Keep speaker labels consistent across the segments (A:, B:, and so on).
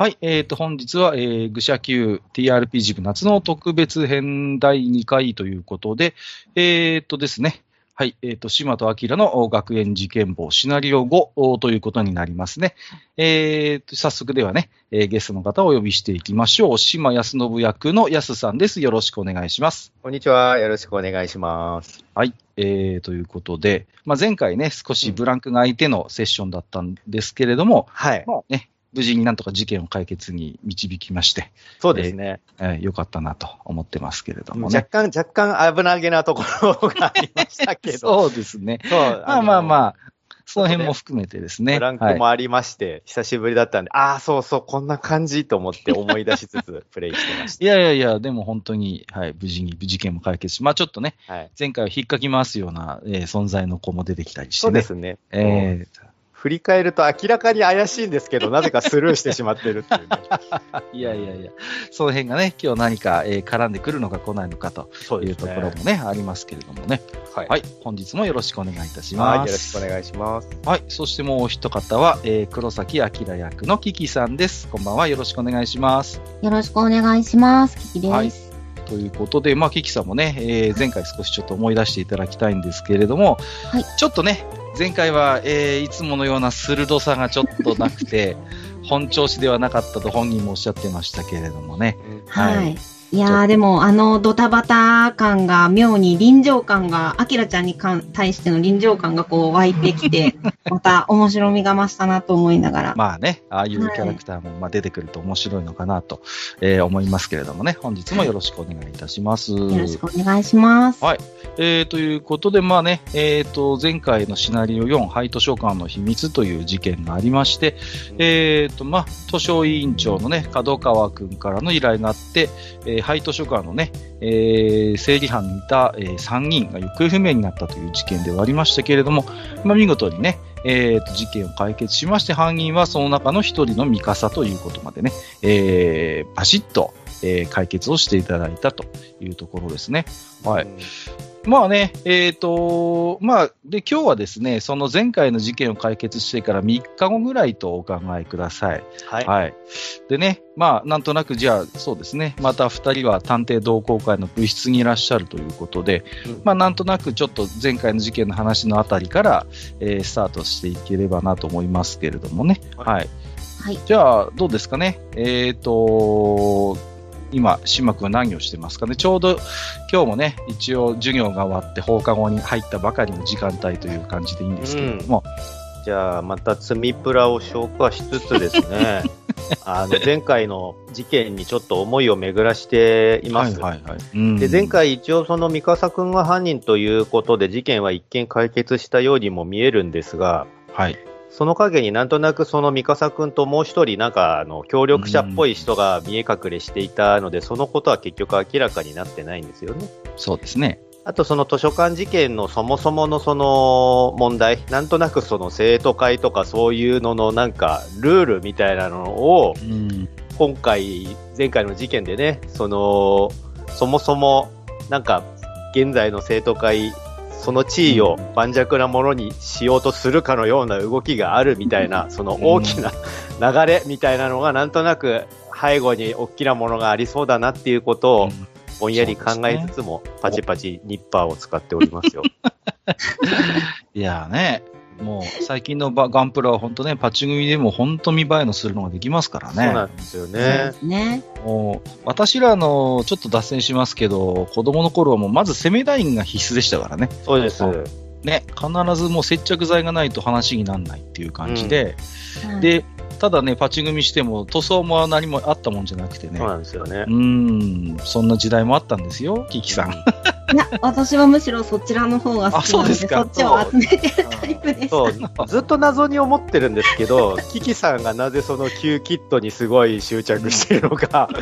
A: はい、えっ、と、本日は、えー、愚者級 TRPG 部夏の特別編第2回ということで、えっ、とですね、はい、えっ、と、島と明の学園事件簿シナリオ5ということになりますね。えっ、と、早速ではね、えーゲストの方をお呼びしていきましょう。島康信役の安さんです。よろしくお願いします。
B: こんにちは。よろしくお願いします。
A: はい。えー、ということで、まあ、前回ね、少しブランクが空いてのセッションだったんですけれども、
B: はい。
A: まあね、無事になんとか事件を解決に導きまして、
B: そうですね。
A: えーよかったなと思ってますけれども
B: 若
A: ね。
B: 干、若干危なげなところがありましたけど。
A: そうですね。
B: そう。
A: まあまあま
B: あ
A: あ、その辺も含めてですね。
B: ブランク
A: はい
B: もありまして、久しぶりだったんで、ああ、そうそう、こんな感じと思って思い出しつつ プレイしてまし
A: いやいやいや、でも本当に、はい、無事に事件も解決し、まあちょっとね、
B: た。はい。
A: 前回は引っかき回すような、えー存在の子も出てきたりしてね。
B: そうですね。
A: えー
B: 振り返ると明らかに怪しいんですけど、なぜかスルーしてしまってるっていうね、
A: いやいやいや、その辺がね、今日何か、えー絡んでくるのか来ないのかと
B: そう
A: いうところもね、ありますけれどもね。
B: はい。
A: はい、本日もよろしくお願いいたし
B: はい。
A: ます。
B: よろしくお願いします。
A: はい。そしてもうお一方は、えー黒崎明役のキキさんです。こんばんは。よろしくお願いします。
C: よろしくお願いします。キキです。
A: はいということで、まあ、キキさんもね、えー前回少しちょっと思い出していただきたいんですけれども、
C: はい
A: ちょっとね、前回は、えーいつものような鋭さがちょっとなくて、本調子ではなかったと本人もおっしゃってましたけれどもね。
C: はい。
A: はい
C: い、やー、でも、あの、ドタバタ感が、妙に臨場感が、アキラちゃんにかん対しての臨場感がこう湧いてきて、また面白みが増したなと思いながら。
A: まあね、ああいう
C: はい
A: キャラクターもまあ出てくると面白いのかなと、えー思いますけれどもね、本日もよろしくお願いいたします。
C: よろしくお願いします。
A: はいえーということで、まあね、えーと、前回のシナリオ4、廃図書館の秘密という事件がありまして、えーと、まあ、図書委員長のね、角川くんからの依頼があって、えー廃図書館のね、えー整理班にいた、え3人が行方不明になったという事件ではありましたけれども、まあ、見事にね、えーと、事件を解決しまして、犯人はその中の1人のミカサということまでね、えー、バシッと、え解決をしていただいたというところですね。はい。
B: うん
A: まあね、えっ、と、まあ、で、今日はですね、その前回の事件を解決してから3日後ぐらいとお考えください。
B: はい。
A: はい。でね、まあ、なんとなくじゃあ、そうですね、また2人は探偵同好会の部室にいらっしゃるということで、
B: うん
A: まあ、なんとなくちょっと前回の事件の話のあたりから、えースタートしていければなと思いますけれどもね。
B: はい
A: はい。
C: はい。
A: じゃあ、どうですかね。えっ、と、今、島君は何をしてますかね？ちょうど今日もね、一応授業が終わって放課後に入ったばかりの時間帯という感じでいいんですけれども。
B: じゃあ、また積みプラを消化しつつですね、あの、前回の事件にちょっと思いを巡らしています。
A: はいはいはい。うん
B: で、前、回一応その三笠くんが犯人ということで事件は一見解決したようにも見えるんですが、
A: はい。
B: その陰になんとなくその三笠くんともう一人なんかあの協力者っぽい人が見え隠れしていたので、そのことは結局明らかになってないんですよね。
A: そうですね。
B: あとその図書館事件のそもそものその問題、なんとなくその生徒会とかそういうののなんかルールみたいなのを
A: うん。
B: 今回、前回の事件でね、その、そもそもなんか現在の生徒会、その地位を盤石なものにしようとするかのような動きがあるみたいな、その大きな流れみたいなのがなんとなく背後に大きなものがありそうだなっていうことをぼんやり考えつつも、パチパチニッパーを使っておりますよ。
A: いやーね、もう最近のバガンプラは本当ね、パッチ組でも本当見栄えのするのができますからね。
B: そうなんですよね。
C: すね。
A: もう私らの、ちょっと脱線しますけど、子供の頃はもうまず攻めラインが必須でしたからね。
B: そうです。
A: ね、必ずもう接着剤がないと話にならないっていう感じで、
C: はい、
A: で、ただね、パチ組みしても塗装も何もあったもんじゃなくてね
B: そう。なんですよね
A: う。ーん、そんな時代もあったんですよ、キキさん。
C: いや、私はむしろそちらの方が好きなので、
A: あそうですか
C: そっちを集めてるタイプです。
B: そう、ずっと謎に思ってるんですけど、キキさんがなぜその Q キットにすごい執着しているのか、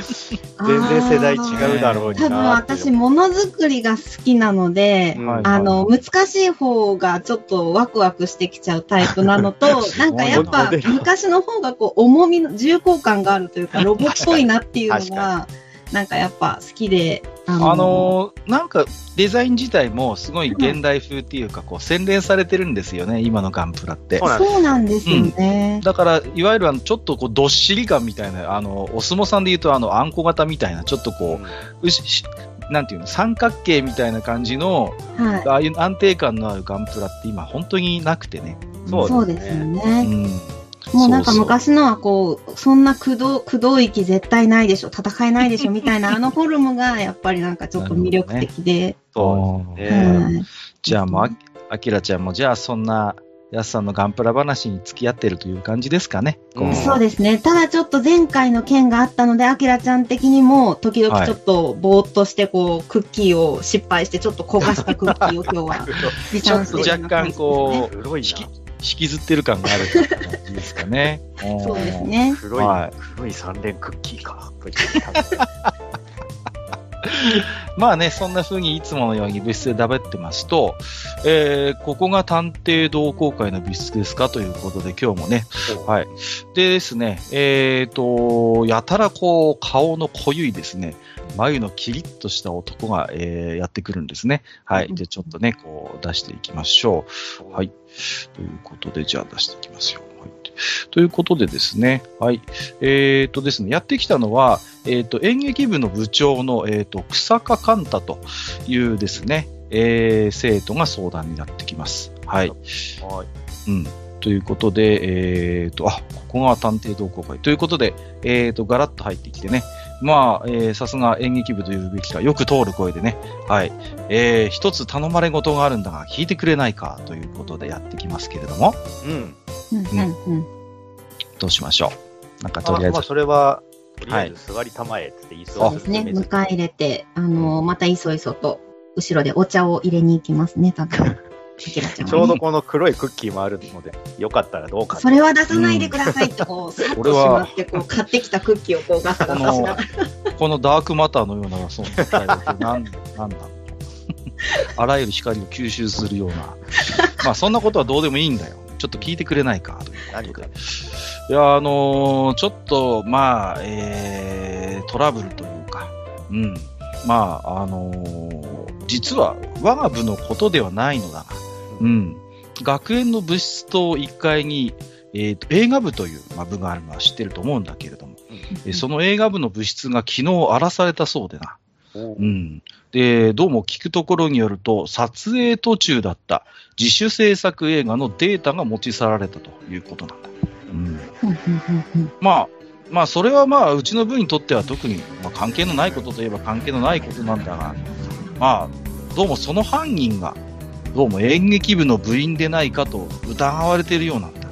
B: 全然世代違うだろうに
C: 多分
B: なっていう
C: 私、ものづくりが好きなので、
B: うん
A: はい
C: あの、難しい方がちょっとワクワクしてきちゃうタイプなのと、なんかやっぱ昔の方がこう重みの、重厚感があるというか、ロボっぽいなっていうの
B: 確
C: が、なんかやっぱ好きで、あ
A: あのーなんかデザイン自体もすごい現代風っていうか、こう洗練されてるんですよね、今のガンプラって
B: そう。なんです
C: そうなん。
A: だから、いわゆるあの、ちょっとこう、どっしり感みたいな、あの、お相撲さんで言うと、あの、あんこ型みたいな、ちょっとこう、うし、しなんていうの、三角形みたいな感じの、
C: はい。
A: ああいう安定感のあるガンプラって今本当になくてね。
B: そう
C: そうですよ
A: う
C: ね。
A: ん。
C: もうなんか昔のはこう、そんな駆動、駆動域絶対ないでしょ、戦えないでしょ、みたいな あのフォルムがやっぱりなんかちょっと魅力的で。
B: そうです
C: は
B: ね。
C: い。
A: じゃあもうあ、あきらちゃんも、じゃあそんな、やすさんのガンプラ話に付き合ってるという感じですかね。
B: うん
C: そうですね。ただちょっと前回の件があったので、アキラちゃん的にも、時々ちょっとぼーっとして、こう、クッキーを失敗して、ちょっと焦がしたクッキーを今日は持
A: ちょっと若干こう、引きずってる感があるって感じですかね。
C: う。そうですね
B: な。。黒い、
A: はい
B: 黒い三連クッキーか。
A: まあね、そんな風にいつものように物質でだべってますと、えー、ここが探偵同好会の物質ですかということで今日もね、はい。でですね、えーと、やたらこう、顔の濃ゆいですね、眉のキリッとした男が、えーやってくるんですね。はい。で、ちょっとね、こう、出していきましょう。はい。ということで、じゃあ出していきますよ。はい。ということでですね、はい。えーとですね、やってきたのは、えーと、演劇部の部長の、えーと、草加寛太というですね、えー生徒が相談になってきます。はい。
B: はい。
A: うん。ということで、えーと、あ、ここが探偵同好会。ということで、えーと、ガラッと入ってきてね。まあ、えーさすが演劇部というべきか、よく通る声でね。はい。えー一つ頼まれ事があるんだが、聞いてくれないか、ということでやってきますけれども、
B: うん。
C: うんうんうん。
A: どうしましょう。なんかとりあえず
B: あまあ、、それは、とりあえず座りたまえって言いそう
C: ですね。迎え入れて、あの、またいそいそと、後ろでお茶を入れに行きますね、多分。アキラちゃんはね
B: ちょうどこの黒いクッキーもあるので、よかったらどうか
C: それは出さないでくださいって、こう、さっとし
A: 俺は
C: まって、こう、買ってきたクッキーをこう、ガサガサしながら。
A: このダークマターのような、その物体はなん、なんだあらゆる光を吸収するような。まあ、そんなことはどうでもいいんだよ。ちょっと聞いてくれないか、ということで。いや、あのーちょっと、まあ、えー、トラブルというか、うん。まあ、あのー実は、我が部のことではないのだが、うん。学園の部室と1階に、えーと、映画部という、まあ、部があるのは知ってると思うんだけれども、えその映画部の部室が昨日荒らされたそうでな。うん。で、どうも聞くところによると、撮影途中だった自主制作映画のデータが持ち去られたということなんだ。うん。まあ、まあ、それはまあ、うちの部にとっては特に、まあ、関係のないことといえば関係のないことなんだが、まあ、どうもその犯人が、どうも演劇部の部員でないかと疑われているようなんだ。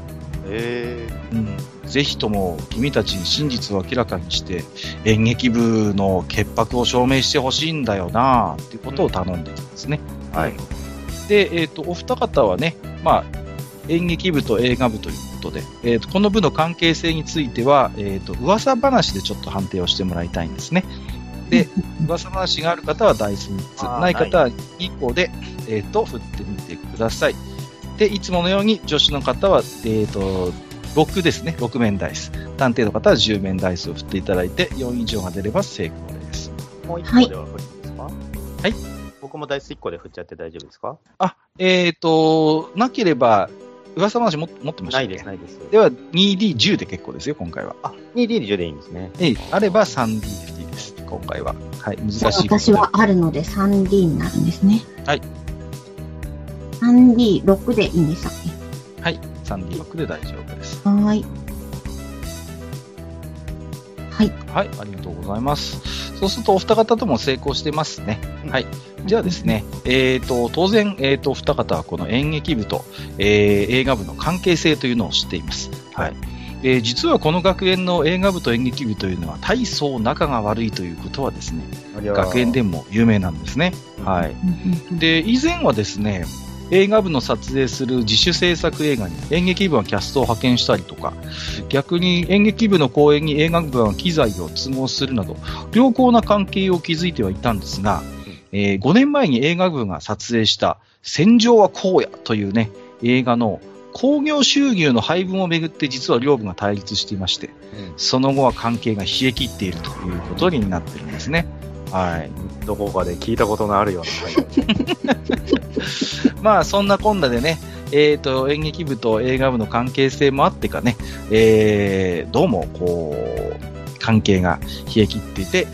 B: え
A: うん。ぜひとも君たちに真実を明らかにして、演劇部の潔白を証明してほしいんだよなっていうことを頼んできたんですね。
B: ー、
A: はい。で、えっ、と、お二方はね、まあ、演劇部と映画部ということで、えっ、と、この部の関係性については、えっ、と、噂話でちょっと判定をしてもらいたいんですね。で、噂話がある方はダイス3つ、ない方は2個で、えっ、と、振ってみてください。で、いつものように女子の方は、えっ、と、6ですね、6面ダイス。探偵の方は10面ダイスを振っていただいて、4以上が出れば成功です。
B: もう一個では振るんですか？
A: はい。
B: 僕もダイス1個で振っちゃって大丈夫ですか？
A: あ、えっ、と、なければ、噂話も持ってました
B: ないです、ないです。
A: では、2D10 で結構ですよ、今回は。
B: あ、2D10 でいいんですね。
A: ええ、あれば 3D です、今回は。はい、難しい。
C: 私はあるので 3D になるんですね。
A: はい。
C: 3D6 でいいんでしたっ
A: はい、3D6 で大丈夫です。
C: けはーい。はい。
A: はい、ありがとうございます。そうすると、お二方とも成功してますね。はい。じゃあですね、えっ、と、当然、えっ、と、お二方はこの演劇部と、えー映画部の関係性というのを知っています。はい。えー実はこの学園の映画部と演劇部というのは大層仲が悪いということはですね、学園でも有名なんですね。はい。
C: うん
A: で、以前はですね、映画部の撮影する自主制作映画に演劇部はキャストを派遣したりとか、逆に演劇部の公演に映画部は機材を都合するなど、良好な関係を築いてはいたんですが、えー5年前に映画部が撮影した戦場は荒野というね、映画の工業収入の配分をめぐって実は両部が対立していまして、その後は関係が冷え切っているということになってるんですね。はい。
B: どこかで聞いたことのあるような
A: まあ、そんなこんなでね、えっ、と、演劇部と映画部の関係性もあってかね、えー、どうも、こう、関係が冷え切っていて、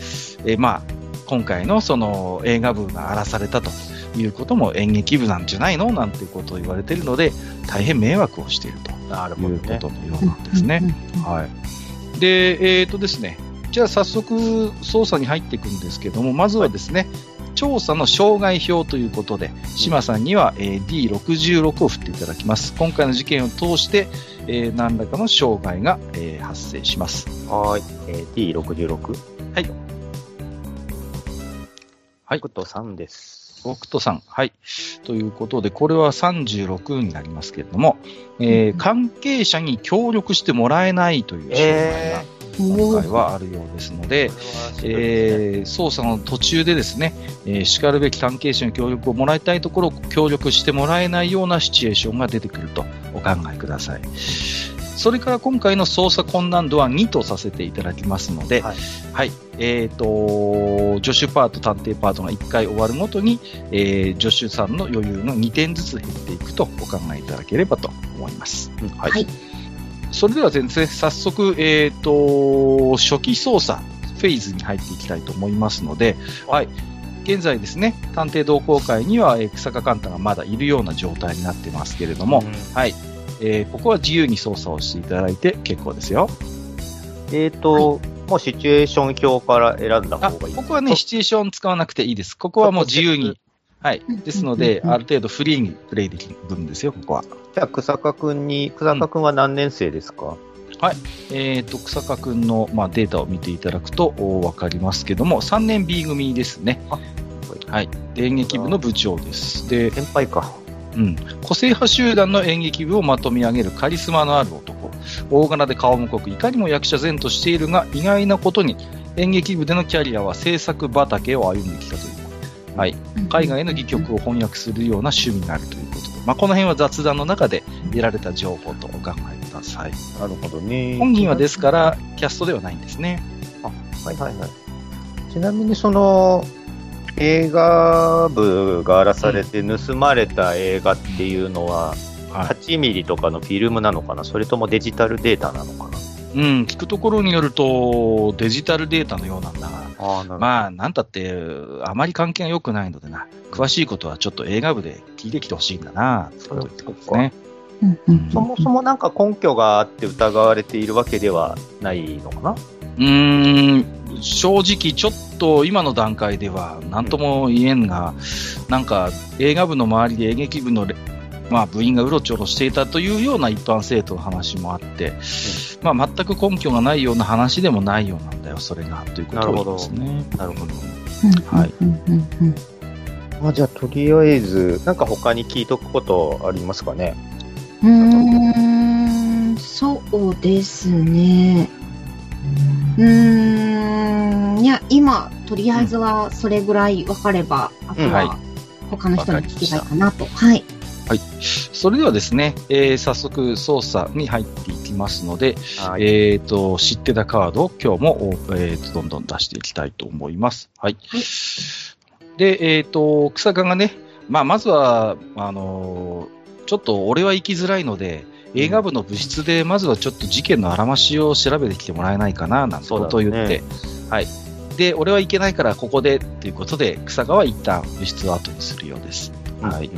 A: えーまあ、今回のその映画部が荒らされたということも演劇部なんじゃないの？なんていうことを言われているので、大変迷惑をしているということのようなんですね。はい。で、えっ、とですね、じゃあ早速捜査に入っていくんですけども、まずはですね、調査の障害表ということで、島さんには、えー D66 を振っていただきます。今回の事件を通して、えー何らかの障害が、えー発生します。
B: はーい。えー、T66。
A: はい。はい
B: 北斗さんです。
A: 北斗さん。はい。ということで、これは36になりますけれども、えー関係者に協力してもらえないという障害が今回はあるようですので、えー捜査の途中でですね、えー、しかるべき関係者に協力をもらいたいところ、協力してもらえないようなシチュエーションが出てくるとお考えください。それから今回の捜査困難度は2とさせていただきますので、は
B: はいい。
A: えっ、と、助手パート、探偵パートが1回終わるごとに、えー助手さんの余裕が2点ずつ減っていくとお考えいただければと思います。
B: うん
A: はい。
C: はい
A: それでは全然早速、えっ、と、初期捜査フェーズに入っていきたいと思いますので、はい。現在ですね、探偵同好会には、えー草加寛太がまだいるような状態になってますけれども、
B: うん
A: はい。えーここは自由に操作をしていただいて結構ですよ。
B: えっ、と、もうシチュエーション表から選んだ
A: あ、
B: 方がいい
A: ここはね、シチュエーション使わなくていいです。ここはもう自由に。はい。ですので、
C: うん
A: ある程度フリーにプレイできる分ですよ、ここは。
B: じゃあ、草加くんに、草加くんは何年生ですか、
A: えっ、と、草加くんの、まあ、データを見ていただくとおわかりますけども、3年 B 組ですね。
B: あ
A: はい。で演劇部の部長です。で、
B: 先輩か。
A: うん。個性派集団の演劇部をまとめ上げるカリスマのある男。大柄で顔も濃く、いかにも役者前としているが、意外なことに、演劇部でのキャリアは制作畑を歩んできたという。はい。海外の戯曲を翻訳するような趣味があるということで、まあ、この辺は雑談の中で得られた情報とお考えください。
B: なるほどね
A: 本人はですから、キャストではないんですね。
B: はいはいはい。ちなみにその、映画部が荒らされて盗まれた映画っていうのは、
A: はい。
B: 8ミリとかのフィルムなのかな？それともデジタルデータなのかな？
A: うん、聞くところによると、デジタルデータのようなんだが、
B: ああ、なる
A: まあ、なんたって、あまり関係が良くないのでな、詳しいことはちょっと映画部で聞いてきてほしいんだな、ということ言ってますね。
C: うんうん。
B: そもそもなんか根拠があって疑われているわけではないのかな？
A: うーん、正直ちょっと今の段階では何とも言えんが、なんか映画部の周りで演劇部のレまあ、部員がうろちょろしていたというような一般生徒の話もあって、まあ、全く根拠がないような話でもないようなんだよ、それが、ということですね。
B: なるほど。
A: はい
C: うんうんうん
B: まあ、じゃあ、とりあえず、なんか他に聞いとくことありますかね？
C: うんうーん、そうですね。うーん、いや、今、とりあえずはそれぐらい分かれば、あと
A: うんはい
C: は他の人に聞けばいいかなと。はい。
A: それではですね、えー早速捜査に入っていきますので、
B: はい。
A: えっ、と、知ってたカードを今日も、おえーとどんどん出していきたいと思います。はい。
C: はい
A: で、えっ、と、草加がね、まあ、まずは、あのーちょっと俺は行きづらいので、映画部の部室で、まずはちょっと事件のあらましを調べてきてもらえないかな、なんてことを言って、
B: そう
A: はい。で、俺は行けないからここで、ということで、草加は一旦部室を後にするようです。はい。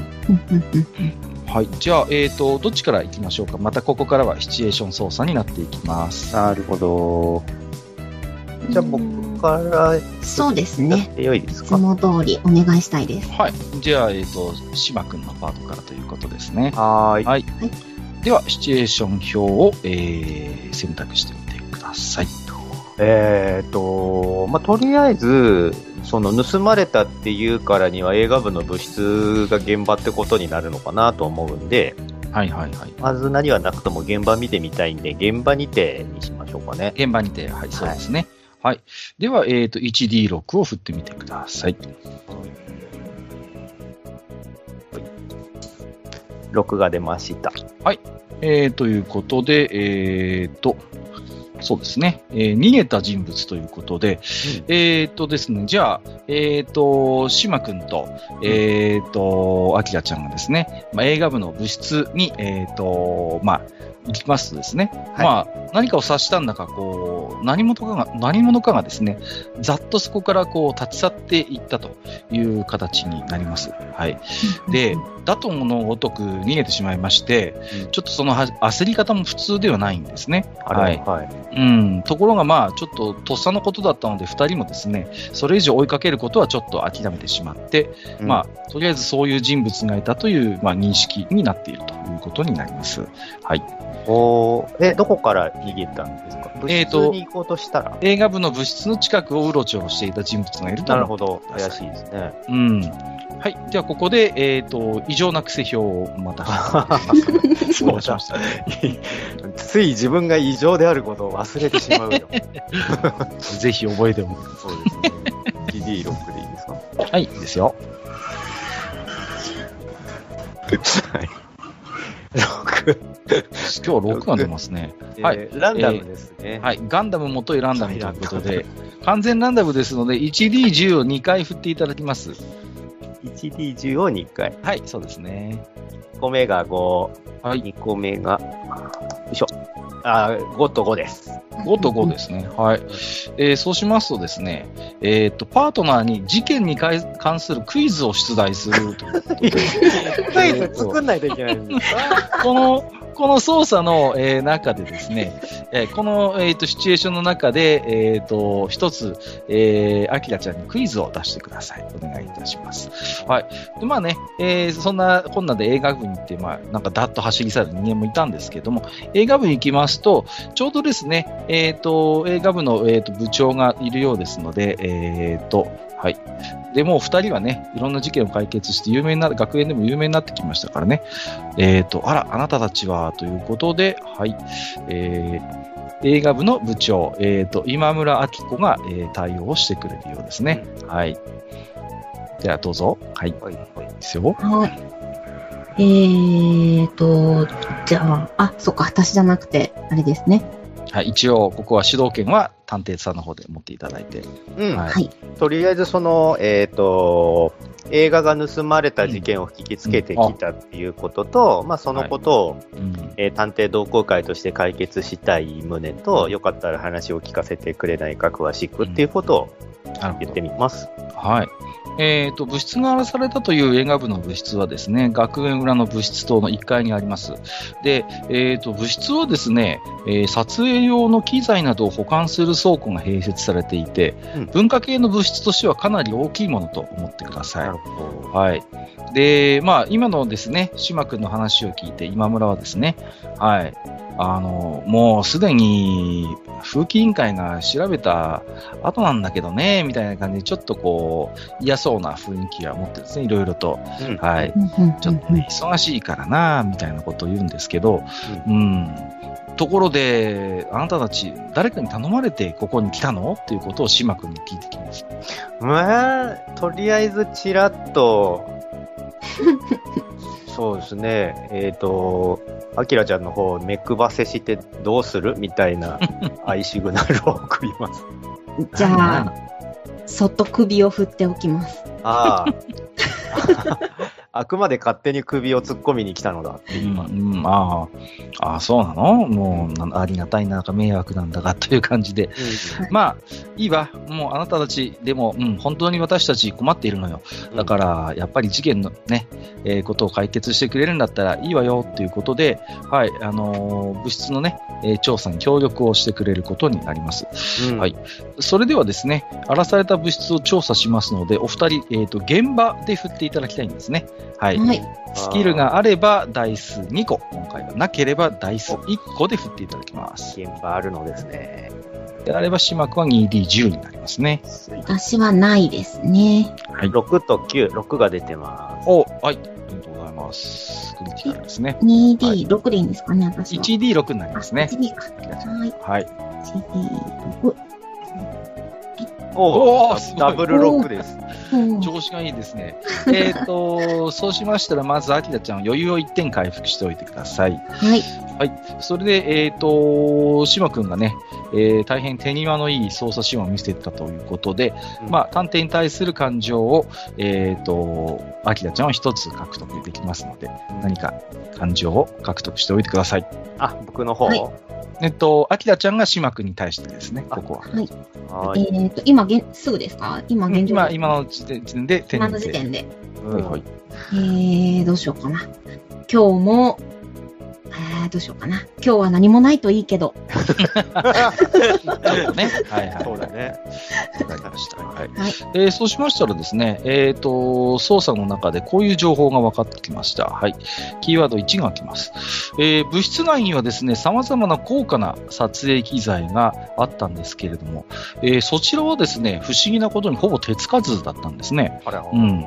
A: はい。じゃあ、えっ、と、どっちから行きましょうか？またここからはシチュエーション操作になっていきます。
B: なるほど。じゃあ、僕から
C: そうですね。
B: やってよいです
C: いつ
B: か
C: も通りお願いしたいです。
A: はい。じゃあ、えっ、と、島くんのパートからということですね。
B: はーい。
A: はい。では、シチュエーション表を、えー、選択してみてください。
B: えーと、まあ、とりあえず、その盗まれたっていうからには映画部の物質が現場ってことになるのかなと思うんで、
A: はいはいはい。
B: まず何はなくとも現場見てみたいんで、現場にてにしましょうかね。
A: 現場にて、はい、そうですね。はい。では、えっ、と、1D6 を振ってみてください。
B: 6が出ました。
A: えー、ということで、えー、と、そうですね、えー逃げた人物ということで、えー、とですね、じゃあ、えー、と、島くん。と、えー、と、アキラちゃんがですね、まあ、映画部の部室に、えー、と、まあ、行きますとですね、
B: はい
A: まあ、何かを察したんだか、こう、何者かが、何者かがですね、ざっとそこからこう、立ち去っていったという形になります。はい。で、だとのごとく逃げてしまいまして、
B: うん
A: ちょっとそのは焦り方も普通ではないんですね。
B: あ
A: はい。
B: れはい。
A: うん。ところがまあ、ちょっととっさのことだったので、二人もですね、それ以上追いかけることはちょっと諦めてしまって、
B: うん
A: まあ、とりあえずそういう人物がいたという、まあ、認識になっているということになります。はい。
B: おーえ、どこから逃げたんですか？部室に行こうとしたら、
A: 映画部の部室の近くをうろちょろしていた人物がいると
B: なる
A: 思
B: ほど。怪。しいですね。
A: うん。はい。では、ここで、えっ、と、異常な癖表をまた、
B: そう
A: しました。
B: つい自分が異常であることを忘れてしまうよ。
A: ぜひ覚えておく。
B: そうですね。CD ロックでいいですか？
A: はい、いいですよ。
B: はい。ロック。
A: 今日6が出ますね。はい
B: えーランダムですね。
A: はい。ガンダム元いランダムということで、完全ランダムですので、1D10 を2回振っていただきます。
B: 1D10 を2回。
A: はい、そうですね。
B: 1個目が5、
A: はい。
B: 2個目が、よいしょ。あー、5と5です。
A: 5と5ですね。はい。えーそうしますとですね、えっ、と、パートナーに事件に関関するクイズを出題するということで、
B: クイズ作んないといけないんですか？
A: この、この操作の、えー中でですね、えーこの、えー、とシチュエーションの中で、えっ、と、一つ、えー、アキラちゃんにクイズを出してください。お願いいたします。はい。で、まあね、えーそんな、こんなで映画部に行って、まあ、なんかダッと走り去る人間もいたんですけども、映画部に行きますと、ちょうどですね、えっ、と、映画部の、えー、と部長がいるようですので、えっ、と、はい。で、もう二人はね、いろんな事件を解決して有名になる、学園でも有名になってきましたからね。えっ、と、あら、あなたたちは、ということで、はい。えー映画部の部長、えっ、と、今村明子が、えー対応をしてくれるようですね。はい。では、どうぞ。はい。
B: はい、はい。
A: ですよ。
C: はい。えーと、じゃあ、あ、そっか、私じゃなくて、あれですね。
A: はい。一応、ここは主導権は探偵さんの方で持っていただいて。
B: うん。
A: はい
C: はい。
B: とりあえずその、えっ、と、映画が盗まれた事件を引きつけてきたっていうことと、まあそのことを、
A: うん。
B: えー探偵同好会として解決したい旨と、よかったら話を聞かせてくれないか詳しくっていうことを言って。みます。
A: はい。えっ、と、物質が荒らされたという映画部の部室はですね、学園裏の部室棟の1階にあります。で、えっ、と、部室はですね、えー撮影用の機材などを保管する倉庫が併設されていて、
B: うん
A: 文化系の部室としてはかなり大きいものと思ってください。はい。で、まあ、今のですね、島君の話を聞いて、今村はですね、はい。あの、もうすでに、風紀委員会が調べた後なんだけどね、みたいな感じで、ちょっとこう、嫌そうな雰囲気は持ってるんですね、いろいろと。
B: うん
A: はい。ちょっとね、忙しいからな、みたいなことを言うんですけど、うん。ところで、あなたたち、誰かに頼まれてここに来たの？っていうことを島君に聞いてきます。
B: まあ、とりあえずちらっと、そうですね、えっ、と、アキラちゃんの方、目配せしてどうする？みたいなアイシグナルを送ります。
C: じゃあ、そっと首を振っておきます。
B: ああ。あくまで勝手に首を突っ込みに来たのだっています。
A: うん、ああ、ああ、そうなの？もうな、ありがたいな、なんか迷惑なんだが、という感じで。まあ、いいわ。もうあなたたち、でも、うん、本当に私たち困っているのよ。だから、やっぱり事件のね、えーことを解決してくれるんだったらいいわよ、ということで、はい、あのー物質のね、えー調査に協力をしてくれることになります。
B: うん
A: はいそれではですね、荒らされた物質を調査しますので、お二人、えっ、と、現場で振っていただきたいんですね。はい。
C: はい。
A: スキルがあれば、ダイス2個。今回はなければ、ダイス1個で振っていただきます。
B: 現場あるのですね。
A: であれば、島君は 2D10 になりますね。
C: 私はないですね。
A: はい。
B: 6と9、6が出てます。
A: お、はい。ありがとうございます。クリティカルですね。
C: 2D6 でいいんですかね、私は。
A: 1D6 になり
C: あ、
A: ますね。
C: 1D か。はい。
A: はい。
C: 1D6。
B: お
A: お
B: ダブルロックです。
C: うん
A: 調子がいいですね。えっと、そうしましたら、まず、アキラちゃん、余裕を1点回復しておいてください。
C: はい。
A: それで、えっ、と、島くんがね、えー大変手際のいい操作シーンを見せてたということで、
B: うん
A: まあ、探偵に対する感情を、えっ、と、アキラちゃんは一つ獲得できますので、何か感情を獲得しておいてください。
B: あ、僕の方
C: はい
A: えっと、アキラちゃんが島くんに対してですね、ここは。
B: はい。
C: えっ、と、今、げんすぐですか？今、現状
A: 今、今の時点で手
C: 今。の時点で。
A: はいはい。
C: えー、どうしようかな。今日も、えー、どうしようかな。今日は何もないといいけど。
A: ね。はいはい。
B: そうだね。
A: わかりました。はい。
C: はい。
A: えーそうしましたらですね、えっ、と、操作の中でこういう情報が分かってきました。はい。キーワード1が来ます。えー物質内にはですね、様々な高価な撮影機材があったんですけれども、えーそちらはですね、不思議なことにほぼ手つかずだったんですね。うん。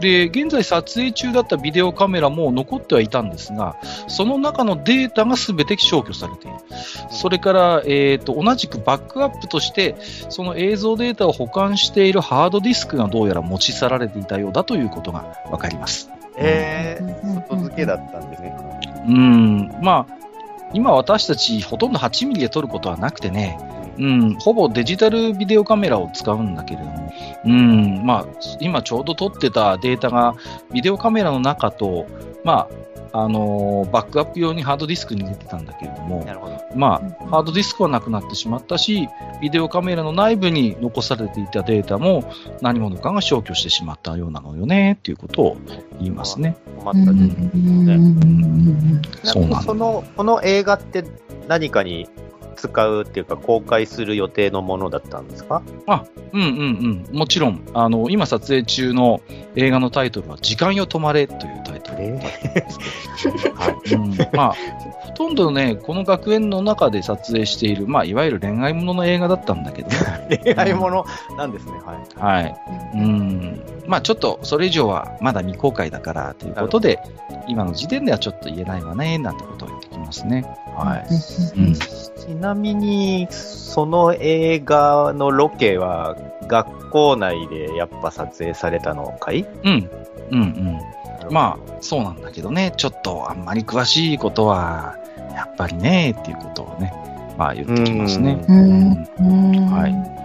A: で、現在撮影中だったビデオカメラも残ってはいたんですが、その中のデータが全て消去されている。それから、えっ、と、同じくバックアップとして、その映像データを保管しているハードディスクがどうやら持ち去られていたようだということがわかります。
B: えー、外付けだったんですね。
A: うん。まあ、今私たちほとんど8ミリで撮ることはなくてね、うん、ほぼデジタルビデオカメラを使うんだけれども、うん、まあ、今ちょうど撮ってたデータがビデオカメラの中と、まあ、あのーバックアップ用にハードディスクに入れてたんだけれども
B: な、るほど。
A: まあ、ハードディスクはなくなってしまったし、ビデオカメラの内部に残されていたデータも何者かが消去してしまったようなのよね、っていうことを言いますね。
B: 困ったね。
C: うん。
A: そうなんだ。
B: その、この映画って何かに使うっていうか、公開する予定のものだったんですか？
A: うんうんうん。もちろん、あの、今撮影中の映画のタイトルは、時間よ止まれというタイトル。はい。うん、まあ、ほとんどね、この学園の中で撮影している、まあ、いわゆる恋愛ものの映画だったんだけど、
B: 恋愛ものなんですね。はい。
A: はい。うん。まあ、ちょっと、それ以上はまだ未公開だから、ということで、今の時点ではちょっと言えないわね、なんてことを言ってきますね。はい。うん。
B: ちなみに、その映画のロケは、学校内でやっぱ撮影されたのかい？
A: うん。うんうん。まあ、そうなんだけどね、ちょっとあんまり詳しいことは、やっぱりね、っていうことをね、まあ言ってきますね。はい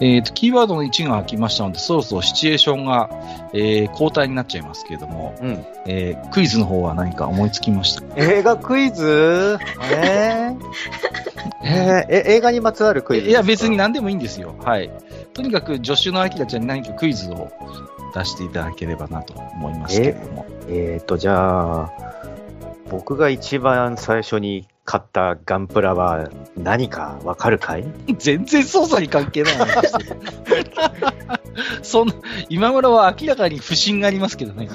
A: えっ、と、キーワードの1が空きましたので、そろそろシチュエーションが、えー交代になっちゃいますけれども、
B: うん。
A: えークイズの方は何か思いつきました
B: 映画クイズ？えー、えーえ、映画にまつわるクイズ
A: いや、別に
B: な。
A: 何でもいいんですよ。はい。とにかく、助手のあきらちゃんに何かクイズを出していただければなと思いますけれども。
B: えーと、じゃあ、僕が一番最初に買ったガンプラは何かわかるかい？
A: 全然操作に関係ない話してる。そんな、今村は明らかに不審がありますけどね。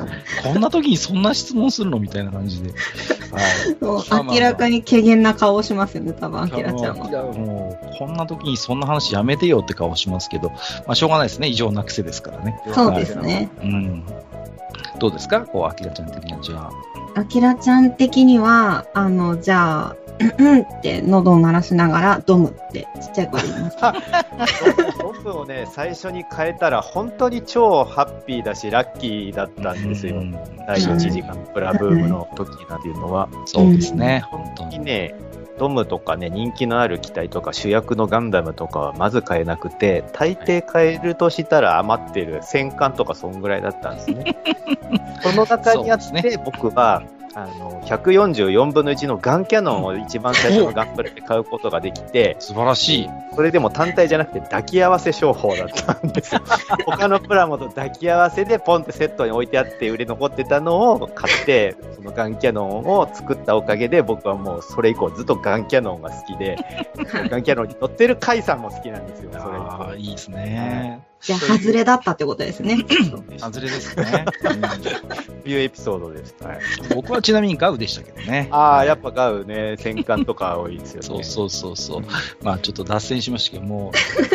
A: こんな時にそんな質問するのみたいな感じで。はい。
C: 明らかに軽減な顔をしますよね、多分、アキラちゃんは。
A: もう、こんな時にそんな話やめてよって顔しますけど、まあ、しょうがないですね。異常な癖ですからね。
C: そうですね。
A: うん。どうですか？こう、アキラちゃん的には、じゃあ。
C: アキラちゃん的には、あの、じゃあ、うんうんって喉を鳴らしながら、ドムってちっちゃい声で言います。
B: ドムをね、最初に変えたら本当に超ハッピーだし、ラッキーだったんですよ。
A: うん
B: 第一次ガンプラブームの時なんていうのは。
A: そうですね。本当に。
B: ね、ドムとかね、人気のある機体とか主役のガンダムとかはまず買えなくて、大抵買えるとしたら余ってる戦艦とかそんぐらいだったんですね。その中にあって、僕は、あの、144分の1のガンキャノンを一番最初のガンプラで買うことができて、
A: 素晴らしい。
B: それでも単体じゃなくて抱き合わせ商法だったんですよ。他のプラモと抱き合わせでポンってセットに置いてあって売れ残ってたのを買って、そのガンキャノンを作ったおかげで僕はもうそれ以降ずっとガンキャノンが好きで、ガンキャノンに乗ってるカイさんも好きなんですよ、それ
A: ああ、いいですね。
C: じゃあ、外れだったってことですね。
A: 外れですね。うん
B: というエピソードです。はい、
A: 僕はちなみにガウでしたけどね。
B: ああ、やっぱガウね、戦艦とか多いですよね。
A: そうそうそうそう。まあちょっと脱線しましたけども、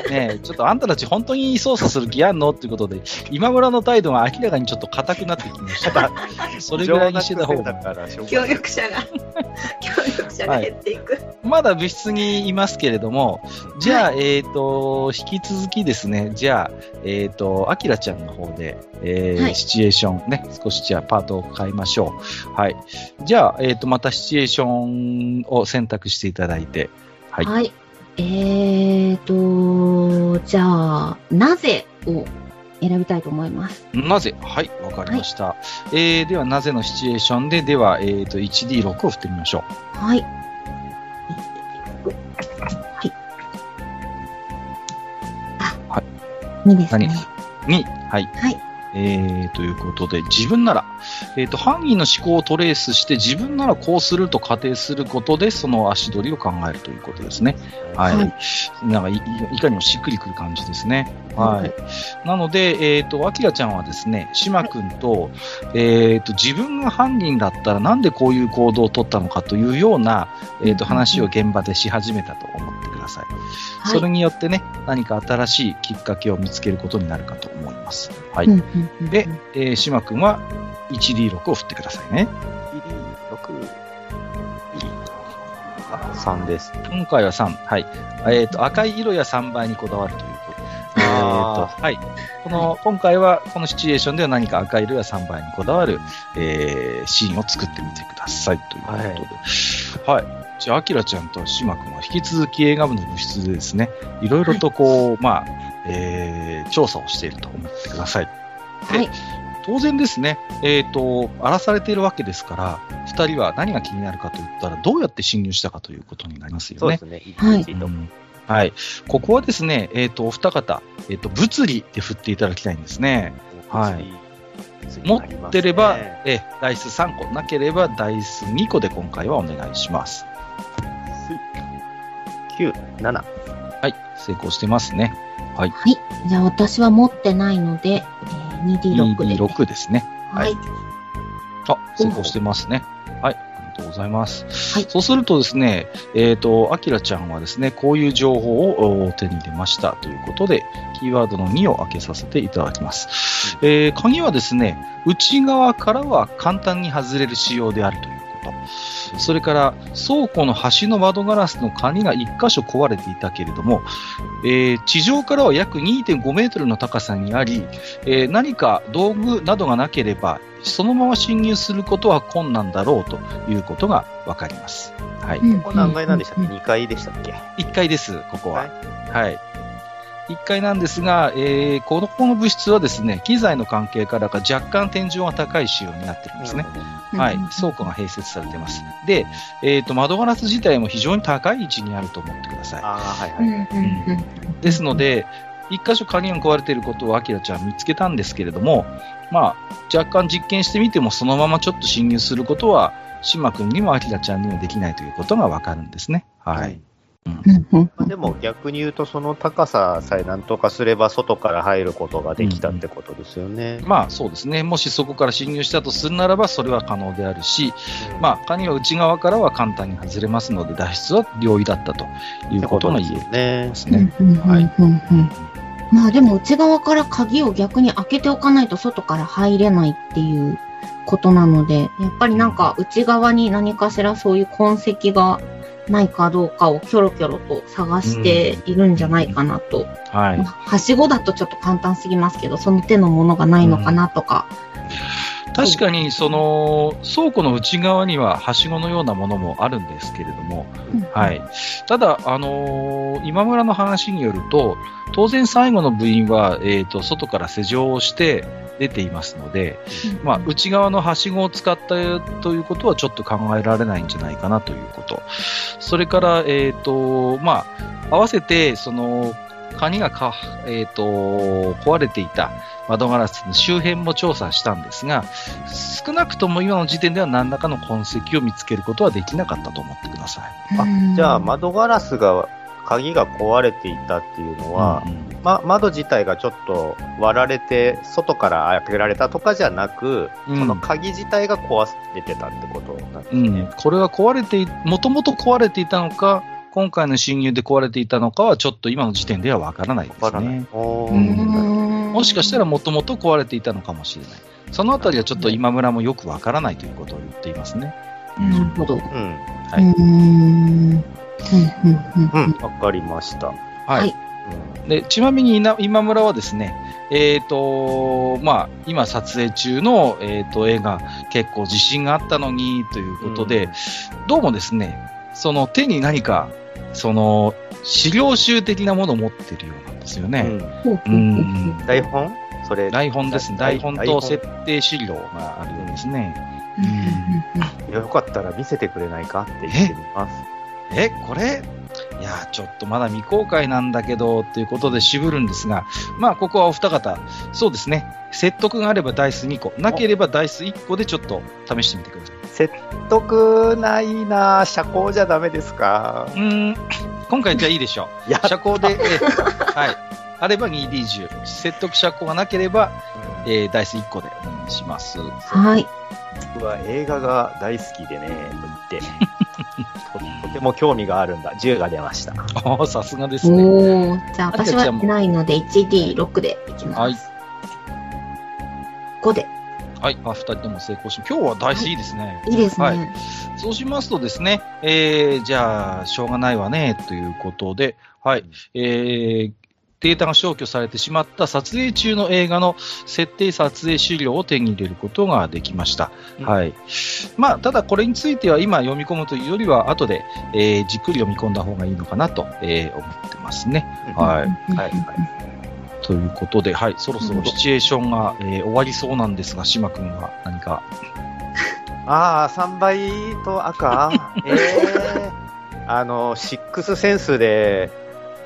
A: ね えちょっとあんたたち本当に操作する気あんのっていうことで、今村の態度が明らかにちょっと硬くなってきました。それぐらいにしてた方
B: が
C: 協力者が、協力者が減っていく。
A: まだ部室にいますけれども、じゃあ、えっ、と、引き続きですね、じゃあ、えっ、と、アキラちゃんの方で、えー
C: はい
A: シチュエーションね、少しじゃあパートを変えましょう。はい。じゃあ、えっ、と、またシチュエーションを選択していただいて、はい。
C: はい。えーと、じゃあ、なぜを選びたいと思います？
A: なぜ？はい、わかりました。えー、では、なぜのシチュエーションで、では、えっ、と、1D6 を振ってみましょう。
C: はい。2ですね。
A: 2、はい。
C: はい。
A: えー、ということで、自分なら、えっ、と、犯人の思考をトレースして、自分ならこうすると仮定することで、その足取りを考えるということですね。はい。
C: はい
A: なんかい、いいかにもしっくりくる感じですね。はい。なので、えっ、と、アキラちゃんはですね、島くんと、えっ、と、自分が犯人だったらなんでこういう行動を取ったのかというような、えっ、と、
C: うん
A: 話を現場でし始めたと思ってください。
C: はい。
A: それによってね、何か新しいきっかけを見つけることになるかと思います。はい。
C: うんうんうん
A: で、えー、島くんは 1D6 を振ってくださいね。
B: 6、あ、3です。
A: 今回は3。はい。えっ、と、赤い色や3倍にこだわるということ。えっ、と、
B: あ
A: はい。この、今回は、このシチュエーションでは何か赤い色や3倍にこだわる、えー、シーンを作ってみてください。ということで。はい。じゃあ、アキラちゃんと島くんは引き続き映画部の部室でですね、いろいろとこう、まあ、えー、調査をしていると思ってください。
C: はい。
A: 当然ですね、えっ、と、荒らされているわけですから、二人は何が気になるかといったら、どうやって侵入したかということになりますよね
B: そうで。すね。
C: はい
B: 1と。
A: はい。ここはですね、えっ、と、お二方、えっ、と、物理で振っていただきたいんですね。はい持ってれば、えーダイス3個、なければダイス2個で今回はお願いします。
B: 9、7。
A: はい。成功してますね。
C: はい。じゃあ私は持ってないので、えー、2D6 で。
A: 2D6 ですね。
C: はい。
A: あ、成功してますね。はい。ありがとうございます。
C: はい
A: そうするとですね、えっ、と、アキラちゃんはですね、こういう情報をお手に入れましたということで、キーワードの2を開けさせていただきます。えー鍵はですね、内側からは簡単に外れる仕様であるということ。それから、倉庫の端の窓ガラスの鍵が1箇所壊れていたけれども、えー地上からは約2.5メートルの高さにあり、えー何か道具などがなければ、そのまま侵入することは困難だろうということがわかります。はい。
C: うん
B: ここ何階なんでしたっけ？
C: うん
B: ?2 階でしたっけ
A: 1階です、ここは。
B: は
A: はい。1階なんですが、えーこのこの物質はですね、機材の関係からか若干天井が高い仕様になってるんですね。はい。倉庫が併設されてます。で、えっ、と、窓ガラス自体も非常に高い位置にあると思ってください。
B: ああ、はい
C: うん
B: はい。
A: ですので、一箇所鍵が壊れていることをアキラちゃん見つけたんですけれども、まあ、若干実験してみてもそのままちょっと侵入することは、島君にもアキラちゃんにもできないということがわかるんですね。はい。
C: うんうん
B: まあでも逆に言うと、その高ささえなん。とかすれば外から入ることができたってことですよね。
A: まあそうですね。もしそこから侵入したとするならば、それは可能であるし、まあ、鍵は内側からは簡単に外れますので、脱出は容易だったということが言えま
B: ね。
A: すね。
C: まあでも内側から鍵を逆に開けておかないと外から入れないっていうことなので、やっぱりなん。か内側に何かしらそういう痕跡がないかどうかをキョロキョロと探しているんじゃないかなと。
A: はい。
C: まあはしごだとちょっと簡単すぎますけど、その手のものがないのかなとか。
A: 確かに、その、倉庫の内側には、はしごのようなものもあるんですけれども、はい。ただ、あのー今村の話によると、当然最後の部員は、えっ、と、外から施錠をして出ていますので、
C: うん。
A: まあ、内側のはしごを使ったということはちょっと考えられないんじゃないかなということ。それから、えっ、と、まあ、合わせて、その、鍵がか、えっ、と、壊れていた窓ガラスの周辺も調査したんですが、少なくとも今の時点では何らかの痕跡を見つけることはできなかったと思ってください。
B: あ
C: うん
B: じゃあ、窓ガラスが、鍵が壊れていたっていうのは、
A: うんうん
B: ま、窓自体がちょっと割られて、外から開けられたとかじゃなく、
A: うん
B: その鍵自体が壊れてたってことなんです
A: う
B: ね。
A: ん、これは壊れてい、もともと壊れていたのか、今回の侵入で壊れていたのかは、ちょっと今の時点ではわからないです
B: わからない
A: ね。。うん
C: うん
A: もしかしたらもともと壊れていたのかもしれない。そのあたりはちょっと今村もよくわからないということを言っていますね。
C: なるほど。う
B: うん。は
C: ー
B: い。
C: ん。うん、うん、うん。
B: うん。わかりました。
A: はい。
C: はい
A: でちなみにな今村はですね、えっ、と、まあ、今撮影中の、えー、と映画、結構自信があったのにということで、どうもですね、その手に何か、その、資料集的なものを持ってるようなんですよね。
B: うん。台本？それ、
A: 台本ですね。
B: 台
A: 台本と設定資料があるようですね。
C: うん
B: よかったら見せてくれないかって言ってみます。
A: え、これ？いや、ちょっとまだ未公開なんだけど、ということで渋るんですが、まあ、ここはお二方、そうですね、説得があればダイス2個、なければダイス1個でちょっと試してみてください。
B: 説得ないな社交じゃダメですか？
A: うーん、今回じゃあいいでしょ
B: や
A: う。社交で、えーはい。あれば 2D10。説得社交がなければ、えーダイス1個でお願いします。
C: はい。
B: 僕は映画が大好きでね、と言ってても興味があるんだ。10が出ました。
A: ああ、さすがですね。
C: おー。じゃあ私はないので 1D6 でいきます。
A: はい。
C: 5で。
A: はい。あ、二人とも成功し、今日はダイスいいですね。
C: いいですね。
A: はいそうしますとですね、えー、じゃあ、しょうがないわね、ということで、はい、えー、データが消去されてしまった撮影中の映画の設定撮影資料を手に入れることができました。
B: うん
A: はい。まあ、ただこれについては今読み込むというよりは、後で、えー、じっくり読み込んだ方がいいのかなと、えー思ってますね。はい。
C: うん
B: はいはい
A: ということで、はい、そろそろシチュエーションが、えー終わりそうなんですが、島君は何か？
B: ああ、3倍と赤？ええあの、シックスセンスで、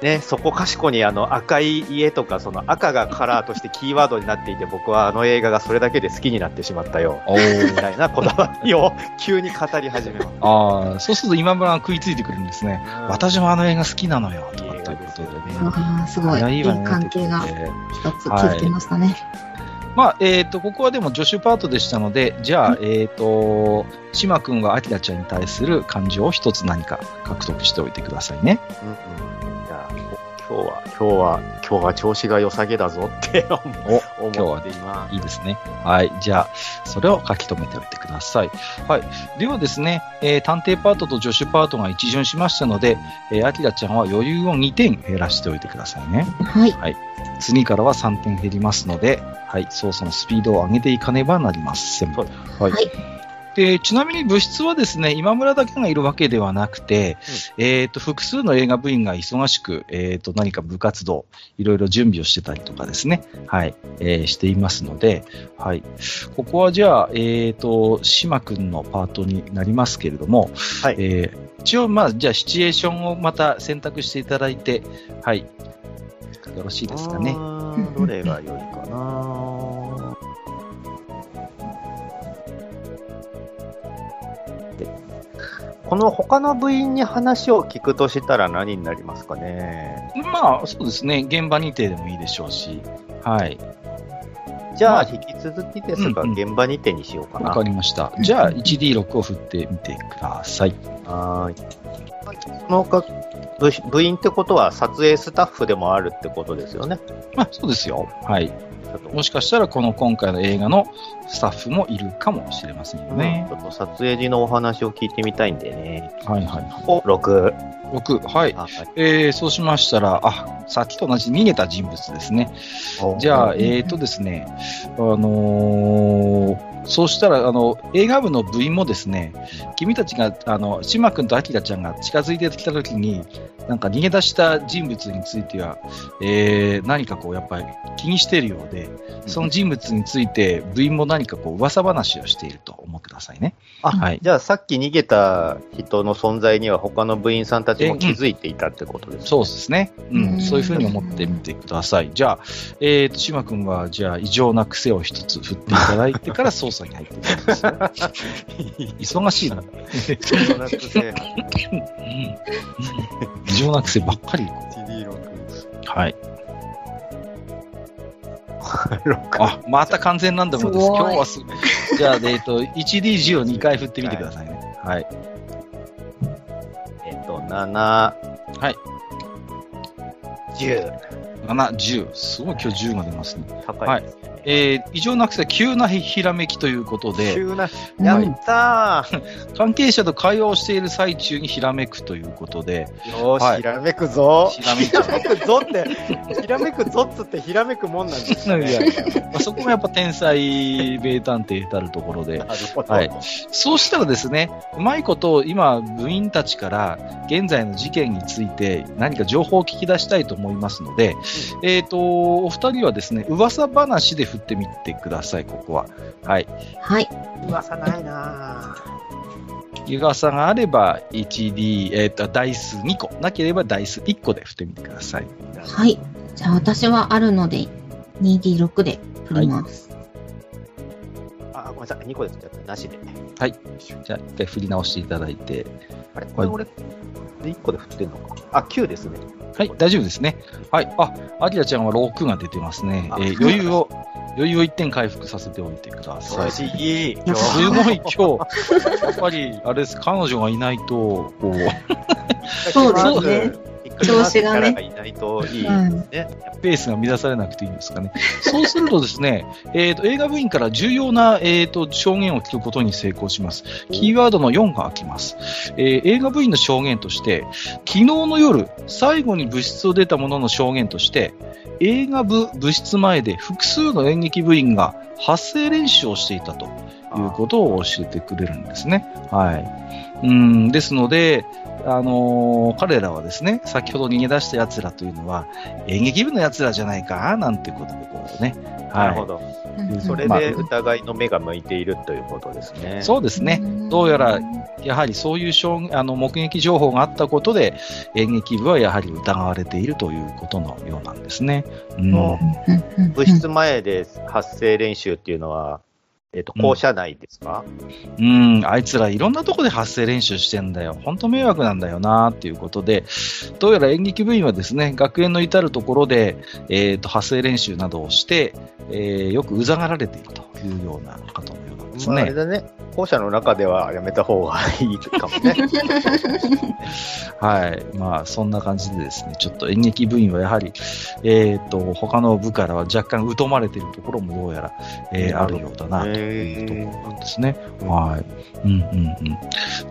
B: ね、そこかしこにあの赤い家とか、その赤がカラーとしてキーワードになっていて、僕はあの映画がそれだけで好きになってしまったよ。みたいなこだわりを急に語り始めます。
A: ああ、そうすると今村が食いついてくるんですね。私もあの映画好きなのよ、とか
B: いい映
A: ということでね。
C: すごい。いい関係が一つ築けましたね。
A: まあ、えっ、と、ここはでも助手パートでしたので、じゃあ、えっ、と、島君はアキラちゃんに対する感情を一つ何か獲得しておいてくださいね。
B: うんうん今日は、今日は、今日は調子が良さげだぞって思
A: お、今日は
B: 思っています。
A: いいですね。はい。じゃあ、それを書き留めておいてください。はい。ではですね、えー探偵パートと助手パートが一巡しましたので、えー、アキラちゃんは余裕を2点減らしておいてくださいね。
C: はい。
A: 次からは3点減りますので、はい、操作のスピードを上げていかねばなりません。はい。
C: はい
A: で、ちなみに部室はですね、今村だけがいるわけではなくて、えっ、と、複数の映画部員が忙しく、えっ、と、何か部活動、いろいろ準備をしてたりとかですね、はい、えーしていますので、はい。ここはじゃあ、えっ、と、島くんのパートになりますけれども、
B: はい
A: えー一応、まあ、じゃあ、シチュエーションをまた選択していただいて、はい。よろしいですかね。
B: どれが良いかなこの他の部員に話を聞くとしたら何になりますかね？
A: まあ、そうですね。現場にてでもいいでしょうし。はい。
B: じゃあ、
A: まあ
B: 引き続きですが、現場にてにしようかな。
A: わかりました。じゃあ、1D6 を振ってみてください。
B: はーい。その他部部員ってことは撮影スタッフでもあるってことですよね？
A: まあ、そうですよ。はい。
B: ちょっと
A: もしかしたら、この今回の映画のスタッフもいるかもしれませんよね
B: ち。ょっと撮影時のお話を聞いてみたいんでね。
A: はいはいは
B: お、6。
A: い。6、はい。
B: はい
A: えー、そうしましたら、あ、さっきと同じ逃げた人物ですね。じゃあ、えーとですね、あのーそうしたら、あの、映画部の部員もですね、君たちが、あの、島君とアキラちゃんが近づいてきたときに、なんか逃げ出した人物については、えー、何かこう、やっぱり気にしているようで、その人物について部員も何かこう、噂話をしていると思ってくださいね。
B: あ、
A: はい
B: じゃあさっき逃げた人の存在には他の部員さんたちも気づいていたってことですね。
A: そうですね。うん、
C: うん
A: そういうふうに思ってみてください。じゃあ、えーと、島君は、じゃあ、異常な癖を一つ振っていただいてから捜 査に入っていきますよ。忙しいな。
B: そうなくて
A: 異常な癖ばっかり。
B: 1D6
A: はい。あ、また完全ランダムです。
C: す
A: 今日はす、じゃあ、えっ、ーと、1D10 を2回振ってみてくださいね。はい。
B: えっと、7、
A: はい。
B: 10。
A: 7、10。すごい今日10が出ますね。
B: 高いですね。
A: えー、異常なくて急なひらめきということで、
B: 急な、やった
A: 関係者と会話をしている最中にひらめくということで、
B: ーよーし、
A: はい。
B: ひらめくぞ。
A: ひらめ
B: く。ぞって、ひらめくぞっつってひらめくもんなんですよ、ね。
A: いやいや。まあ、そこもやっぱ天才名探偵たるところで。はい。そうしたらですね、うまいこと今、部員たちから現在の事件について何か情報を聞き出したいと思いますので、えっ、と、お二人はですね、噂話で振ってみてください、ここは。はい。
C: はい。
B: 噂ないな
A: 噂があれば 1D、えっ、と、ダイス2個。なければダイス1個で振ってみてください。
B: ぁ
C: はい。じゃあ私はあるので、2D6 で振ります。
B: あ、ごめんなさい。2個でちゃった。なしで。
A: はい。じゃあ、一回振り直していただいて。
B: あれ？これ俺、で1個で振ってんのか。あ、9ですね。
A: はい、大丈夫ですね。はい。あ、アキラちゃんは6が出てますね。
B: あ
A: えー余裕を、余裕を1点回復させておいてください。すごい今日、やっぱり、あれです、彼女がいないと、こう、
C: そうですね。調子がね
B: いないといいね。
A: ペースが乱されなくていいんですかね。そうするとですね、えっ、と、映画部員から重要な、えっ、と、証言を聞くことに成功します。キーワードの4が開きます。えー映画部員の証言として、昨日の夜、最後に部室を出た者の証言として、映画部部室前で複数の演劇部員が発声練習をしていたということを教えてくれるんですね。はい。うん、ですので、あのー彼らはですね、先ほど逃げ出した奴らというのは、演劇部の奴らじゃないか、なんてことでこうね。はい。
B: なるほど。
C: うん
B: それ
A: まあ
B: で疑いの目が向いているということですね。
A: そうですね。どうやら、やはりそういう証言あの目撃情報があったことで、演劇部はやはり疑われているということのようなんですね。うん
B: 部室前で発声練習っていうのは、えっ、と、校舎内ですか、
A: うん、あいつらいろんなとこで発声練習してんだよ。本当迷惑なんだよな、っていうことで、どうやら演劇部員はですね、学園の至るところで、えっ、と、発声練習などをして、えーよくうざがられているというような方のようです
B: まあ、あれ
A: ね。
B: だね。校舎の中ではやめた方がいいかもね。
A: はい。まあ、そんな感じでですね、ちょっと演劇部員はやはり、えっ、と、他の部からは若干疎まれているところもどうやら、えーあるようだな、というところなんですね。はい。うんうんうん。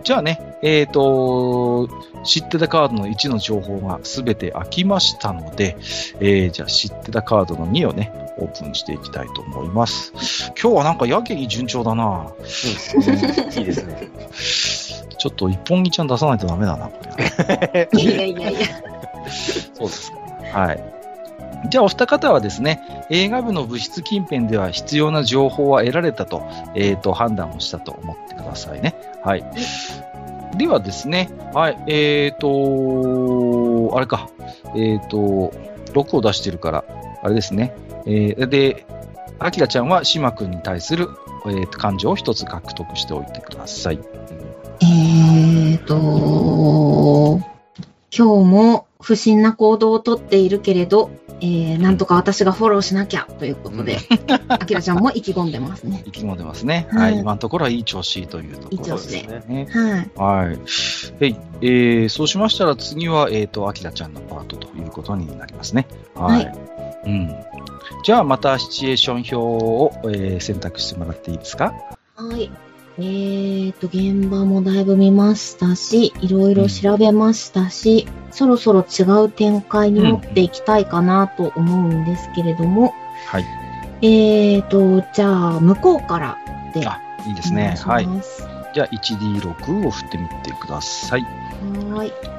A: じゃあね、えっ、と、知ってたカードの1の情報がすべて開きましたので、えーじゃあ知ってたカードの2をね、オープンしていきたいと思います。今日はなんかやけに順調だな。
B: いいですね。
A: ちょっと一本木ちゃん出さないとダメだな、これ。
C: いやいやいや。
A: そうですか。はい。じゃあ、お二方はですね、映画部の部室近辺では必要な情報は得られたと、えっ、と、判断をしたと思ってくださいね。はい。ではですね、はい、えっ、と、あれか、えっ、と、6を出してるから、あれですね。えーで、アキラちゃんは島君に対する、えーと感情を一つ獲得しておいてください。
C: えーと、今日も不審な行動をとっているけれど、えー、なんとか私がフォローしなきゃということで、あきらちゃんも意気込んでますね。
A: 意気込んでますね。
C: はい
A: はい。今のところはいい調子というところ
C: いい調子で
A: ですね。
C: はい。
A: はい。えーそうしましたら次は、えっ、と、アキラちゃんのパートということになりますね。はい。
C: はい
A: うん。じゃあ、またシチュエーション表を、えー選択してもらっていいですか？
C: はい。えーと、現場もだいぶ見ましたし、いろいろ調べましたし、そろそろ違う展開に持っていきたいかなと思うんですけれども、
A: はい。
C: えーと、じゃあ、向こうからで。
A: あ、いいですね。
C: お
A: はい。じゃあ、1D6 を振ってみてください。
C: はー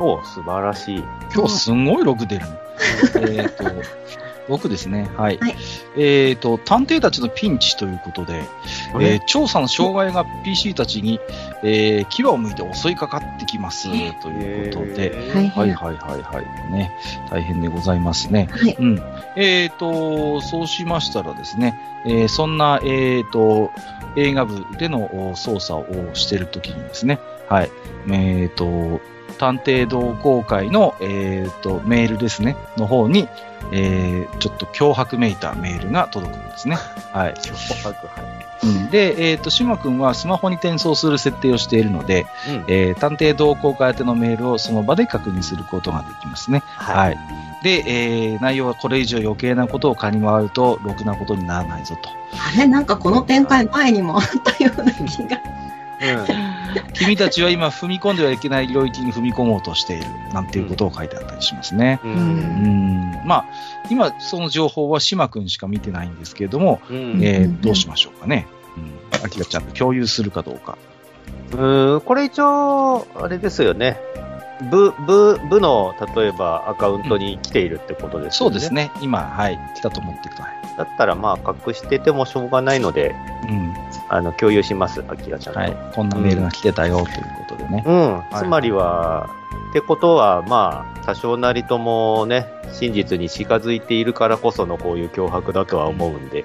C: い。
B: お素晴らしい。
A: 今日すんごい6出るね。えっと、6ですね。はい。
C: はい
A: えっ、と、探偵たちのピンチということで、えー調査の障害が PC たちに、えー牙を向いて襲いかかってきます、ということで、
C: はい
A: はいはいはいはい。ね。大変でございますね。
C: はい。
A: うん。えっ、と、そうしましたらですね、えーそんな、えっ、と、映画部でのお捜査をしているときにですね、はい。えっ、と、探偵同好会の、えっ、と、メールですね、の方に、えーちょっと脅迫めいたメールが届くんですね。はい。
B: 脅迫はい
A: うん、で、えっ、と、島くんはスマホに転送する設定をしているので、
B: うん
A: えー探偵同好会宛てのメールをその場で確認することができますね。
B: はい。
A: はい。で、えー、内容はこれ以上余計なことを蚊に回ると、ろくなことにならないぞと。
C: あれなんかこの展開前にもあったような気が。
A: 君たちは今踏み込んではいけない領域に踏み込もうとしている、なんていうことを書いてあったりしますね。
B: う。
C: うん
A: うんん。まあ、今、その情報は島君しか見てないんですけれども、
B: うん。
A: え
C: うん
A: ー、どうしましょうかね。うん。アキラちゃんと共有するかどうか。
B: うん、これ一応、あれですよね。部、部、部の、例えばアカウントに来ているってことですよね。
A: そうです。ね。今、はい、来たと思ってください。
B: だったらまあ隠しててもしょうがないので、
A: うん。
B: あの、共有します、アキラちゃんと。
A: はい。こんなメールが来てたよ、ということでね。
B: うん。
A: い
B: つまりは、ってことは、まあ、多少なりともね、真実に近づいているからこそのこういう脅迫だとは思うんで。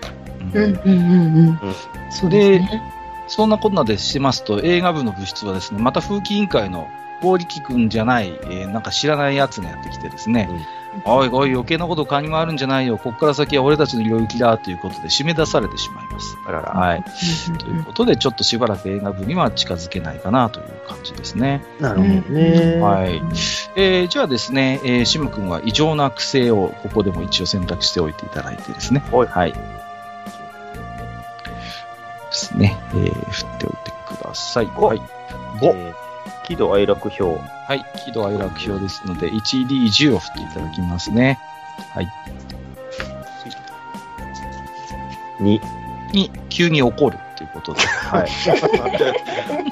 A: うん
C: うんうんうんうん。そうで。
A: そんなことなでしますと、映画部の部室はですね、また風紀委員会の合力くんじゃない、えーなんか知らないやつがやってきてですね、おいおい余計なこと勘に回るんじゃないよ、こっから先は俺たちの領域だということで締め出されてしまいます。
B: あらら。
A: はい。
C: うん
A: ということで、ちょっとしばらく映画部には近づけないかなという感じですね。
B: なるほどね。
A: はい。えーじゃあですね、えー、シム君は異常な癖をここでも一応選択しておいていただいてですね。
B: はい
A: はい。ですね。えー振っておいてください。
B: お
A: はい。
B: えー喜怒哀楽表。
A: はい。喜怒哀楽表ですので、1D10 を振っていただきますね。はい。
B: に。
A: に、急に怒るということで。はい。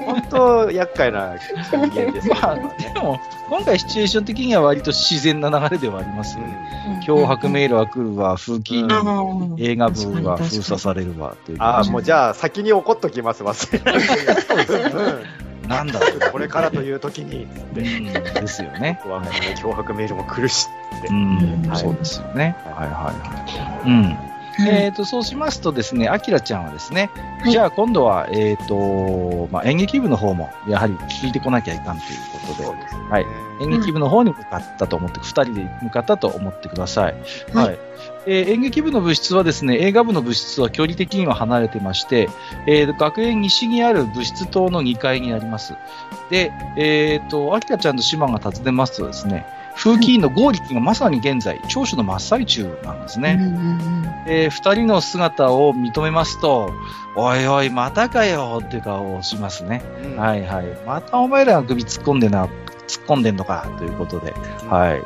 B: 本当、厄介な人間ですよ
A: まあ、
B: ね。
A: でも、今回シチュエーション的には割と自然な流れではありますよね。脅迫メールは来るわ、風紀映画部は封鎖されるわ、という
B: ああ、もうじゃあ先に怒っときます、忘れない
A: なんだ。
B: これからという時に、
A: うんですよね。
B: 僕はもうね脅迫メールも来るしって
A: う。ん、
C: はい
A: そうですよね。はいはいはい。うん。えっ、と、そうしますとですね、アキラちゃんはですね、
C: はい
A: じゃあ今度は、えっ、と、まあ、演劇部の方も、やはり聞いてこなきゃいかんということで、
B: ですね。
A: はい演劇部の方に向かったと思って、二人で向かったと思ってください。
C: はい
A: はい。えー演劇部の部室はですね、映画部の部室は距離的には離れてまして、えー学園西にある部室棟の2階にあります。で、えっ、と、アキラちゃんと島が訪ねますとですね、風紀委員の合力がまさに現在、聴取の真っ最中なんですね。
C: うんうん
A: えー二人の姿を認めますと、おいおい、またかよっていう顔をしますね。
B: うん
A: はいはい。またお前らが首突っ込んでな、突っ込んでんのか、ということで。はい。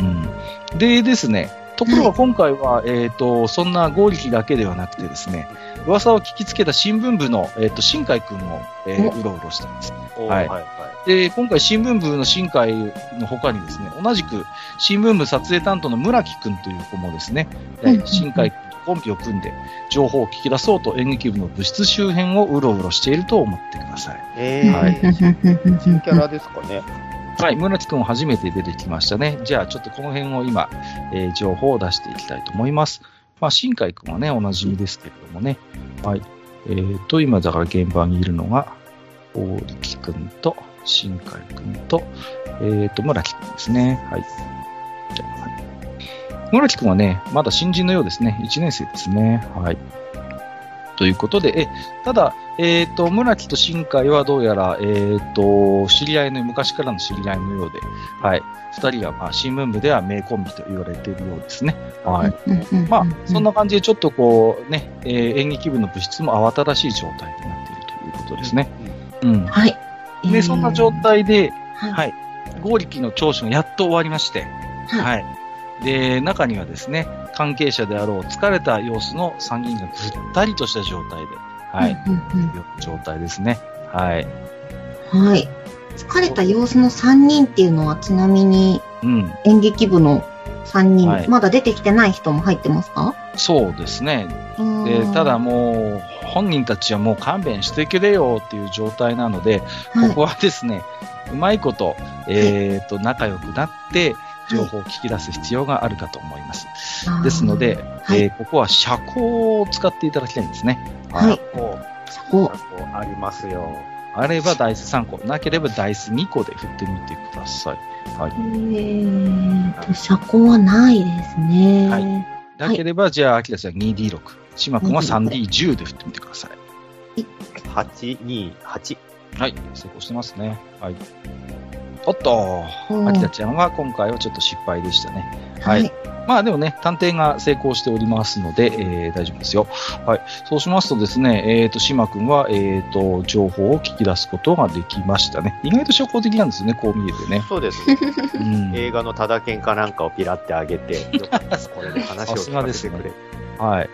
A: うん。でですね、ところが今回は、えっ、と、そんな合力だけではなくてですね、噂を聞きつけた新聞部の、えっ、と、新海くんも、えー
C: お
A: うろうろしてます。
B: お
A: はい
B: はいはい。
A: で、今回新聞部の新海の他にですね、同じく新聞部撮影担当の村木くんという子もですね、
C: うんうんうん
A: 新海くんとコンビを組んで、情報を聞き出そうと演劇部の部室周辺をうろうろしていると思ってください。
C: うん。
B: えー
A: はい
B: 新キャラですかね。
A: はい、村木くんは初めて出てきましたね。じゃあ、ちょっとこの辺を今、えー情報を出していきたいと思います。まあ、新海くんはね、おなじみですけれどもね。はい。えーと、今、だから現場にいるのが、大力くんと、新海くんと、えーと、村木くんですね。はい。じゃあ、はい。村木くんはね、まだ新人のようですね。1年生ですね。はい。ということで、え、ただ、えっ、と、村木と新海はどうやら、えっ、と、知り合いの、昔からの知り合いのようで、はい。二人は、まあ、新聞部では名コンビと言われているようですね。はい。まあ、そんな感じで、ちょっとこう、ね、えー演劇部の部室も慌ただしい状態になっているということですね。うん。
C: はい。
A: で、そんな状態で、
C: はい
A: はい。合力の聴取がやっと終わりまして、
C: はい
A: はい。で、中にはですね、関係者であろう疲れた様子の3人がぐったりとした状態で、はい。
C: うんうん
A: いう状態ですね。はい。
C: うんはい。疲れた様子の3人っていうのはちなみに
A: うん。
C: 演劇部の3人、
A: はい
C: まだ出てきてない人も入ってますか？
A: そうですね。で
C: で
A: ただもう、本人たちはもう勘弁してくれよっていう状態なので、
C: はい
A: ここはですね、うまいこと、えっ、と、仲良くなって、情報を聞き出す必要があるかと思います。ですので、
C: はい
A: えーここは社交を使っていただきたいんですね。
C: はい
B: こ
C: そこ
B: う、こうありますよ。
A: あればダイス3個、なければダイス2個で振ってみてください。はい。
C: えーと、車高はないですね。
A: はいなければ、じゃあ、アキラちゃん 2D6。島君は 3D10 で振ってみてください。
B: 8、2、8。
A: はい。成功してますね。はい。おっと、
C: うん
A: 秋田ちゃんは今回はちょっと失敗でしたね。は
C: はいい。
A: まあでもね、探偵が成功しておりますので、えー大丈夫ですよ。はい。そうしますとですね、えっ、と、島君は、えっ、と、情報を聞き出すことができましたね。意外と社交的なんですよね、こう見えてね。
B: そうですね。
A: うん。
B: 映画のただけんかなんかをピラってあげて、よかったこれで話を聞かせてくれ。
A: はい。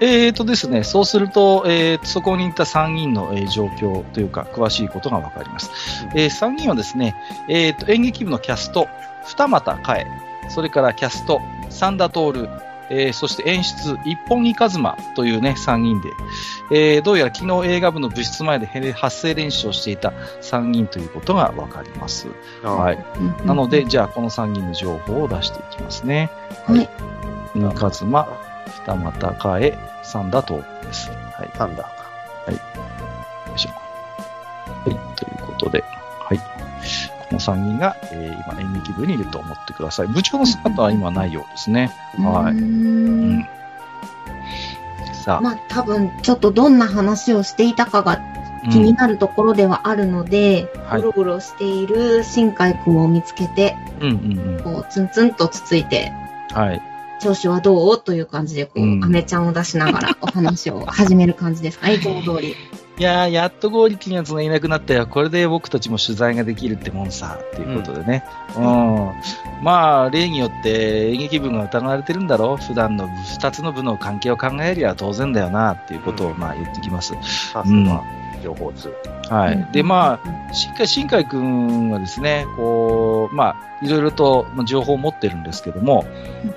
A: えっ、とですね、そうすると、えーそこにいた3人の、えー状況というか、詳しいことがわかります。え3人はですね、えっ、と、演劇部のキャスト、二俣かえ、それからキャスト、三田徹、えーそして演出、一本木一馬というね、3人で、えーどうやら昨日映画部の部室前でへ発声練習をしていた3人ということがわかります。は。
B: はい
C: うん
A: なので、、じゃあこの3人の情報を出していきますね。
C: はい。
A: 三一馬、二俣かえ、三田徹です。はい。
B: なんだ。
A: よいしょ。はい、ということで、はい。この3人が、えー今演劇部にいると思ってください。部長の姿は今ないようですね。はい。
C: う
A: ん
C: ん。
A: さあ、
C: まあ多分ちょっとどんな話をしていたかが気になるところではあるので、
A: はい
C: ゴロゴロしている新海くんを見つけて、
A: うん、うん、うん。
C: こうツンツンとつついて、
A: はい。
C: 調子はどう？という感じで、こう、
A: うん
C: アメちゃんを出しながら お話を始める感じですかね、いつも通り。
A: いやー、やっとゴーリキのやつがいなくなったよ。これで僕たちも取材ができるってもんさ、っていうことでね。うん。まあ、例によって演劇部が疑われてるんだろう普段の二つの部の関係を考えりゃ当然だよな、っていうことを
B: うん
A: まあ言ってきます。
B: さすが、情報通。
A: はい。で、まあ、新海、新海くんはですね、こう、まあ、いろいろとまあ情報を持ってるんですけども、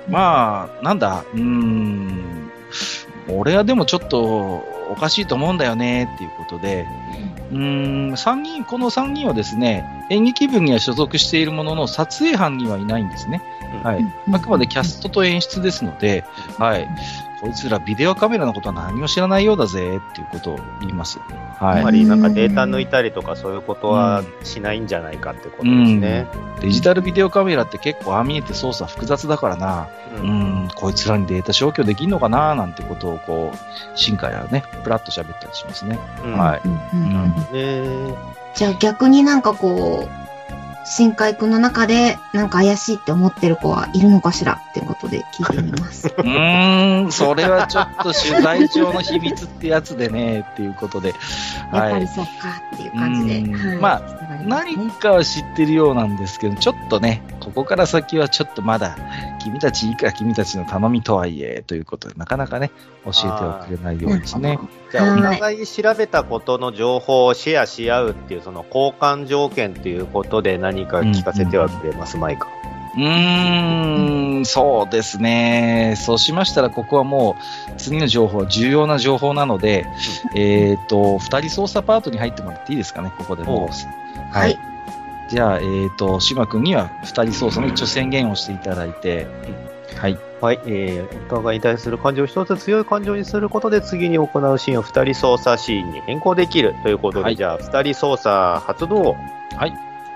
A: まあ、なんだ、うーん、俺はでもちょっとおかしいと思うんだよねっていうことで、うーん、三人、この3人はですね、演劇部には所属しているものの、撮影班にはいないんですね。はい。あくまでキャストと演出ですので、はい。こいつらビデオカメラのことは何も知らないようだぜっていうことを言います。はい
B: あんま。りなんかデータ抜いたりとかそういうことはしないんじゃないかってことですね。
A: デジタルビデオカメラって結構ああ見えて操作複雑だからな、
B: う
A: うんん、こいつらにデータ消去できんのかななんてことをこう、新海はね、プラッと喋ったりしますね。
B: うん
A: はい。
C: うんうんじゃあ逆になんかこう、新海くんの中でなんか怪しいって思ってる子はいるのかしらってことで聞いてみます。
A: うーん、それはちょっと取材上の秘密ってやつでね、っていうことで。
C: やっぱ
A: はい。
C: りそっかっていう感じで。
A: うん
C: はい
A: まあ何かは知ってるようなんですけど、ちょっとね、ここから先はちょっとまだ、君たちいいか君たちの頼みとはいえ、ということで、なかなかね、教えてはくれないようですね。
B: じゃあ、お
C: はい
B: 互い調べたことの情報をシェアし合うっていう、その交換条件っていうことで何か聞かせてはくれますまいか。
A: うーん、そうですね。そうしましたら、ここはもう、次の情報は重要な情報なので、えっ、と、二人操作パートに入ってもらっていいですかね、ここでも
C: はい。
A: じゃあ、えっ、と、島君には二人操作の一応宣言をしていただいて、はい。
B: はい、えー、お互いに対する感情を一つ強い感情にすることで次に行うシーンを二人操作シーンに変更できるということで、
A: はい
B: じゃあ二人操作発動。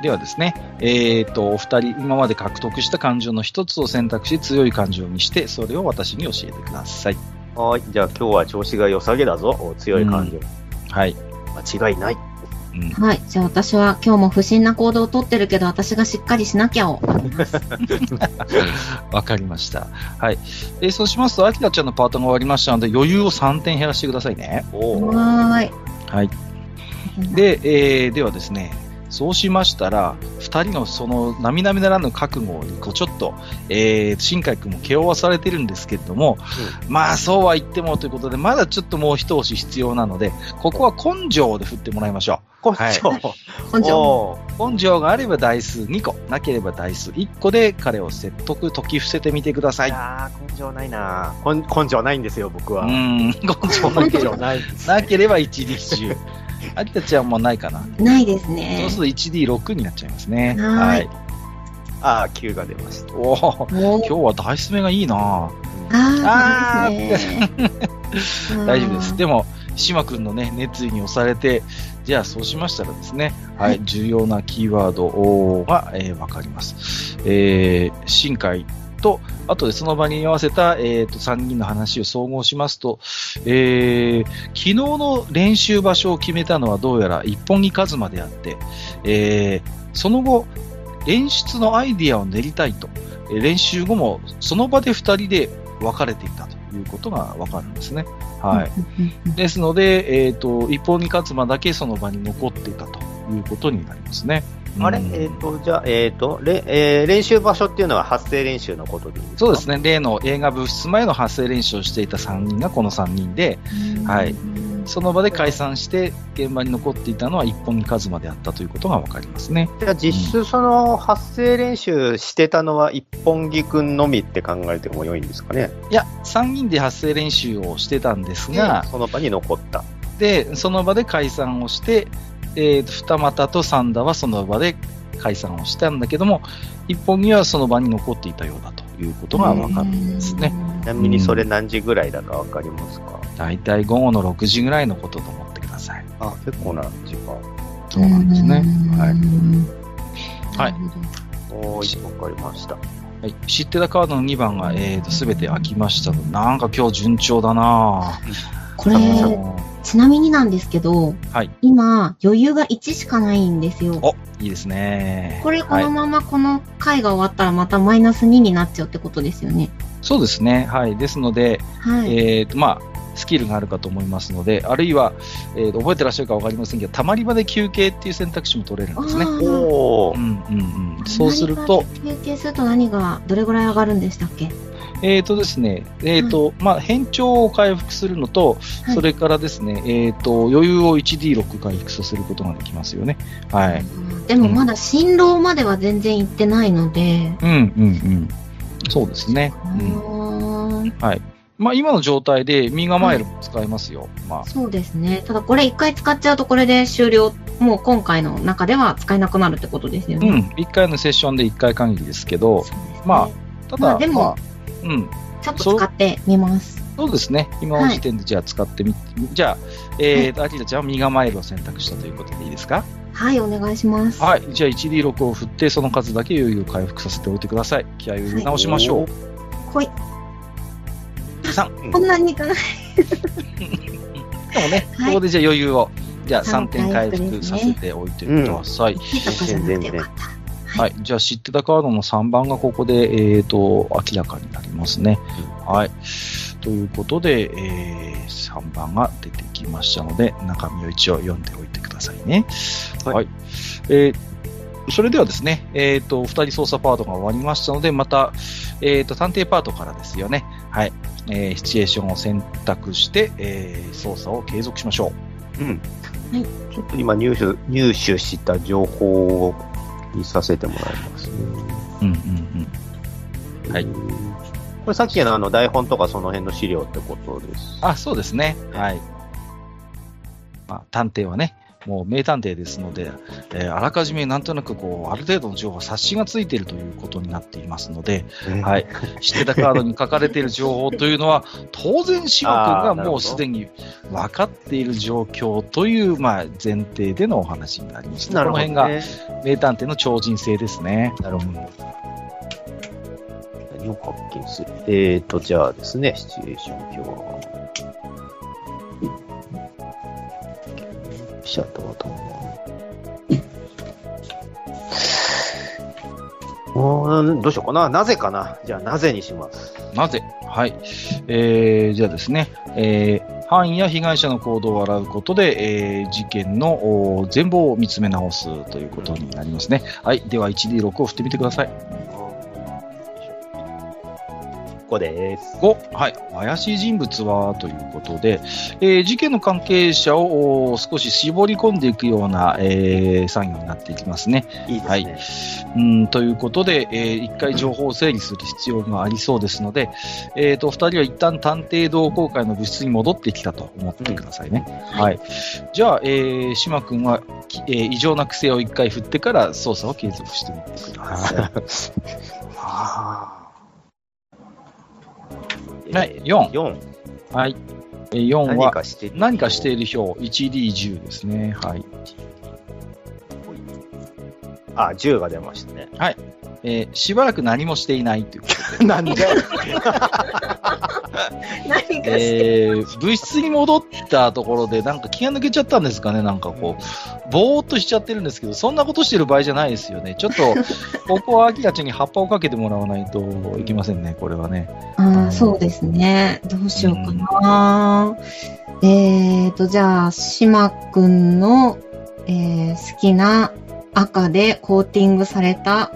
A: ではですね、えっ、と、お二人、今まで獲得した感情の一つを選択し、強い感情にして、それを私に教えてください。
B: はい、じゃあ今日は調子が良さげだぞ。お強い感情。
A: はい。
B: 間違いない。
A: うん
C: はい。じゃあ私は今日も不審な行動をとってるけど、私がしっかりしなきゃを。
A: わかりました。はい。えーそうしますと、秋田ちゃんのパートが終わりましたので、余裕を3点減らしてくださいね。
B: おー
C: はーい。
A: はい。で、えーではですね、そうしましたら、二人のその、並々ならぬ覚悟に、こう、ちょっと、えー、新海君も気負わされてるんですけれども、まあ、そうは言ってもということで、まだちょっともう一押し必要なので、ここは根性で振ってもらいましょ
B: 根
A: はい
B: 性。
C: 本庄。
B: おー
A: う。根性があれば台数2個、なければ台数1個で彼を説得、解き伏せてみてください。
B: いやー根性ないな根根性ないんですよ、僕は。
A: うーん、根性なければ、
B: な。
A: なければ 1D10。秋田ちゃんもないかな。
C: ないです
A: そう
C: ね
A: す。ると 1D6 になっちゃいますね。
C: はい
B: あー、9が出ました。
A: おお、今日はダイス目がいいな
C: あ
A: あ
C: ね。
A: 大丈夫です。でも、島君のね、熱意に押されて、じゃあそうしましたらですね、はい、
C: はい
A: 重要なキーワードが、えーわかります。えー、新海と、あとでその場に合わせた、えー、と3人の話を総合しますと、えー、昨日の練習場所を決めたのはどうやら一本木一馬であって、えー、その後、演出のアイディアを練りたいと、えー練習後もその場で二人で別れていたということがわかるんですね。はい。
C: い。
A: ですので、えっ、と、一本に勝つまだけその場に残っていたということになりますね。
B: あれ？
A: うん
B: えっ、と、じゃあ、えっ、と、れえー練習場所っていうのは発声練習のことで
A: そうです。ね。例の映画部室前の発声練習をしていた3人がこの3人で、はいその場で解散して現場に残っていたのは一本に数まであったということがわかりますね。
B: じゃあ実質その発声練習してたのは一本木くんのみって考えても良いんですかね？
A: いや、3人で発声練習をしてたんですが、
B: その場に残った。
A: で、その場で解散をして、えーと、二股と三田はその場で解散をしたんだけども、一本にはその場に残っていたようだということがわかるんですね。
B: ちなみにそれ何時ぐらいだかわかりますか、
A: だいたい午後の6時ぐらいのことと思ってください。
B: あ、結構な時間。
A: そうなんですね。はい。はい
C: い。
B: おーい、わかりました。
A: はい、知ってたカードの2番が、えーと、すべて開きましたのでなんか今日順調だな
C: これ、
A: ぁ。
C: ちなみになんですけど、
A: はい
C: 今、余裕が1しかないんですよ。
A: お、いいですね。
C: これ、こ
A: はい
C: のままこの回が終わったらまたマイナス2になっちゃうってことですよね。
A: そうですね。はい。ですので、
C: はい。
A: えーと、まあ、スキルがあるかと思いますので、あるいは、えーと覚えてらっしゃるかわかりませんけど、たまり場で休憩っていう選択肢も取れるんですね。
B: おー。
A: うんうんうん。そうすると、
C: 休憩すると何が、どれぐらい上がるんでしたっけ？
A: えーとですね、えーと、まあ、変調を回復するのと、
C: はい
A: それからですね、えーと、余裕を 1D6 回復させることができますよね。はい。
C: でもまだ新郎までは全然行ってないので、
A: うんうんうん。そうですね。
C: あ
A: うん。
C: ー
A: はい。まあ、今の状態で、ミガマイルも使えますよ。まあ、
C: そうですね。ただこれ一回使っちゃうとこれで終了。もう今回の中では使えなくなるってことですよね。
A: うん。一回のセッションで一回限りですけど、
C: ね
A: まただ、
C: まあでも
A: まあうん。
C: ちょっと使ってみます。
A: そうですね。今の時点でじゃあ使ってみ、じゃあ、えーと、アキラちゃんはミガマイルを選択したということでいいですか？
C: はい、お願いします。
A: はい。じゃあ 1D6 を振って、その数だけ余裕を回復させておいてください。気合を入れ直しましょう。
C: ほい。
A: 3。
C: こんなにいかない。
A: でもね、
C: はい
A: ここでじゃあ余裕を、じゃあ3
C: 三
A: 点回
C: 回
A: 復させておいてください。
C: ヒとかじゃなくてよかった。
A: はい。じゃあ知ってたカードの3番がここで、えっ、と、明らかになりますね。はい。ということで、えー、3番が出てきましたので、中身を一応読んでおいてくださいね。
B: はい
A: はい。えーそれではですね、えっ、と、二人操作パートが終わりましたので、また、えっ、と、探偵パートからですよね。はい。えーシチュエーションを選択して、えー操作を継続しましょう。
B: うん。
C: はい
B: ちょっと今入手、入手した情報を見させてもらいますね。
A: うんうんうん。はい
B: うん。これさっきのあの台本とかその辺の資料ってことです。
A: あ、そうですね。はい。まあ、探偵はね、もう名探偵ですので、えーあらかじめなんとなくこう、ある程度の情報、察しがついているということになっていますので、はい。知ってたカードに書かれている情報というのは、当然、島君がもうすでに分かっている状況という、まあ、前提でのお話になりますね。
B: なるほど、ね。
A: この辺が名探偵の超人性ですね。
B: なるほど何を発見する？えーと、じゃあですね、シチュエーション表。シャットボタン。おーどうしようかな。なぜかな。じゃあ、なぜにします。
A: なぜ？はい。えー、じゃあですね、えー、犯や被害者の行動を洗うことで、えー、事件の全貌を見つめ直すということになりますね。はい。では 1D6 を振ってみてください。
B: 5です。
A: 5、はい。怪しい人物はということで、えー事件の関係者をお少し絞り込んでいくような、えー作業になっていきますね。
B: いいですね。
A: はいうんということで、えー一回情報を整理する必要がありそうですので、えっ、と、二人は一旦探偵同好会の部室に戻ってきたと思ってくださいね。はい。じゃあ、えー、島君は、きえー異常な癖を一回振ってから操作を継続してみてください。は い、4。
B: 4。
A: はい。えー4
B: 何
A: は
B: かしてる
A: 何かしている表、1D10 ですね。はい。
B: あ、10が出ましたね。
A: えーしばらく何もしていないということで。
B: なんで
C: 何かして、
A: えー、物質に戻ったところで、なんか気が抜けちゃったんですかね、なんかこう、ぼーっとしちゃってるんですけど、そんなことしてる場合じゃないですよね。ちょっと、ここはアキラちゃんに葉っぱをかけてもらわないといけませんね、これはね。
C: ああ、そうですね。どうしようかな。えーと、じゃあ、しまくんの、えー好きな赤でコーティングされた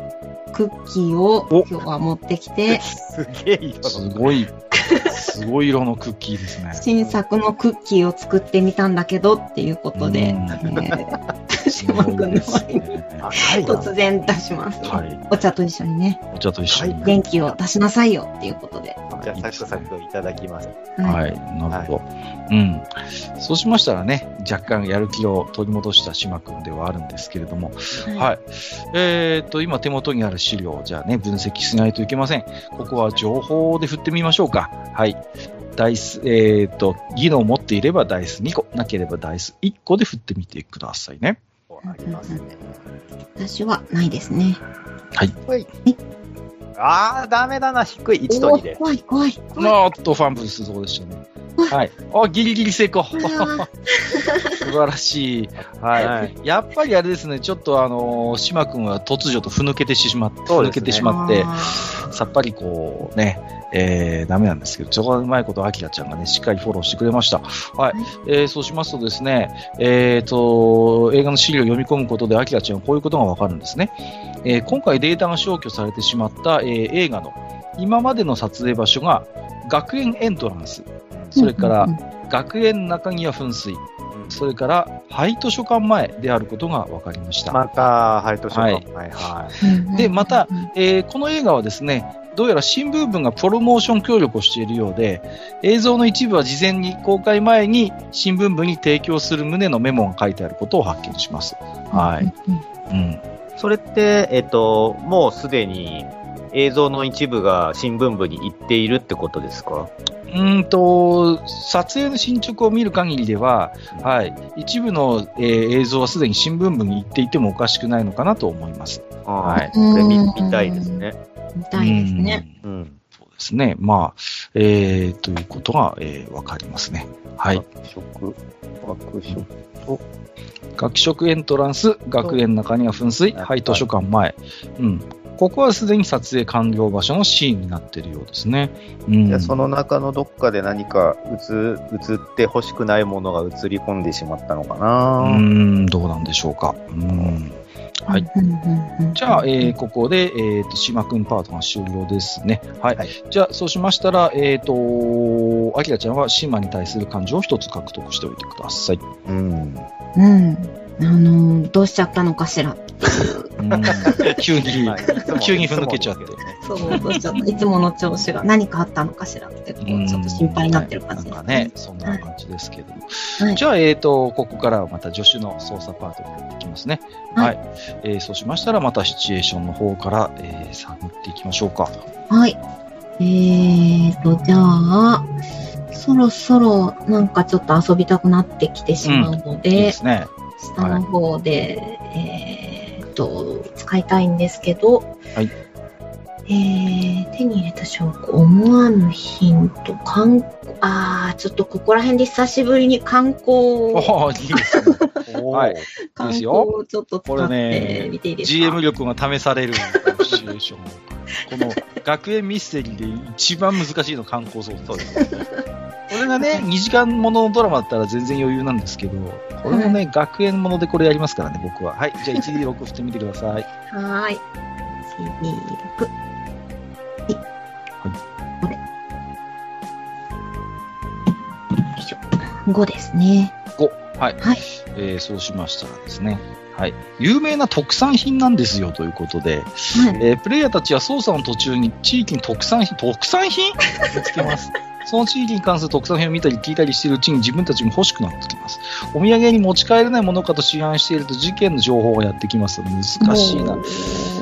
C: クッキーを
A: お。
C: 今日は持ってきて、
B: すげえ色
A: すごい、すごい色のクッキーですね。
C: 新作のクッキーを作ってみたんだけどっていうことで、しまくんの前に。突然出します。
A: はい。
C: お茶と一緒にね、
A: お茶と一緒に。
C: 元気を出しなさいよっていうことで。
B: じゃあ、サクサクいただきます。
A: はい、なるほど。うん。そうしましたらね、若干やる気を取り戻した島君ではあるんですけれども、はい。えーっと、今手元にある資料をじゃあね、分析しないといけません。ここは情報で振ってみましょうか。はい。ダイス、えーっと、技能を持っていればダイス2個、なければダイス1個で振ってみてくださいね。
B: ありますね。
C: 私はないですね。
B: あー、ダメだな、低い。1と2で。
C: 怖い怖い。怖い
A: なーっとファンブルするとこでしたね。はい。あ、ギリギリ成功。素晴らしい。はい。
B: はい
A: やっぱりあれですね、ちょっとあのー、島君は突如とふぬけてしまって、ふぬけてしまって、
C: あ
A: さっぱりこうね、えー、ダメなんですけど、ちょっとうまいこと、アキラちゃんがね、しっかりフォローしてくれました。はい。えー、そうしますとですね、えーと、映画の資料を読み込むことで、アキラちゃんはこういうことがわかるんですね。えー今回データが消去されてしまった、えー映画の今までの撮影場所が学園エントランス、
C: ー
A: それから学園中庭噴水、それから廃図書館前であることが分かりました。
B: また、ハイトショ
A: はい。
B: はい
A: でまた
C: うん
A: えーこの映画はですね、どうやら新聞部がプロモーション協力をしているようで、映像の一部は事前に公開前に新聞部に提供する旨のメモが書いてあることを発見します。はい。
C: うん。
B: それって、えっと、もうすでに映像の一部が新聞部に行っているってことですか？
A: うーんと、撮影の進捗を見る限りでは、はい、一部の、えー映像はすでに新聞部に行っていてもおかしくないのかなと思います。はい
B: これ見見たいですね。
C: 見たいですね。
A: うん。
B: うん。
A: そうですね。まあ、えー、ということが、えー、わかりますね。はい。
B: 食、学食。
A: 学食エントランス、学園中には噴水、
B: はい
A: 廃図書館前。うん。ここはすでに撮影完了場所のシーンになっているようですね。うん。
B: じゃあその中のどっかで何か映映って欲しくないものが映り込んでしまったのか
A: う
B: な、
A: ーん、どうなんでしょうか。うん。はい。じゃあ、えーここで、えっ、と、島くんパートが終了ですね。はい。
B: はい
A: じゃあ、そうしましたら、えっ、と、アキラちゃんは島に対する感情を一つ獲得しておいてください。
B: うん。
C: うん。あのー、どうしちゃったのかしら。
A: うん急に、急にふぬけちゃって
B: いつもです
C: そう、どうしちゃった。いつもの調子が何かあったのかしらって、こうちょっと心配になってる感じです
A: なんかね、そんな感じですけども。
C: はい
A: じゃあ、えっ、と、ここからはまた助手の操作パートに入っていきますね。は。
C: はいい
A: えーそうしましたら、またシチュエーションの方から、えー、探っていきましょうか。
C: はい。えーと、じゃあ、そろそろなんかちょっと遊びたくなってきてしまうの
A: いい
C: で、
A: ですね。
C: 下の方で、えーと、使いたいんですけど、
A: はい
C: えー、手に入れた証拠、思わぬヒント、観光、あー、ちょっとここら辺で久しぶりに観光を、
A: いいですね。はい
C: ちょっと使
A: これ
C: って
A: ね
C: みていいですか
A: ？GM 力が試されるシチュエーション。この学園ミステリーで一番難しいの観光操作です。これがね、2時間もののドラマだったら全然余裕なんですけど、これもね、学園ものでこれやりますからね、僕は。はい。じゃあ 1D6 振ってみてください。
C: はーい。1、2、6。はい。これ。よいしょ。5ですね。
A: 5。はい。
C: はい
A: えーそうしましたらですね。はい。有名な特産品なんですよということで、
C: はい。
A: えープレイヤーたちは操作の途中に地域に特産品、特産品？見つけます。その地域に関する特産品を見たり聞いたりしているうちに自分たちも欲しくなってきます。お土産に持ち帰れないものかと思案していると事件の情報がやってきます。難しいな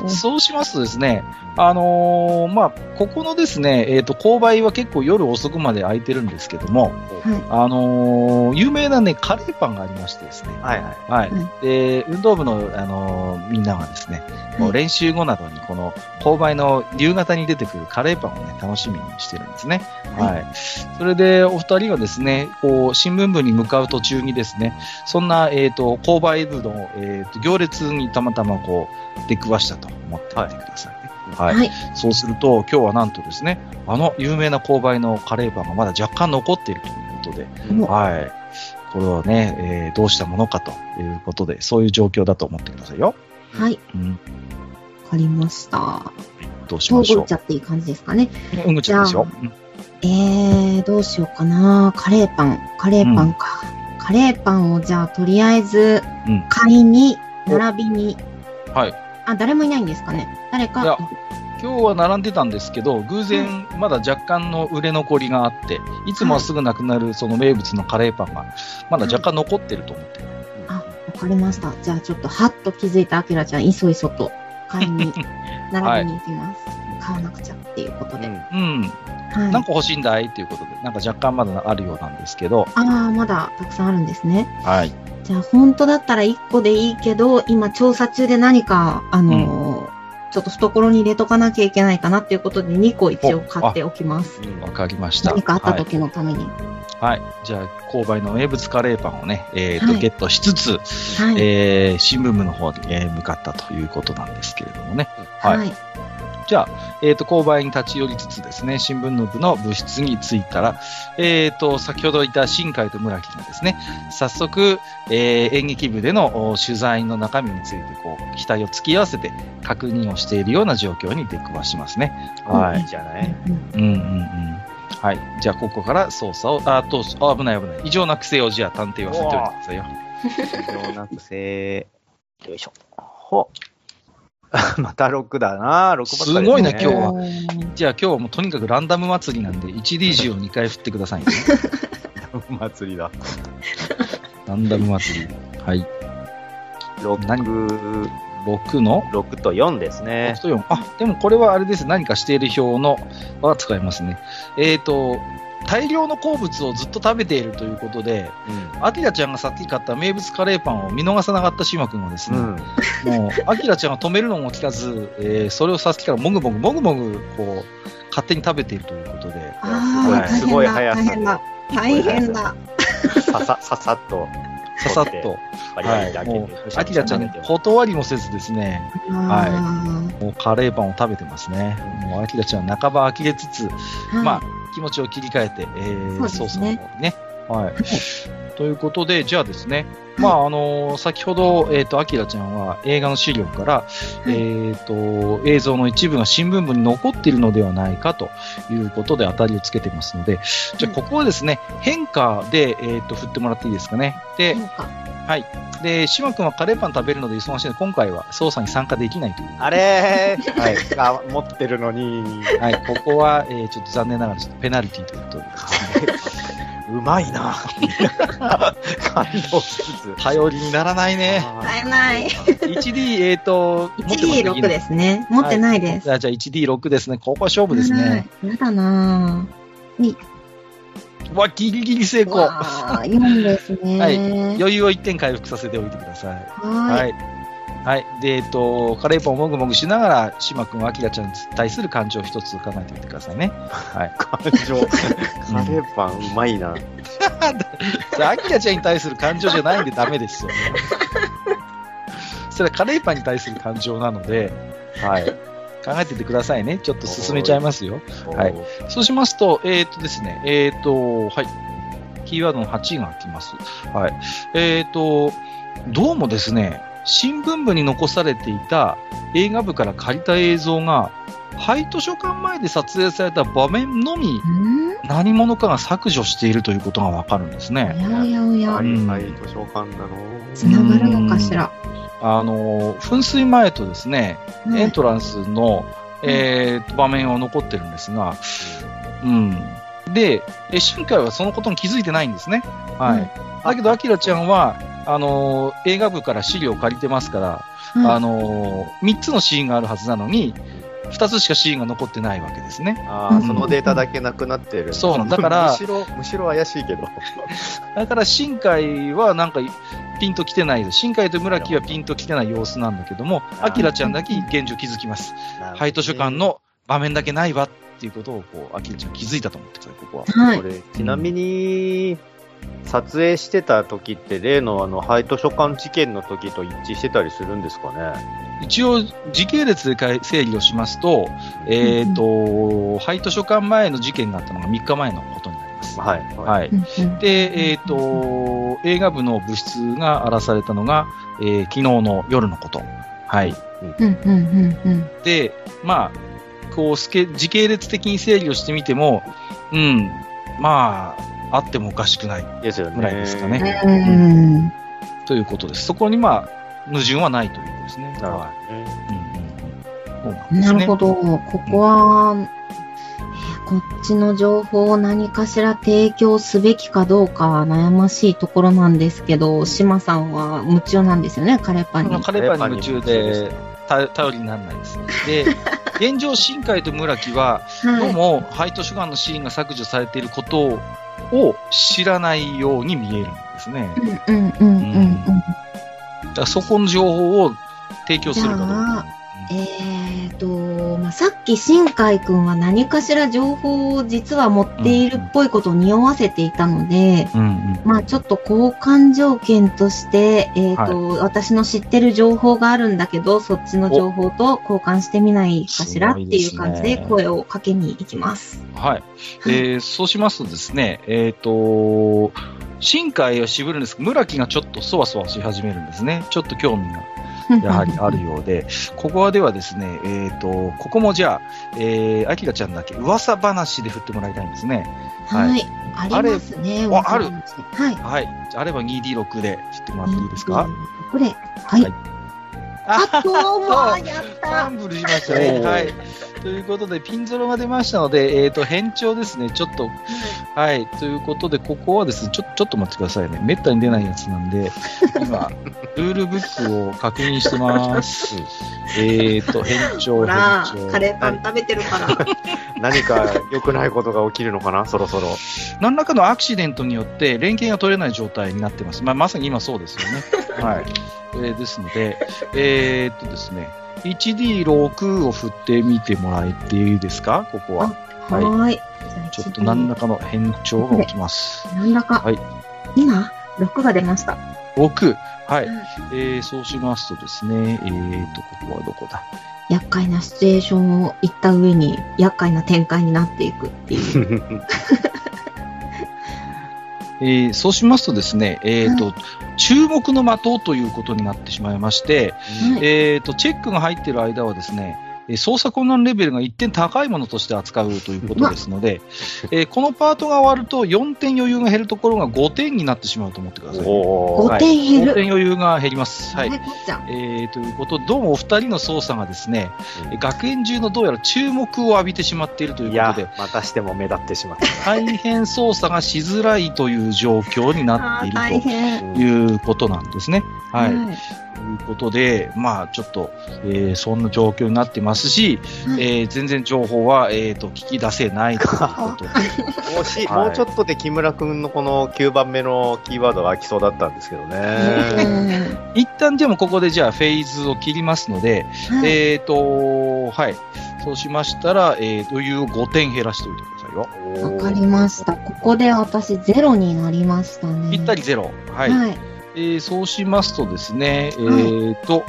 A: そうしますとですね、あのーまあ、ここのですね、えっ、と、購買は結構夜遅くまで空いてるんですけども、
C: は
A: あのー有名なね、カレーパンがありましてですね、
B: はいはい。
A: はい。
C: は
A: で、運動部の、あのーみんながですね、こう練習後などにこの購買の夕方に出てくるカレーパンをね、楽しみにしてるんですね。はい。それで、お二人がですね、こう、新聞部に向かう途中にですね、そんな、えっ、と、購買部の、えっ、と、行列にたまたまこう、出くわしたと思ってみてくださいね。はい。
C: はい。
A: そうすると、今日はなんとですね、あの有名な購買のカレーパンがまだ若干残っているということで、
C: うん
A: はい。これはね、えーどうしたものかということで、そういう状況だと思ってくださいよ。
C: はい。
A: うん。
C: わかりました。
A: どうしましょ
C: どうぐっちゃっていい感じですかね。
A: う。うんぐちゃんですよ。うん
C: えー、どうしようかな。カレーパン。カレーパンか。カレーパンをじゃあ、とりあえず、
A: うん
C: 買いに、並びに。
A: はい。
C: あ、誰もいないんですかね。誰か。
A: いや今日は並んでたんですけど、偶然まだ若干の売れ残りがあって、いつもはすぐなくなるその名物のカレーパンが、まだ若干残ってると思ってる。
C: あ、わかりました。じゃあちょっと、はっと気づいたあきらちゃん、いそいそと買いに、並びに行きます。買わなくちゃっていうことで。
B: うん
A: うん。
C: はい。
A: 何個欲しいんだいっていうことで、なんか若干まだあるようなんですけど、
C: ああ、まだたくさんあるんですね。
A: はい。
C: じゃあ、本当だったら1個でいいけど、今調査中で何か、あのーちょっと懐に入れとかなきゃいけないかなっていうことで2個一応買っておきます。
A: わかりました。
C: 何かあった時のために。
A: はい。はい。じゃあ、購買の名物カレーパンをね、えっ、と、
C: はい
A: ゲットしつつ、
C: はい。
A: えー、新聞部の方に、えー向かったということなんですけれどもね。はい。
C: はい。
A: じゃあ、えっ、と、購買に立ち寄りつつですね、新聞の部の部室に着いたら、えっ、と、先ほどいた新海と村木がですね、早速、えー演劇部でのお取材の中身について、こう、期待を突き合わせて確認をしているような状況に出くわしますね。はい
B: じゃない。
C: うん
A: うんうんうん。はい。じゃあ、ここから捜査を、あ、どうし、あ、危ない危ない。異常な癖をじゃあ探偵はさせておいてくださいよ。
B: 異常なくせよいしょ。ほ また6だな。6ばっかりです
A: ごいな今日はじゃあ今日はもうとにかくランダム祭りなんで 1D10 を2回振ってくださいね。
B: 祭りだ。
A: ランダム祭り。はい。
B: 6、
A: 6の
B: ？6と4ですね
A: 6。と4。あ、でもこれはあれです。何かしている表のは使いますね。えっ、と、大量の好物をずっと食べているということで、アキラちゃんがさっき買った名物カレーパンを見逃さなかった島君はです
B: う
A: ね、
B: ん。
A: もう、アキラちゃんが止めるのも聞かず、えーそれをさっきからもぐもぐもぐもぐ、こう、勝手に食べているということで、
B: すごい
C: 大変だ。大変だ。大変だ。
B: ささ、ささっと。
A: ささっと、はい、もうアキラちゃん、断りもせずですね、
C: あ
A: もうカレーパンを食べてますね。もうアキラちゃんは半ば呆れつつ、
C: ーはい。
A: まあ、気持ちを切り替えて、えー
C: そうですね。
A: 操作の方にね。はい。ということで、じゃあですね、まあ、あのー先ほど、えっ、と、アキラちゃんは映画の資料から、えっ、と、映像の一部が新聞部に残っているのではないかということで当たりをつけてますので、じゃあ、ここはですね、変化で、えっ、と、振ってもらっていいですかね。で、はい。で、島君はカレーパン食べるので忙しいので、今回は捜査に参加できないという。
B: あれーはい。あ、持ってるのに。
A: はい。ここは、えーちょっと残念ながら、ちょっとペナルティということでですね。
B: うまいな。感動しつつ。
A: 頼りにならないね。
B: あー
C: 買えない。
A: 1D、えっ、と、持ってます
C: 1D6 ですね。持ってないです。
A: あじゃあ 1D6 ですね。ここは勝負ですね。
C: はい。やだな
A: うわ、ギリギリ成
C: ぁ。
A: 功。
C: わあ、4ですね。
A: はい
C: は
A: 余裕を1点回復させておいてください。
C: ーい。
A: はい。はい。で、えっ、と、カレーパンをもぐもぐしながら、島君はアキラちゃんに対する感情を一つ考えてみてくださいね。はい。
B: 感情。カレーパンうまいな。
A: それアキラちゃんに対する感情じゃないんでダメですよ。それはカレーパンに対する感情なので、はい。考えててくださいね。ちょっと進めちゃいますよ。はいそうしますと、えっ、とですね、えっ、と、はい。キーワードの8が来ます。はい。えっ、と、どうもですね、新聞部に残されていた映画部から借りた映像が、廃図書館前で撮影された場面のみ
C: ん？
A: 何者かが削除しているということがわかるんです
C: お
A: ね。
C: やおやおや
B: は。い、はい、図書館なの。
C: つながるのかしら？
A: あの、噴水前とですね、エントランスの、えー場面は残ってるんですが、うん。で、え新海はそのことに気づいてないんですね。はい。だけど、アキラちゃんは、あのー映画部から資料を借りてますから、あのー、3つのシーンがあるはずなのに、2つしかシーンが残ってないわけですね。
B: ああ、そのデータだけなくなってる。
A: そうなんだから
B: むしろ、むしろ怪しいけど。
A: だから、新海はなんか、ピンと来てないです。新海と村木はピンと来てない様子なんだけども、
B: あー
A: アキラちゃんだけ現状気づきます。ハイ図書館の場面だけないわっていうことを、こう、アキラちゃん気づいたと思ってください、ここは。
C: はい
B: こ。れ、ちなみに、撮影してた時って、例のあの、ハイ図書館事件の時と一致してたりするんですかね？
A: 一応、時系列でかい整理をしますと、えっ、と、ハイ図書館前の事件があったのが3日前のことになります。
B: はい。
A: はい。
C: うんうん
A: で、えっ、と、映画部の部室が荒らされたのが、えー昨日の夜のこと。はい。
C: うんうんうんうん。
A: で、まあ、こう、スケ、時系列的に整理をしてみても、うん、まあ、あってもおかしくない
B: ですよね。
A: ぐらいですかね
C: うん。
A: ということです。そこにまあ、矛盾はないということですね。
B: なるほど。
C: ここは、えーこっちの情報を何かしら提供すべきかどうかは悩ましいところなんですけど、島さんは夢中なんですよね、カレーパンに。
A: カレーパンに夢中で、た頼りにならないですね。で、現状、新海と村木は、どう
C: はい。
A: も、ハイ図書館のシーンが削除されていることを知らないように見えるんですね。
C: うんうんうんうんうん。
A: だからそこの情報を提供す
C: じ
A: るかどうか。
C: えーと、まあ、さっき新海くんは何かしら情報を実は持っているっぽいことを匂わせていたので、
A: うんうん。
C: まあちょっと交換条件として、えっ、と、私の知ってる情報があるんだけど、そっちの情報と交換してみないかしらっていう感じで声をかけに行きます。
A: はい。えーそうしますとですね、えっ、と、新海は渋るんですけど、村木がちょっとそわそわし始めるんですね。ちょっと興味が やはりあるようで、ここではですね、えっ、と、ここもじゃあ、えー、アキラちゃんだけ噂話で振ってもらいたいんですね。
C: はい。
A: はい
C: ありますね。
A: あある
C: はい。
A: はい。あれば 2D6 で振ってもらっていいですか、
C: これ、はい。
A: はい
C: あ、どうもやった
A: ンブルしましたね。はい。ということで、ピンゾロが出ましたので、えっ、と、変調ですね。ちょっと、はい。ということで、ここはですね、ちょ、ちょっと待ってくださいね。めったに出ないやつなんで、今、ルールブックを確認してます。えっ、と、変調、変
C: ほら、
A: 調。
C: カレーパン食べてるから。
B: 何か良くないことが起きるのかな、そろそろ。
A: 何らかのアクシデントによって連携が取れない状態になってます。まあ、まさに今そうですよね。はい。えーですので、えーっとですね、1D6 を振ってみてもらっていいですか？ここは。
C: は
A: はい
C: ーい。
A: ちょっと何らかの変調が起きます。
C: 何らか。
A: はい
C: 今、6が出ました。
A: 6。はい。
C: うん
A: えー、そうしますとですね、えーっと、ここはどこだ？
C: 厄介なシチュエーションを行った上に、厄介な展開になっていくっていう。
A: えー、そうしますとですね、えーっと、注目の的ということになってしまいまして、
C: はい。
A: えー、と、チェックが入っている間はですね、えー操作困難レベルが1点高いものとして扱うということですので、えーこのパートが終わると4点余裕が減るところが5点になってしまうと思ってください。
B: おー
C: 5点減
A: 5
C: る。
A: 点余裕が減ります。はい。えー、ということで、どうもお二人の操作がですね、
B: うん
A: えー学園中のどうやら注目を浴びてしまっているということで、、
B: またしても目立ってしまった。
A: 大変操作がしづらいという状況になっている
C: 変。
A: ということなんですね。はい。
C: はい
A: ということで、まあ、ちょっと、えーそんな状況になってますし、
C: はい
A: えー全然情報は、えー、と聞き出せないということで、
B: もうし、
A: はい
B: もうちょっとで木村くんのこの9番目のキーワードが来そうだったんですけどね。
A: 一旦でもここでじゃあフェーズを切りますので、
C: はい
A: えっ、と、はい。そうしましたら、えー、余裕を5点減らしておいてくださいよ。
C: わかりました。ここで私ゼロになりましたね。
A: ぴったりゼロ。はい。
C: はい。
A: えーそうしますとですね、えっ、と、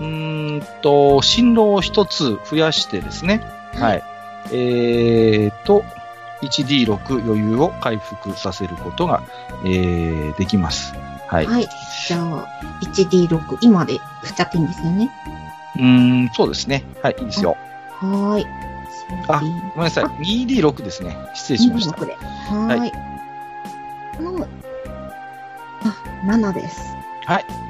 A: うーんと、進路を一つ増やしてですね、はい。えっ、と、1D6 余裕を回復させることが、えーできます。はい。
C: はい。じゃあ、1D6、今で振っちゃっていいんですよね。
A: うーん、そうですね。はい、いいですよ。
C: はーい。
A: あごめんなさい。2D6 ですね。失礼しました。
C: 2D6 で。はーい。頼む。あ、7です。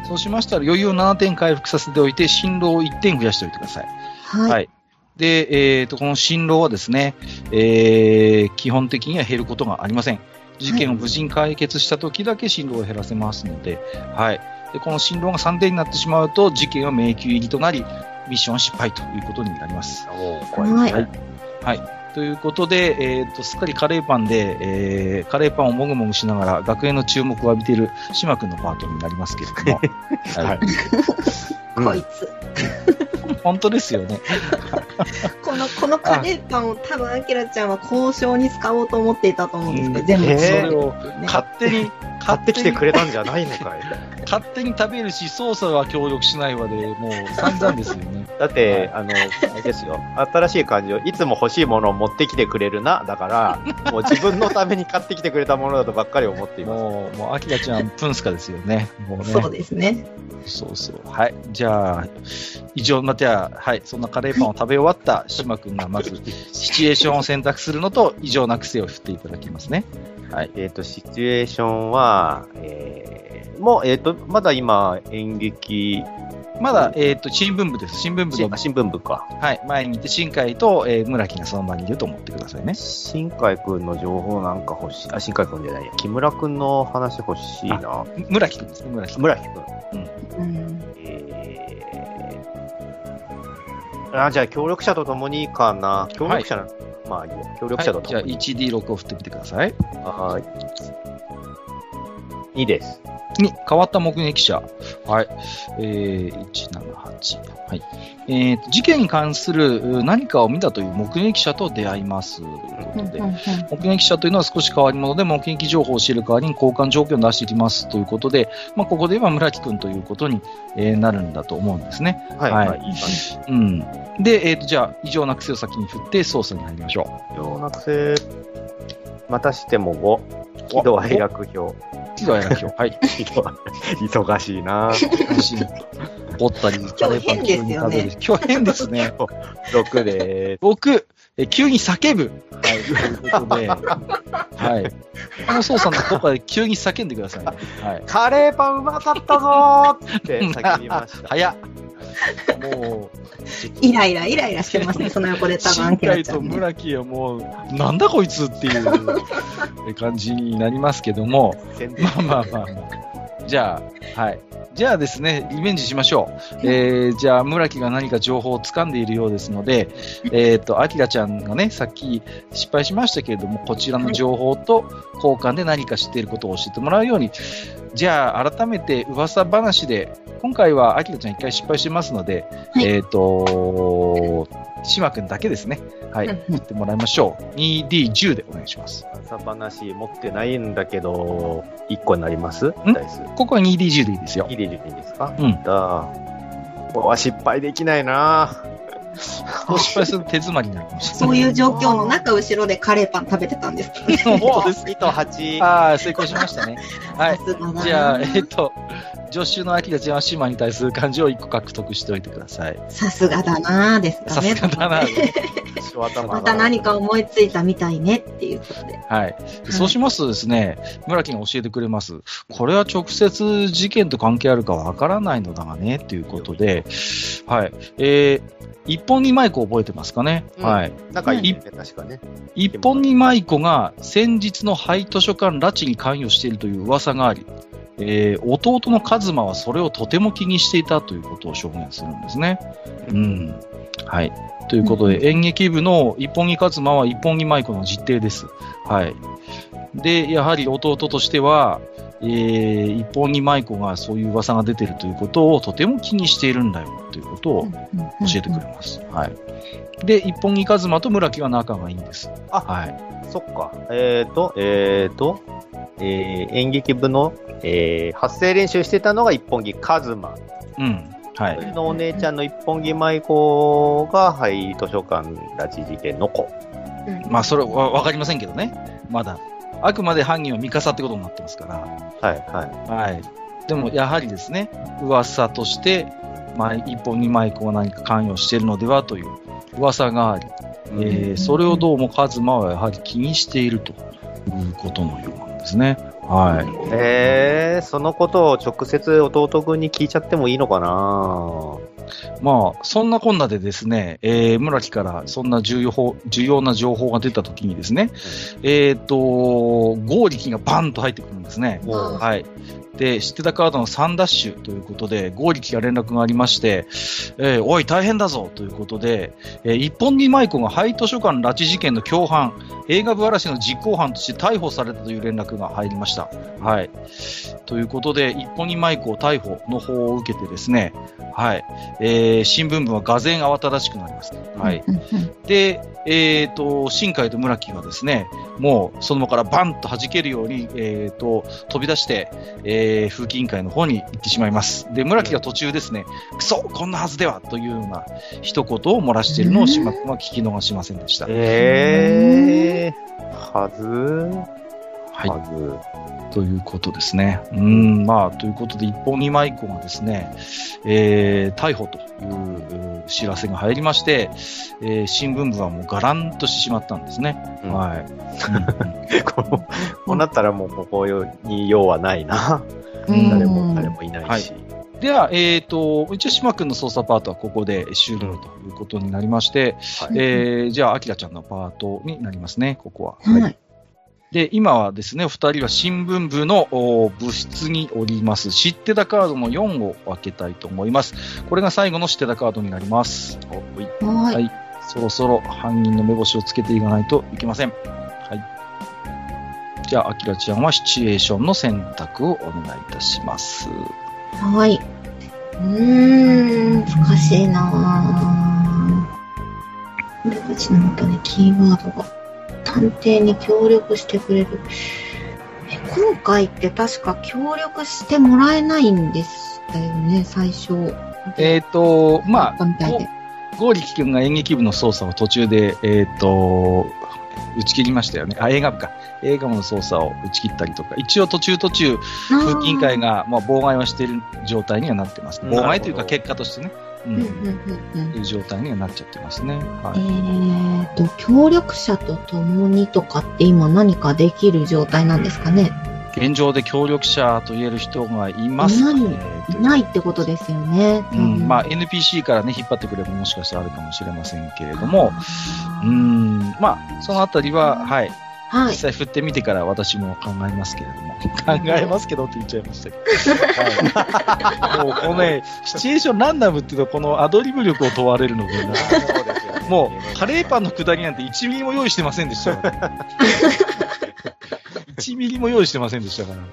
A: そうしましたら余裕を7点回復させておいて、進路を1点増やしておいてください。
C: はい。
A: はいで、えっ、と、この進路はですね、えー基本的には減ることがありません。事件を無事に解決した時だけ進路を減らせますので、はい。で、この進路が3点になってしまうと、事件は迷宮入りとなり、ミッション失敗ということになります。
B: おー怖いですね。
A: ということで、えっ、と、すっかりカレーパンで、えー、カレーパンをもぐもぐしながら学園の注目を浴びている島君のパートになりますけれども。はい。
B: うん
C: こいつ。
A: 本当ですよね。
C: この、このカレーパンを多分、アキラちゃんは交渉に使おうと思っていたと思うんですけど、
A: うん
C: 全部
B: えー
A: それを
C: ね
A: 勝手に、
B: 買ってきてくれたんじゃないのかい。
A: 勝手に食べるし、操作は協力しないわで、もう散々ですよね。
B: だって、あの、あれですよ。新しい感じを、いつも欲しいものを持ってきてくれるな。だから、もう自分のために買ってきてくれたものだとばっかり思っています。
A: もう、もう、アキラちゃん、プンスカですよね。もうね。
C: そうですね。
A: そうそう。はい。じゃあ、以上、まあ、じゃあ、はい。そんなカレーパンを食べ終わった島君が、まず、シチュエーションを選択するのと、異常な癖を振っていただきますね。はい。
B: えっ、と、シチュエーションは、えー、もう、えっ、と、まだ今、演劇、
A: まだ、えっ、と、新聞部です。新聞部の、
B: 新新聞部か。
A: はい。前にいて、新海と、えー村木がその場にいると思ってくださいね。
B: 新海くんの情報なんか欲しい。あ、新海くんじゃないや。木村くんの話欲しいな。
A: 村木君ですね、村木君。
B: 村木くん。
C: うん。
B: えー、あ、じゃあ協力者と共にかな。協力者な、まあいいや。協力者と
A: はい、じゃあ、
B: 共に。
A: 1D6 を振ってみてください。
B: はーい。2です。
A: に、変わった目撃者。はい。えー、178。はい。えーと、事件に関するう何かを見たという目撃者と出会います。ということで。目撃者というのは少し変わり者で目撃情報を知る代わりに交換条件を出していきますということで、まあ、ここでは村木君ということに、えーなるんだと思うんですね。
B: はい、
A: はい
B: はい、いい感じ。
A: うん。で、えっ、と、じゃあ、異常な癖を先に振って操作に入りましょ
B: ようなくせ、またしても5。喜怒哀楽表。
A: う。喜怒哀楽表。はい。
B: 忙しいな
A: 怒ったり、カレーパン急に食べる。今日変ですね。
B: 6で
A: 6、え急に叫ぶ。はい、ということで、はい。この操作のとこで急に叫んでください、ね。はい。
B: す。カレーパンうまかったぞーって叫びました。
A: 早っ。もう、
C: イライラ、イライラしてますね、その横で多分、ア
A: 新。海と村木はもう、なんだこいつっていう 感じになりますけども、まあまあまあまあ。じゃあ、はい。じゃあですね、リベンジしましょう。えー、じゃあ、村木が何か情報を掴んでいるようですので、えっ、と、アキラちゃんがね、さっき失敗しましたけれども、こちらの情報と交換で何か知っていることを教えてもらうように、じゃあ、改めて噂話で、今回はアキラちゃん一回失敗してますので、
C: はい。
A: えっ、と、島くんだけですね。はい。
C: うん
A: 言ってもらいましょう。2D10 でお願いします。
B: 朝話持ってないんだけど、1個になります？ダイス。
A: ここは 2D10 でいいですよ。
B: 入れていいですか？
A: うん。
B: だこれは失敗できないな
A: こう失敗すると手詰まりになるかもしれない。
C: そういう状況の中、後ろでカレーパン食べてたんです。
A: 本当です
B: 2と8。
A: ああ、成功しましたね。はい。じゃあ、えっと、助手のアキラちゃんは島に対する漢字を1個獲得しておいてください。
C: さすがだなぁです
A: さ
C: かね。
A: すがだな。
C: また何か思いついたみたいねっていうことで。
A: はい。そうしますとですね、村木が教えてくれます。これは直接事件と関係あるかわからないのだがね、ということで、はい。えー、一本二舞子覚えてますかね、
B: うん
A: はい。
B: なんかいいね、確かね。
A: 一本二舞子が先日の廃図書館拉致に関与しているという噂があり、えー弟の一馬はそれをとても気にしていたということを証言するんですね。うん。はい。ということで、演劇部の一本木一馬は一本木舞子の実弟です。はい。で、やはり弟としては、えー、一本木舞子がそういう噂が出ているということをとても気にしているんだよということを教えてくれます。はい。で、一本木一馬と村木は仲がいいんです。
B: あ
A: はい。
B: そっか。えーと、えーと、えー演劇部の、えー発声練習してたのが一本木和馬。
A: うん。はい
B: そ。れのお姉ちゃんの一本木舞子が、はい、図書館拉致事件の子。
A: まあ、それはわかりませんけどね。まだ。あくまで犯人はミカサってことになってますから。
B: はい、はい。
A: はい。でも、やはりですね、噂として、まあ、一本二枚子が何か関与しているのではという噂があり、えーそれをどうもカズマはやはり気にしているということのようなんですね。はい。
B: えー、そのことを直接弟君に聞いちゃってもいいのかな？
A: まあ、そんなこんなでですね、えー、村木からそんな重要報重要な情報が出たときにですね、えっ、と、合力がバンと入ってくるんですね。はい。で、知ってたカードの3ダッシュということで、合力が連絡がありまして、えーおい、大変だぞということで、えー一本木舞子が廃図書館拉致事件の共犯、映画部嵐の実行犯として逮捕されたという連絡が入りました。はい。ということで、一本木舞子逮捕の方を受けてですね、はい。えー新聞部はがぜ慌ただしくなります。はい。で、えっ、と、新海と村木がですね、もうその場からバンと弾けるように、えっ、と、飛び出して、えー、風紀委員会の方に行ってしまいます。で、村木が途中ですね、クソこんなはずではというような一言を漏らしているのを島君は聞き逃しませんでした。
B: えー、はず
A: はい。
B: はず。
A: ということですね。うーん、まあ、ということで、一本二枚子がですね、えー、逮捕というう知らせが入りまして、えー新聞部はもうガランとしてしまったんですね。
B: うん
A: はい。
B: こうこうなったらもうここに用はないな。
C: うん
B: 誰も、誰もいないし。
A: では、えっ、と、一応島君の操作パートはここで終了ということになりまして、
B: はい
A: えー、じゃあ、アキラちゃんのパートになりますね、ここは。
C: はい。
A: で、今はですね、お二人は新聞部のお部室におります。知ってたカードの4を開けたいと思います。これが最後の知ってたカードになります。
C: はい。
A: はいそろそろ犯人の目星をつけていかないといけません。はい。じゃあ、アキラちゃんはシチュエーションの選択をお願いいたします。
C: はい。うーん、難しいなぁ。俺たちの元にキーワードが探偵に協力してくれる。え、今回って確か協力してもらえないんでしたよね、最初。
A: えっ、と、まあ、
C: みたいで。
A: ゴーリキ君が演劇部の操作を途中で、えっ、と、打ち切りましたよね。あ、映画部か。映画部の操作を打ち切ったりとか、一応途中途中、風紀委員会が、まあ、妨害をしている状態にはなってます。妨害というか結果としてね。う
C: うんん。うんうん。うん
A: いう状態にはなっちゃってますね。は
C: え
A: い。
C: ーと、協力者と共にとかって今何かできる状態なんですかね？
A: 現状で協力者と言える人がいますかね？
C: いない。ってことですよね。
A: うん、まあ NPC からね、引っ張ってくればもしかしたらあるかもしれませんけれども、うーん、まあ、そのあたりは、はい、
C: はい。
A: 実際振ってみてから私も考えますけれども、考えますけどって言っちゃいましたけど、はい、もうこのね、シチュエーションランダムっていうのはこのアドリブ力を問われるので、
B: ね。
A: もうカレーパンのくだりなんて1ミリも用意してませんでした。から、1ミリも用意してませんでしたから、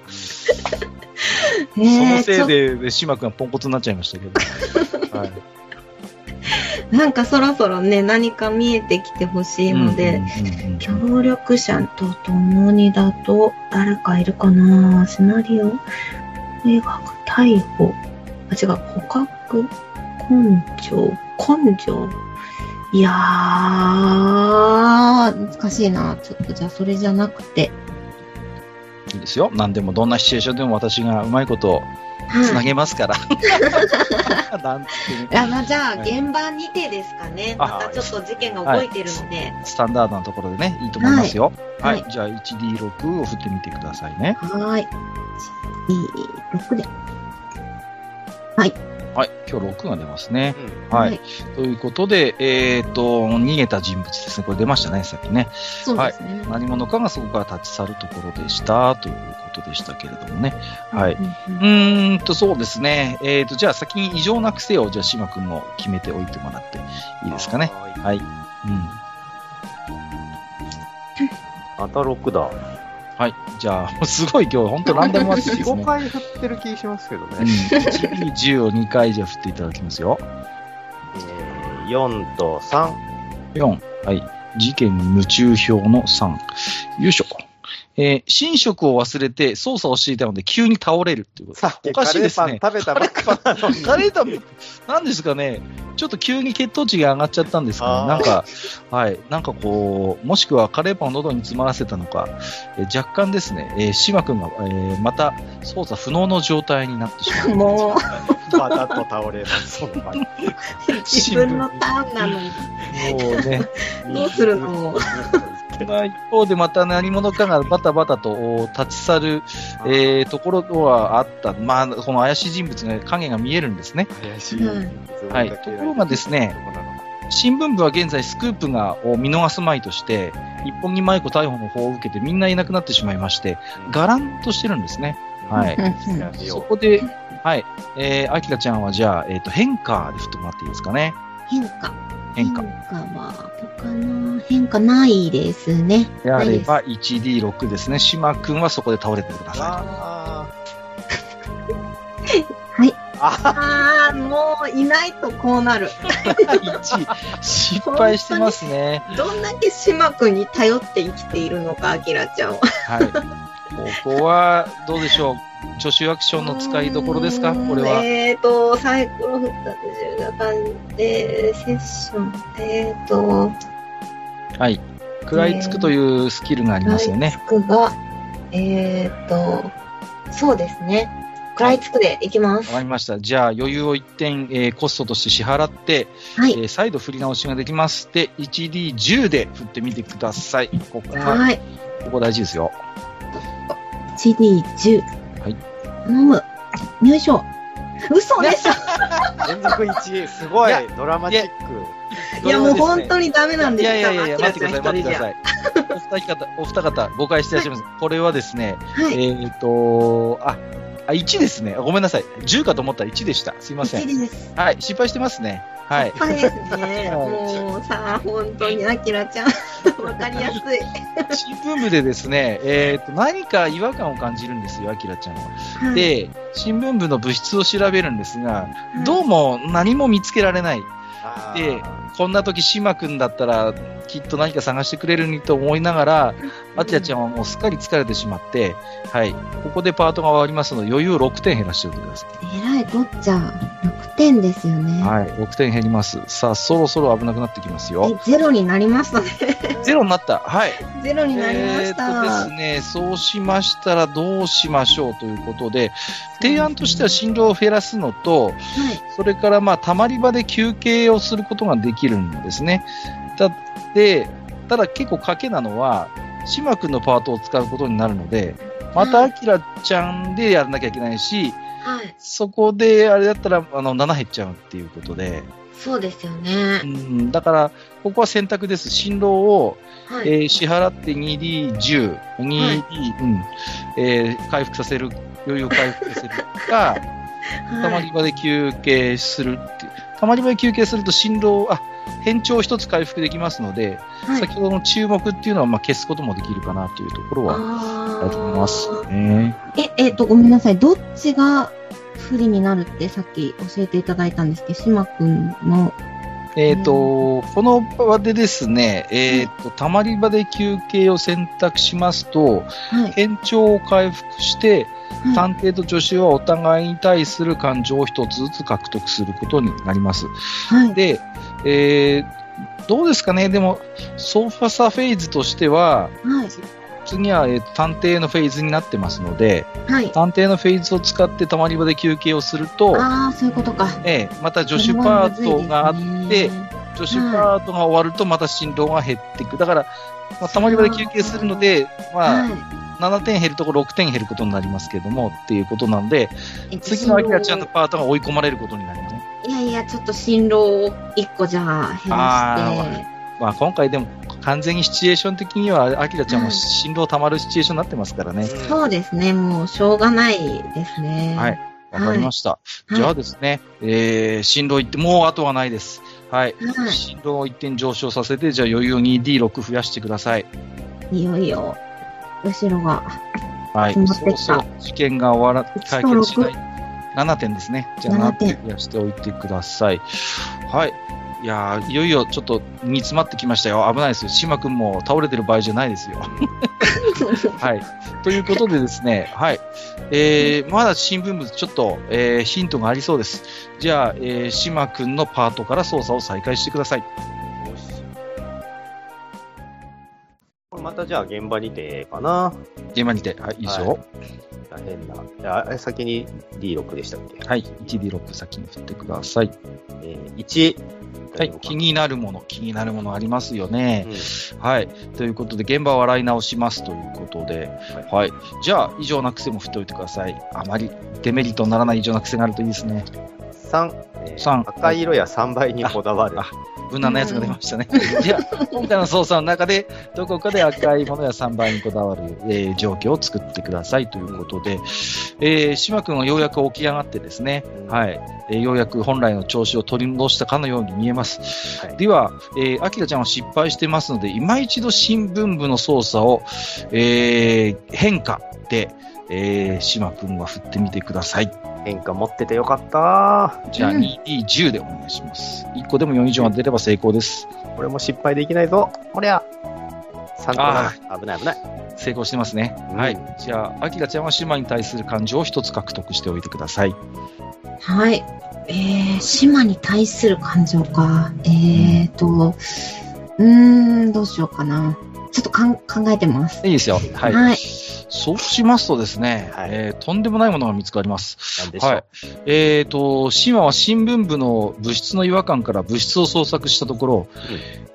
A: その
C: ね
A: せいで、で島君がポンコツになっちゃいましたけど、はい、
C: なんかそろそろね、何か見えてきてほしいので、協力者と共にだと、誰かいるかなシナリオ？映画逮捕あ、違う、捕獲根性根性いやー、難しいな。ちょっとじゃあそれじゃなくて。
A: いいですよ。何でも、どんなシチュエーションでも私がうまいことをつな
C: はい。
A: げますから。なん
C: あ、じゃあ、
A: はい
C: 現場にてですかね。
A: あ
C: またちょっと事件が動いてるので。
A: スタンダードなところでね、いいと思いますよ。は。
C: はいい
A: じゃあ、1D6 を振ってみてくださいね。
C: はーい。1、2、6で。はい。
A: はい。今日6が出ますね。
B: うん
A: はい。ということで、えっ、と、逃げた人物ですね。これ出ましたね、さっきね。
C: そうですね。
A: 何者かがそこから立ち去るところでした、ということでしたけれどもね。はい。
C: うん
A: うーんと、そうですね。えっ、と、じゃあ先に異常な癖を、じゃあ、島くんも決めておいてもらっていいですかね。
B: は
A: はい。うん。
B: また6だ。
A: はい。じゃあ、すごい今日、本当ランダムマッチです
B: 4、
A: ね
B: 5。回振ってる気しますけど
A: うん。
B: ね。
A: 1、10を2回じゃあ振っていただきますよ。
B: えー、4と3。
A: 4。はい。事件夢中表の3。よいしょ。えー、寝食を忘れて操作をしていたので急に倒れるっていうこと。
B: さ
A: おかしいですね。
B: カレーパン食べたばっかなのに。
A: カレーパン、なんですかね、ちょっと急に血糖値が上がっちゃったんですかね。
B: あー
A: なんか、はい。なんかこう、もしくはカレーパンを喉に詰まらせたのか、えー若干ですね、えー、島君が、えーまた操作不能の状態になってしまう。
C: も
B: バタッと倒れます。その場に
C: う、自分のターンなのに。
A: もうね、
C: どうするの？
A: まあ一方でまた何者かがバタバタとお立ち去る、えーところはあった。まあ、この怪しい人物が、影が見えるんですね。
B: 怪しい。
A: はいところがですね新聞部は現在スクープがを見逃すまいとして、一本木舞子逮捕の方を受けてみんないなくなってしまいまして、ガランとしてるんですね。はい。そこで、はい。えー、アキラちゃんはじゃあ、えっ、と、変化で振ってもらっていいですかね。
C: 変化。
A: 変化。
C: は、他の変化ないですね。
A: であれば 1D6 ですね。島くんはそこで倒れてくださ
B: あ
C: はい。
B: ーあ
C: あー、もういないとこうなる。
A: い。1、失敗してますね。
C: どんだけ島くんに頼って生きているのか、アキラちゃんは。
A: はい。ここは、どうでしょう。助手アクションの使いどころですか？これは。
C: えーと、サイコロ振ったって10だから、えー、セッション、えーと、
A: はい。食らいつくというスキルがありますよね。
C: 食らいつくが、えーと、そうですね。食らいつくでいきます
A: わ。かりました。じゃあ、余裕を1点、えーコストとして支払って、
C: はい。
A: えー再度振り直しができます。で、1D10 で振ってみてください。ここが、
C: はい。
A: ここ大事ですよ。
C: 1D10。
A: はい。
C: 頼む。よいしょ。嘘でしょ
B: 連続1、すごい
A: いや
B: ドラマチック。
C: いや、もう本当
A: に。
C: にダメなん
A: い
C: です
A: やいやいやいや、
C: ア
A: 待ってください、待ってください。お二方、お二方、誤解してらっしゃいます。これはですね、
C: はい。
A: えっ、と、あ、あ、1ですね。ごめんなさい。10かと思ったら1でした。すいません。
C: 1です。
A: はい、失敗してますね。はい。
C: はいですね。もうさ、本当にアキラちゃん、わかりやすい。
A: 新聞部でですね、えっ、と、何か違和感を感じるんですよ、アキラちゃんは。
C: はい、
A: で、新聞部の物質を調べるんですが、どうも何も見つけられない。
B: あ
A: で
B: ー
A: こんな時、島くんだったら、きっと何か探してくれるにと思いながら、アキラちゃんはもうすっかり疲れてしまって、はい。ここでパートが終わりますので、余裕を6点減らしておいてくださ
C: えらいこっちゃ、6点ですよね。
A: い。はい。6点減ります。さあ、そろそろ危なくなってきますよ。
C: え、ゼロになりましたね。
A: ゼロになった。はい。
C: ゼロになりまし
A: え
C: た。
A: ーっとですね、そうしましたらどうしましょうということで、提案としては振動を減らすのと、
C: はい。
A: それからまあ、たまり場で休憩をすることができるんですね。だで、ただ結構賭けなのは、島君のパートを使うことになるので、またアキラちゃんでやらなきゃいけないし、
C: はい。
A: そこであれだったら、あの、7減っちゃうっていうことで、
C: そうですよ
A: う
C: ね。
A: ん、だから、ここは選択です。振動を、
C: はい。
A: えー支払って 2D10、2D、うん、えー回復させる、余裕を回復させるか、たまり場で休憩するっていう。たまり場で休憩すると振動、あ、変調一つ回復できますので、
C: はい。
A: 先ほどの注目っていうのは、まあ、消すこともできるかなというところは
C: あ
A: あります
C: ー
A: ね。
C: え、えっ、と、ごめんなさい。どっちが不利になるってさっき教えていただいたんですけ？ど、島くんの、
A: えっ、と、この場でですね、えっ、と、たまり場で休憩を選択しますと、
C: はい。
A: 変調を回復して、
C: はい
A: 探偵と助手はお互いに対する感情を一つずつ獲得することになります。
C: はい。
A: で、えー、どうですかね？でも、ソーファサフェーズとしては、
C: はい。
A: 次は、えーと探偵のフェーズになってますので、
C: はい。
A: 探偵のフェーズを使ってたまり場で休憩をすると、
C: ああ、そういうことか。
A: えーまた助手パートがあって、
C: そ
A: 助手パートが終わるとまた振動が減っていく。だから、まあ、たまり場で休憩するので、まあ、
C: はい
A: 7点減るところ6点減ることになりますけども、っていうことなので、
C: えっと
A: 次のアキラちゃんのパートが追い込まれることになりますね。
C: いやいや、ちょっと進路を1個じゃあ減らして。
A: まあ、今回でも完全にシチュエーション的には、アキラちゃんも
C: はい
A: 振動溜まるシチュエーションになってますからね。
C: そうですね。もう、しょうがないですね。
A: はい。わかりました。
C: はい
A: じゃあですね、えー、振動1点、もう後はないです。はい。
C: はい。
A: 振動を1点上昇させて、じゃあ余裕を 2D6 増やしてください。
C: いよいよ、後ろが。
A: はい。
C: 決まってきた
A: そうそう、事件が終わら、解決しない。7点ですね。じゃあ
C: 7
A: 7
C: 点
A: 点増やしておいてください。はい。いやーいよいよちょっと煮詰まってきましたよ。危ないですよ。島くんも倒れてる場合じゃないですよ。はい。ということでですね、はい。えー、まだ新聞部ちょっと、えー、ヒントがありそうです。じゃあ、えー、島くんのパートから操作を再開してください。
B: またじゃあ現場にてかな。
A: 現場にて。はい、いいですよ。
B: 大変な。じゃあ、先に D6 でしたっけ？
A: はい。1D6 先に振ってください。
B: えー、1。
A: はい。気になるもの、気になるものありますよね。
B: うん
A: はい。ということで、現場を洗い直しますということで、はい。じゃあ、異常な癖も振っておいてください。あまりデメリットにならない異常な癖があるといいですね。
B: 3、えー
A: 三
B: 赤色や3倍にこだわる
A: あ。無難なやつが出ましたね。では、今回の操作の中で、どこかで赤いものや3倍にこだわる、えー状況を作ってくださいということで、えー、島君はようやく起き上がってですね、はい、えーようやく本来の調子を取り戻したかのように見えます。
B: はい
A: では、えー、アキラちゃんは失敗してますので、今一度新聞部の操作を、えー変化で、えー、島君は振ってみてください。
B: 変化持っててよかった。
A: じゃあ、
C: うん
A: 2D10 でお願いします。1個でも4以上が出れば成功です。
B: これも失敗できないぞ。こりゃ。3と
A: あ
B: 7。危ない危ない。
A: 成功してますね。
B: うん
A: はい。じゃあ、アキラちゃんは島に対する感情を一つ獲得しておいてください。
C: はい。えー、島に対する感情か。えーと、うーん、どうしようかな。ちょっとかん考えてます。
A: いいですよ。はい。
C: はい
A: そうしますとですね、
B: はい
A: えーとんでもないものが見つかります。
B: なんでしょう。
A: はい。えーと、島は新聞部の物質の違和感から物質を捜索したところ、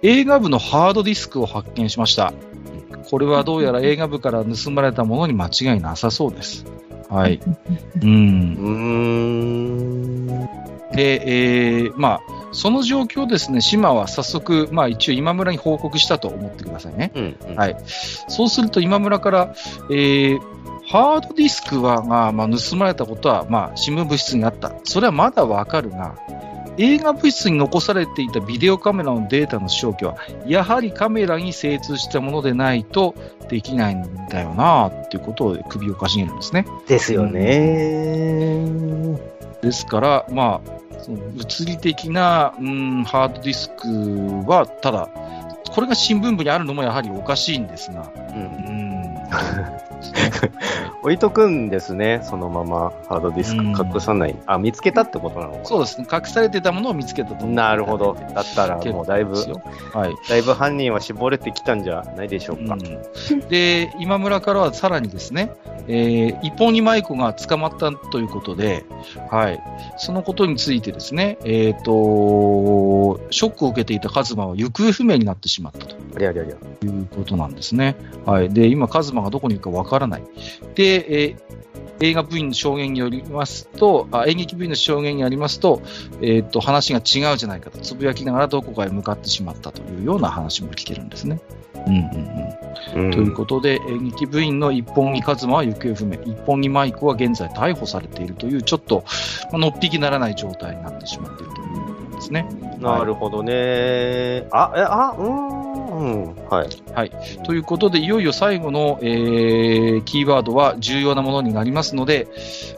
A: 映画部のハードディスクを発見しました。これはどうやら映画部から盗まれたものに間違いなさそうです。はい。うん。
B: うーん。
A: で、えーまあ、その状況をですね、島は早速、まあ一応今村に報告したと思ってくださいね。
B: うん。うん
A: はいそうすると今村から、えーハードディスクは、がまあ、盗まれたことは、まあ、新聞部室にあった。それはまだわかるが、映画物質に残されていたビデオカメラのデータの消去は、やはりカメラに精通したものでないとできないんだよなっていうことを首をかしげるんですね。
B: ですよね。
A: ですから、まあ、その物理的な、うん、ハードディスクは、ただ、これが新聞部にあるのもやはりおかしいんですが、
B: うん
A: うん。
B: 置いとくんですね、そのままハードディスク隠さない。あ、見つけたってことなのかな？
A: そうですね。隠されてたものを見つけたと。
B: なるほど。だったらもうだいぶ。
A: はい。
B: だいぶ犯人は絞れてきたんじゃないでしょうか。
A: うんで、今村からはさらにですね、えー、一本に舞子が捕まったということで、はい。そのことについてですね、えっ、と、ショックを受けていたカズマは行方不明になってしまったと。
B: ありゃりゃりゃ。
A: いうことなんですね。はい。で、今、カズマがどこにいるかわからない。で、えー映画部員の証言によりますと、あ演劇部員の証言によりますと、えーっと、話が違うじゃないかと、つぶやきながらどこかへ向かってしまったというような話も聞けるんですね。うんうんうん。ということで、演劇部員の一本木一馬は行方不明、一本木舞子は現在逮捕されているという、ちょっと、まあのっぴきならない状態になってしまっているというですね。
B: なるほどね。あ、え、あ、うーん。うんはい。
A: はい。ということで、いよいよ最後の、えーキーワードは重要なものになりますので、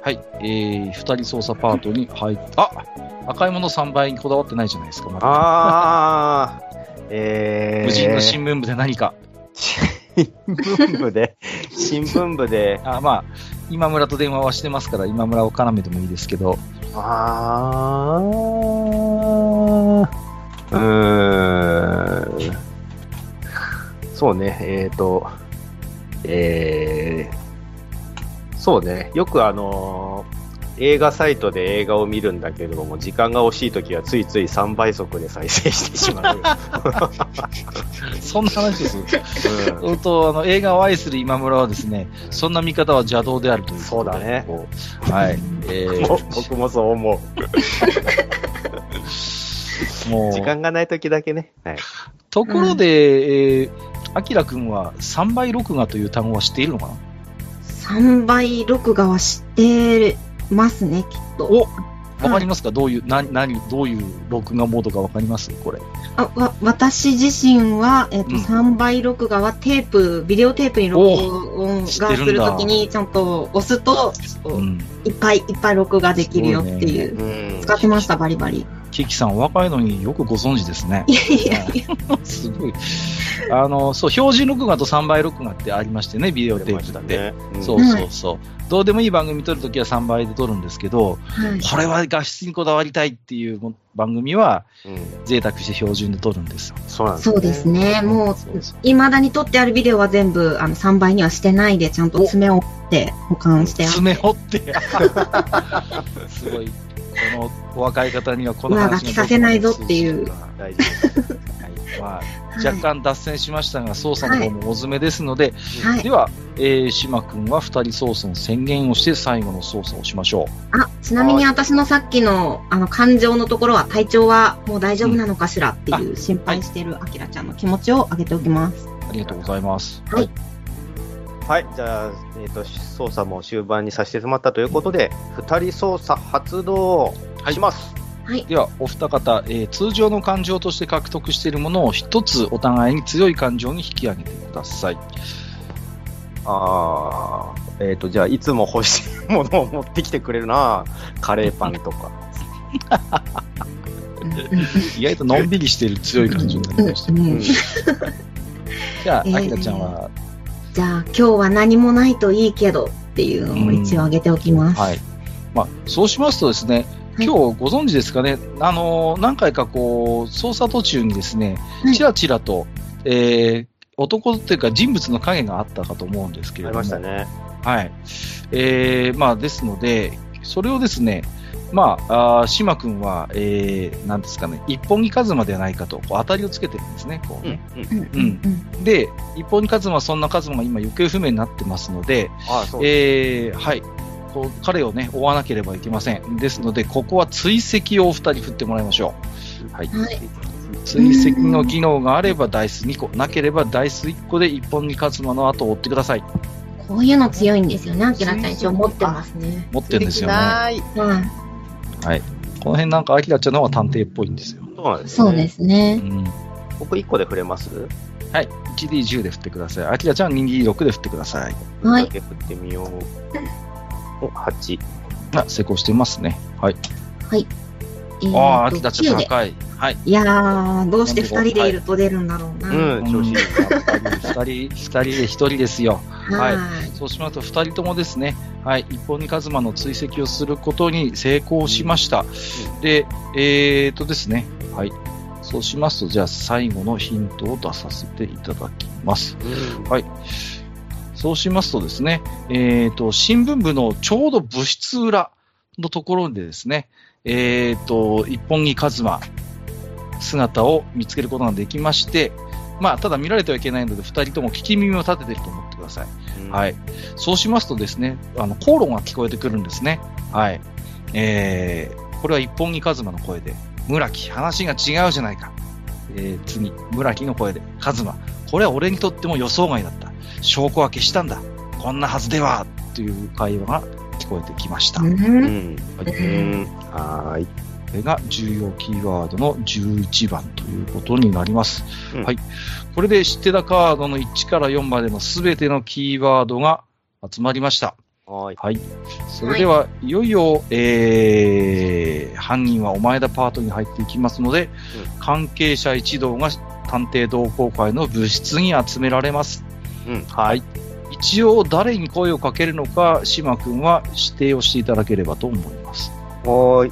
A: はい、えー、二人操作パートに入っ、あ赤いもの3倍にこだわってないじゃないですか、まだ。
B: あー、えー。
A: 無人の新聞部で何か。
B: 新聞部で、新聞部で、
A: あまあ、今村と電話はしてますから、今村を絡めてもいいですけど、
B: あー、うーん。そうね、えっ、ー、と、えー、そうね、よくあのー映画サイトで映画を見るんだけれども、時間が惜しいときはついつい3倍速で再生してしまう。
A: そんな話です？
B: うん
A: 本当あの映画を愛する今村はですね、そんな見方は邪道であるということで。
B: そうだね
A: はい。えー
B: も僕もそう思う。
A: もう、
B: 時間がないときだけね。はい。
A: ところで、えー、アキラ君は3倍録画という単語は知っているのかな
C: ？3倍録画は知ってますね、きっと。
A: おわかりますか、どういう、な、何、どういう録画モードかわかります？これ。
C: あわ私自身は、えっと
A: うん
C: 3倍録画はテープ、ビデオテープに録音がす
A: 知ってるんだ
C: るときにちゃんと押すと、
A: うん。
C: いっぱいいっぱい録画できるよっていう。
B: うん
C: 使ってました、バリバリ。
A: キキさんお若いのによくご存知ですね。
C: いやいやいや。
A: すごい。あの、そう、標準録画と3倍録画ってありましてね、ビデオテープって。そうそうそう。どうでもいい番組撮るときは3倍で撮るんですけど、
C: はい。
A: これは画質にこだわりたいっていうも番組は、
B: うん
A: 贅沢して標準で撮るんですよ。
B: そうなんです
C: そうですね。もう
A: そうそう、
C: 未だに撮ってあるビデオは全部、あの、3倍にはしてないで、ちゃんと爪を折って保管してあって。
A: 爪掘って。すごい。このお若い方にはこの話
C: 上書きさせないぞっていう
A: は
B: 大事です。
A: いまあ、若干脱線しましたが、操作の方も大詰めですので、
C: はい
A: で。は、えー、島君は二人操作の宣言をして最後の操作をしましょ
C: あ、ちなみに私のさっきの、あの、感情のところは体調はもう大丈夫なのかしらっていう心配してるあきらちゃんの気持ちを上げておきます。
A: う。ありがとうございます。
C: はい。
B: はい、じゃあ、えっ、と、操作も終盤にさせてしまったということで、二人操作発動します。
C: はい。
A: では、お二方、えー通常の感情として獲得しているものを一つお互いに強い感情に引き上げてください。
B: あー、えっ、と、じゃあ、いつも欲しいものを持ってきてくれるなカレーパンとか。
A: 意外とのんびりしている強い感情になりました。
C: うんうん
B: うん
A: じゃあ、
C: えー
A: あきらちゃんは、
C: じゃあ、今日は何もないといいけどっていうのを一応上げておきます。
A: はい。まあ、そうしますとですね、
C: はい
A: 今日ご存知ですかね、あのー何回かこう、操作途中にですね
C: は、い
A: ちらちらと、えー男っていうか人物の影があったかと思うんですけれ
B: あ
A: ども。
B: りましたね。
A: はい。えー、まあ、ですので、それをですね、まあ、あー島君は、えー、なんですかね、一本木一馬ではないかと、こう当たりをつけてるんですね、こう
B: うん
A: ね。、
B: うん。
C: うんうんうん
A: で、一本木一馬はそんな一馬が今行方不明になってますので、
B: あそうです。
A: えー、はい。こう彼をね、追わなければいけません。ですので、ここは追跡をお二人振ってもらいましょう。はい。
C: はい
A: 追跡の技能があればダイス2個、なければダイス1個で一本木一馬の後を追ってください。
C: こういうの強いんですよね。あきらちゃん一応持ってますね。
A: 持ってるんですよね。
B: ない。
C: はい。
A: この辺なんか、アキラちゃんの方が探偵っぽいんですよ。
B: そうです、ね。
C: そうで。す
A: う
C: ね。
A: ん。
B: 僕1個で触れます
A: はい。1D10 で振ってください。アキラちゃんは 2D6 で振ってください。
C: はい
B: 振ってみよう。お、8。
A: あ、成功してますね。はい。
C: えーと
A: ああ、アキラちゃん
C: 9で
A: 高い。はい。
C: いやー、どうして二人でいると出るんだろうな。
B: うん、調子い
A: 人、二人で一人ですよ。
C: はい。
A: そうしますと、二人ともですね、はい、一本にカズマの追跡をすることに成功しました。で、えーとですね、はい。そうしますと、じゃあ最後のヒントを出させていただきます。
B: うん
A: はい。そうしますとですね、えーと、新聞部のちょうど部室裏のところでですね、えーと、一本木一馬、姿を見つけることができまして、まあ、ただ見られてはいけないので、二人とも聞き耳を立てていると思ってください。はい。そうしますとですね、あの、口論が聞こえてくるんですね。はい。えー、これは一本木一馬の声で、村木、話が違うじゃないか。えー、次、村木の声で、一馬、これは俺にとっても予想外だった。証拠は消したんだ。こんなはずでは、という会話が聞こえてきました。
C: う。
B: うんん。
A: はい。これが重要キーワードの11番ということになります。
B: うん
A: はい。これで知ってたカードの1から4までのすべてのキーワードが集まりました。
B: はーい。
A: はい。それでは、い、よいよ、えー、犯人はお前だパートに入っていきますので、関係者一同が探偵同好会の部室に集められます。
B: うん。
A: はい。一応、誰に声をかけるのか、島君は指定をしていただければと思います。
B: はーい。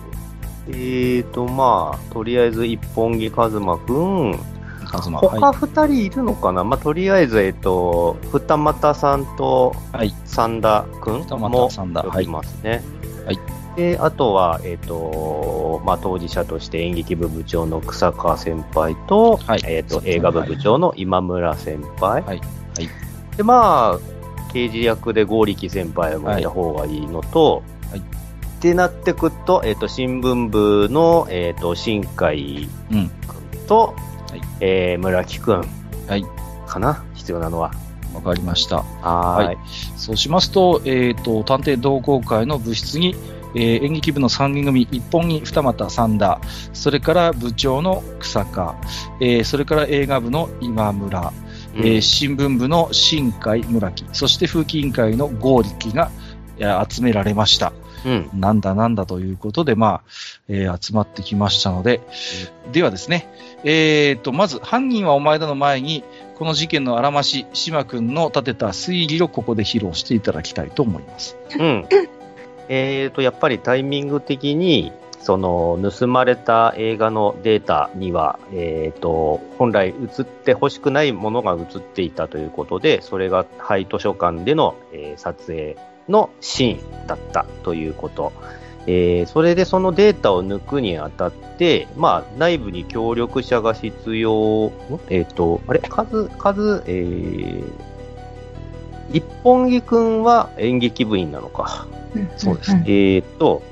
B: えーと、まあ、とりあえず一本木和馬くん。他二人いるのかな、まあ、とりあえず、えっと、二俣さんと
A: はい。
B: 三田くん
A: 二
B: も呼びますね。
A: はい。
B: で、あとは、えっ、と、まあ、当事者として演劇部部長の草川先輩と、
A: はい
B: えっ、と、映画部部長の今村先輩。
A: はいはい
B: で、まあ、刑事役で剛力先輩もいた方がいいのと、
A: はい
B: ってなってくと、えっ、と、新聞部の、えっ、と、新海
A: うん。
B: くんと、
A: はい
B: えー村木くん
A: はい。
B: かな必要なのは。
A: わかりました。
B: はーい。
A: はいそうしますと、えっ、と、探偵同好会の部室に、えー演劇部の3人組、一本木二俣三田、それから部長の草加、えーそれから映画部の今村、えー新聞部の新海村木、そして風紀委員会の剛力が集められました。
B: うん。
A: なんだなんだということで、まあ、えー集まってきましたので、ではですね、えーと、まず、犯人はお前だの前に、この事件のあらまし、島君の立てた推理をここで披露していただきたいと思います。
B: うん。えーと、やっぱりタイミング的に、その盗まれた映画のデータには、えっ、と、本来映ってほしくないものが映っていたということで、それが廃図書館での、えー撮影のシーンだったということ。えーそれでそのデータを抜くにあたって、まあ、内部に協力者が必要、ん？えっ、と、あれ？数、数、えー、一本木くんは演劇部員なのか。
A: そうですね
B: えーっと、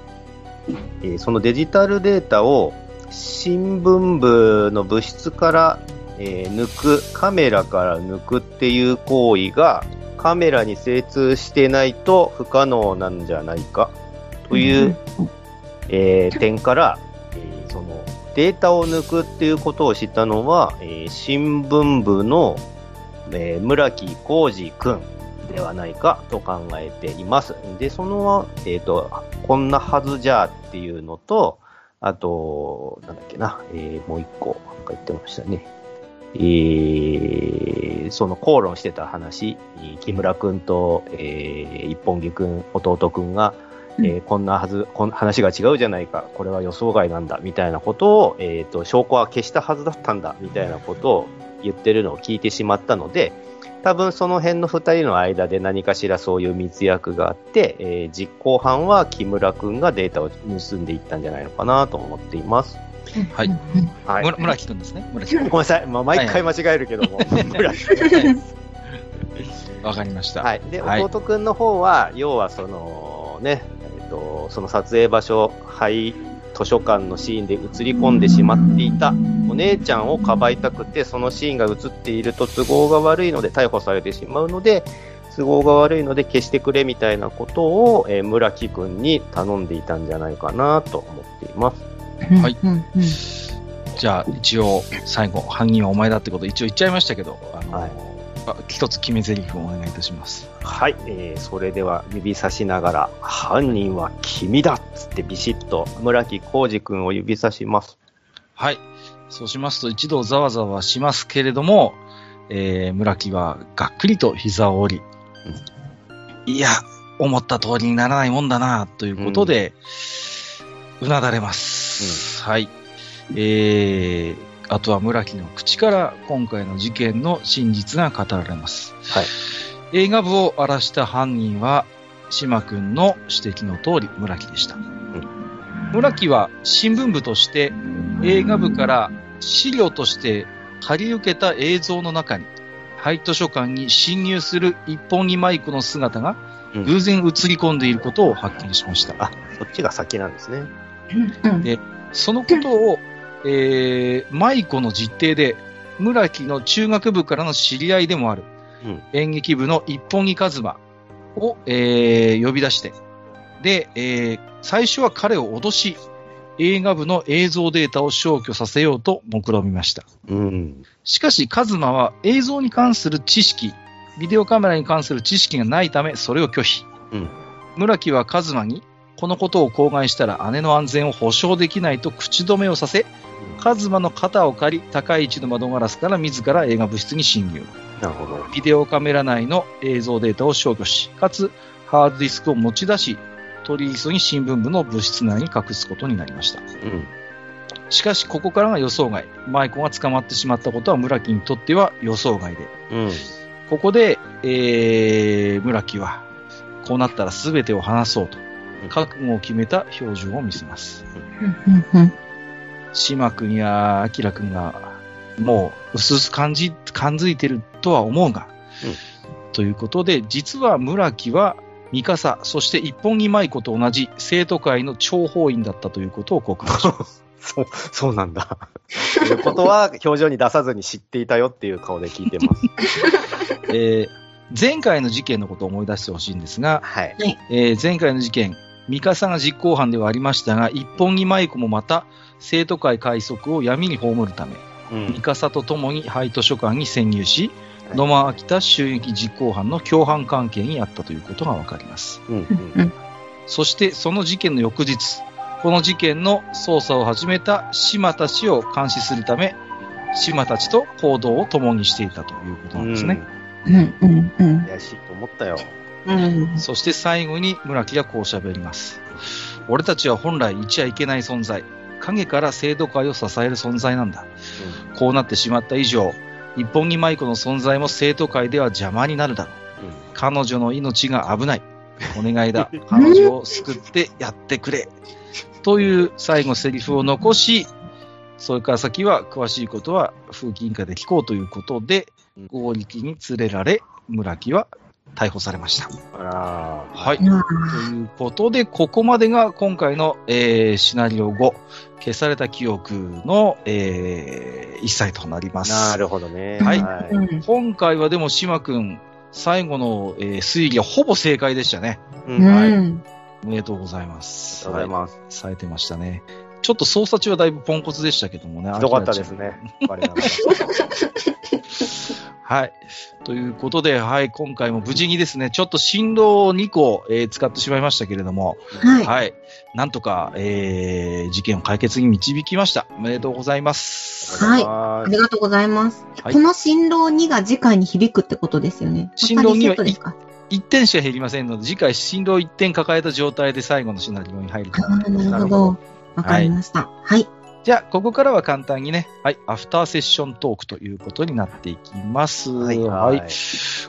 B: えーそのデジタルデータを新聞部の物質から、えー抜く、カメラから抜くっていう行為がカメラに精通してないと不可能なんじゃないかという、えー点から、えーそのデータを抜くっていうことを知ったのは、えー新聞部の、えー村木浩二君ではないかと考えています。で、その、えっ、と、こんなはずじゃっていうのと、あと、なんだっけな、えーもう一個、なんか言ってましたね。えーその口論してた話、えー木村くんと、えー一本木くん、弟くんが、えーこんなはず、こん話が違うじゃないか、これは予想外なんだ、みたいなことを、えっ、と、証拠は消したはずだったんだ、みたいなことを言ってるのを聞いてしまったので、多分その辺の二人の間で何かしらそういう密約があって、えー実行犯は木村くんがデータを盗んでいったんじゃないのかなと思っています。
A: はい
C: うん
B: はい。
A: 村村木くんですね。村木。
B: ごめんなさい。まあ、毎回間違えるけども。村木
A: わかりました。
B: はい。で、
A: はい
B: 弟くんの方は、要はその、ね、えっ、と、その撮影場所、廃図書館のシーンで映り込んでしまっていたお姉ちゃんをかばいたくて、そのシーンが映っていると都合が悪いので逮捕されてしまうので、都合が悪いので消してくれみたいなことを、えー村木くんに頼んでいたんじゃないかなと思っています。
A: はい。じゃあ、一応、最後、犯人はお前だってこと、一応言っちゃいましたけど、あの、
B: はい
A: あ一つ決め台詞をお願いいたします。
B: はい、えーそれでは指さしながら、犯人は君だっつってビシッと村木浩二くんを指さします。
A: はい。そうしますと、一度ざわざわしますけれども、えー、村木はがっくりと膝を折り、いや、思った通りにならないもんだな、ということで、うなだれます。はい。えー、あとは村木の口から今回の事件の真実が語られます。
B: はい。
A: 映画部を荒らした犯人は、島くんの指摘の通り村木でした。村木は新聞部として映画部から資料として借り受けた映像の中に、廃図書館に侵入する一本木マイクの姿が
B: うん
A: 偶然映り込んでいることを発見しました。
B: あ、そっちが先なんですね。
C: うん
A: でそのことを、えー、舞子の実定で、村木の中学部からの知り合いでもある、
B: うん
A: 演劇部の一本木一馬を、えー呼び出して、で、えー最初は彼を脅し、映画部の映像データを消去させようと目論みました。
B: うん。
A: しかし、カズマは映像に関する知識、ビデオカメラに関する知識がないため、それを拒否。
B: うん
A: 村木はカズマに、このことを口外したら姉の安全を保証できないと口止めをさせ、カズマの肩を借り、高い位置の窓ガラスから自ら映画部室に侵入。
B: なるほど。
A: ビデオカメラ内の映像データを消去し、かつ、ハードディスクを持ち出し、取り急ぎ新聞部の部室内に隠すことになりました。
B: うん。
A: しかし、ここからが予想外。マイコが捕まってしまったことは村木にとっては予想外で。
B: うん。
A: ここで、えー、村木は、こうなったら全てを話そうと、覚悟を決めた表情を見せます。
C: うんうん
A: 島君や明君が、もう、薄々感じ、感づいてるとは思うが、
B: うん
A: ということで、実は村木は、三笠、そして一本木舞子と同じ生徒会の諜報員だったということを告白します。
B: そう、そうなんだ。ということは、表情に出さずに知っていたよっていう顔で聞いてます。
A: えー前回の事件のことを思い出してほしいんですが、
B: はい。
A: えー前回の事件、三笠が実行犯ではありましたが、一本木舞子もまた生徒会開塞を闇に葬るため、
B: うん
A: 三。笠と共に廃図書館に潜入し、
B: はい
A: 野間秋田襲撃実行犯の共犯関係にあったということがわかります。
B: うん。
C: う
B: うん
C: ん
A: そしてその事件の翌日、この事件の捜査を始めた島たちを監視するため、島たちと行動を共にしていたということなんですね。
C: うんうんうん
B: 怪しいと思ったよ。
C: うん
A: そして最後に村木がこう喋ります。俺たちは本来いちゃいけない存在。影から生徒会を支える存在なんだ。こうなってしまった以上、一本木舞子の存在も生徒会では邪魔になるだろう。彼女の命が危ない。お願いだ。彼女を救ってやってくれ。という最後セリフを残し、それから先は詳しいことは風紀委員会で聞こうということで、
B: うん
A: 合力に連れられ、村木は逮捕されました。はい。
C: うん
A: ということで、ここまでが今回の、えーシナリオ5、消された記憶の、えー一切となります。
B: なるほどね。
A: はい
C: うん
A: 今回はでも島くん、最後の、えー推理はほぼ正解でしたね。
B: う。
C: うん
B: はい。あり
C: ん。
A: おめでとうございます。
B: がとうございます。
A: はい冴えてましたね。ちょっと捜査中はだいぶポンコツでしたけどもね。
B: ひどかったです
A: ね。
B: は
A: はい。ということで、はい、今回も無事にですね、ちょっと振動を2個、えー使ってしまいましたけれども、
C: はい。
A: はい。なんとか、えー、事件を解決に導きました。おめでとうございます。
C: はい
B: は
C: ありがとうございます。
A: はい
C: この新郎2が次回に響くってことですよね。
A: 新郎2は
C: ですか
A: ？1点しか減りませんので、次回、振動1点抱えた状態で最後のシナリオに入ると
C: なるほ
B: なるほ
C: ど。わかりました。はい。
A: じゃあ、ここからは簡単にね、はい、アフターセッショントークということになっていきます。
B: はい
A: はい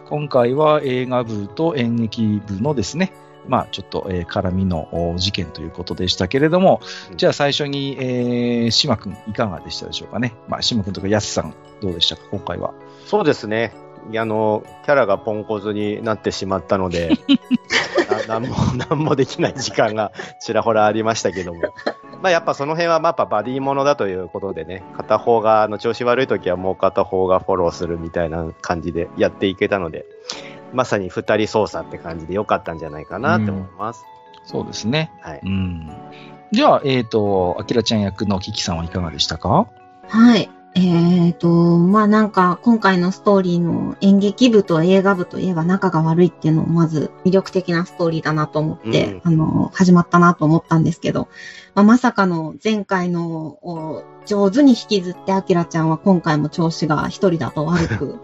A: 今回は映画部と演劇部のですね、まあ、ちょっと、えー絡みのお事件ということでしたけれども、
B: うん
A: じゃあ最初に、えー、島くんいかがでしたでしょうかね。まあ、島くんとかやすさんどうでしたか、今回は。
B: そうですね。あの、キャラがポンコツになってしまったので、ななんも、なんもできない時間がちらほらありましたけども。まあやっぱその辺はまあやっぱバディものだということでね、片方があの調子悪い時はもう片方がフォローするみたいな感じでやっていけたので、まさに二人操作って感じで良かったんじゃないかなって思います。
A: そうですね。
B: はい。
A: うん。じゃあ、えっ、と、あきらちゃん役のキキさんはいかがでしたか？
C: はい。えーと、まあなんか、今回のストーリーの演劇部と映画部といえば仲が悪いっていうのをまず魅力的なストーリーだなと思って、あの、始まったなと思ったんですけど、まあ、まさかの前回のを上手に引きずって、アキラちゃんは今回も調子が一人だと悪く、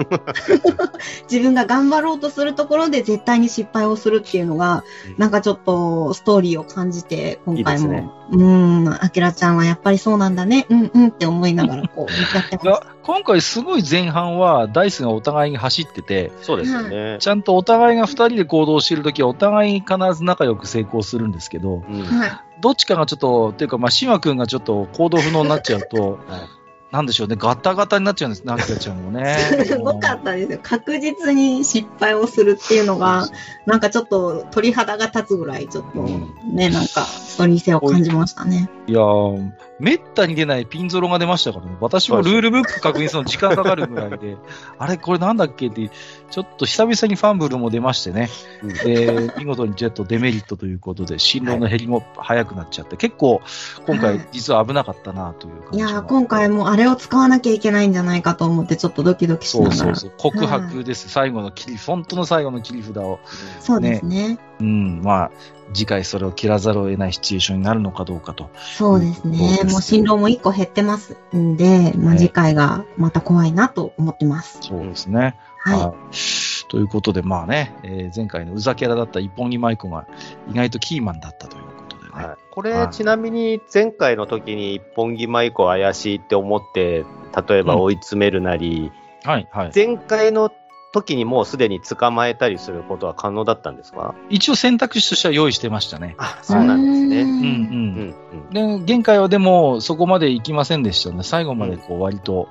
C: 自分が頑張ろうとするところで絶対に失敗をするっていうのが、なんかちょっとストーリーを感じて、今回も、
B: いいね。
C: うーん、アキラちゃんはやっぱりそうなんだね、うんうんって思いながらこう、ってま
A: いや
C: す。
A: 今回すごい前半はダイスがお互いに走ってて、
B: そうですよね。
A: ちゃんとお互いが二人で行動しているときはお互いに必ず仲良く成功するんですけど、
B: うん
C: はい。
A: どっちかがちょっと、っていうか、まあ、島くんがちょっと行動不能になっちゃうと、なんでしょうね、ガタガタになっちゃうんです、ナキラちゃんもね。
C: すごかったですよ。確実に失敗をするっていうのが、なんかちょっと鳥肌が立つぐらい、ちょっと
A: うん
C: ね、なんかストーリー性を感じましたね。
A: いやー、めったに出ないピンゾロが出ましたからね。私もルールブック確認するの時間かかるぐらいで、あれこれなんだっけって、ちょっと久々にファンブルも出ましてね。
B: うん
A: で、見事にちょっとデメリットということで、進路の減りも早くなっちゃって、結構今回
C: はい
A: 実は危なかったなという感じが
C: いやー、今回もあれを使わなきゃいけないんじゃないかと思って、ちょっとドキドキしながら。
A: そうそうそう。告白です。最後の切り、本当の最後の切り札を。
C: そうですね。
A: うん、まあ、次回それを切らざるを得ないシチュエーションになるのかどうかと。
C: そうですね
A: で。す
C: もう進路も一個減ってますんで、まあ
A: はい
C: 次回がまた怖いなと思ってます。
A: そうですね。
C: は
A: ということで、まあね、えー前回のうざキャラだった一本木舞子が意外とキーマンだったということでね。
B: はい、これ、
A: はい
B: ちなみに前回の時に一本木舞子怪しいって思って、例えば追い詰めるなり、
A: はい、はい。
B: 前回の時にもうすでに捕まえたりすることは可能だったんですか？
A: 一応選択肢としては用意してましたね。
B: あ、
C: い。
B: そうなんですね。
C: う
A: うんん、
B: うん
A: うん。で、現回はでも、そこまで行きませんでしたね。最後までこう、割と、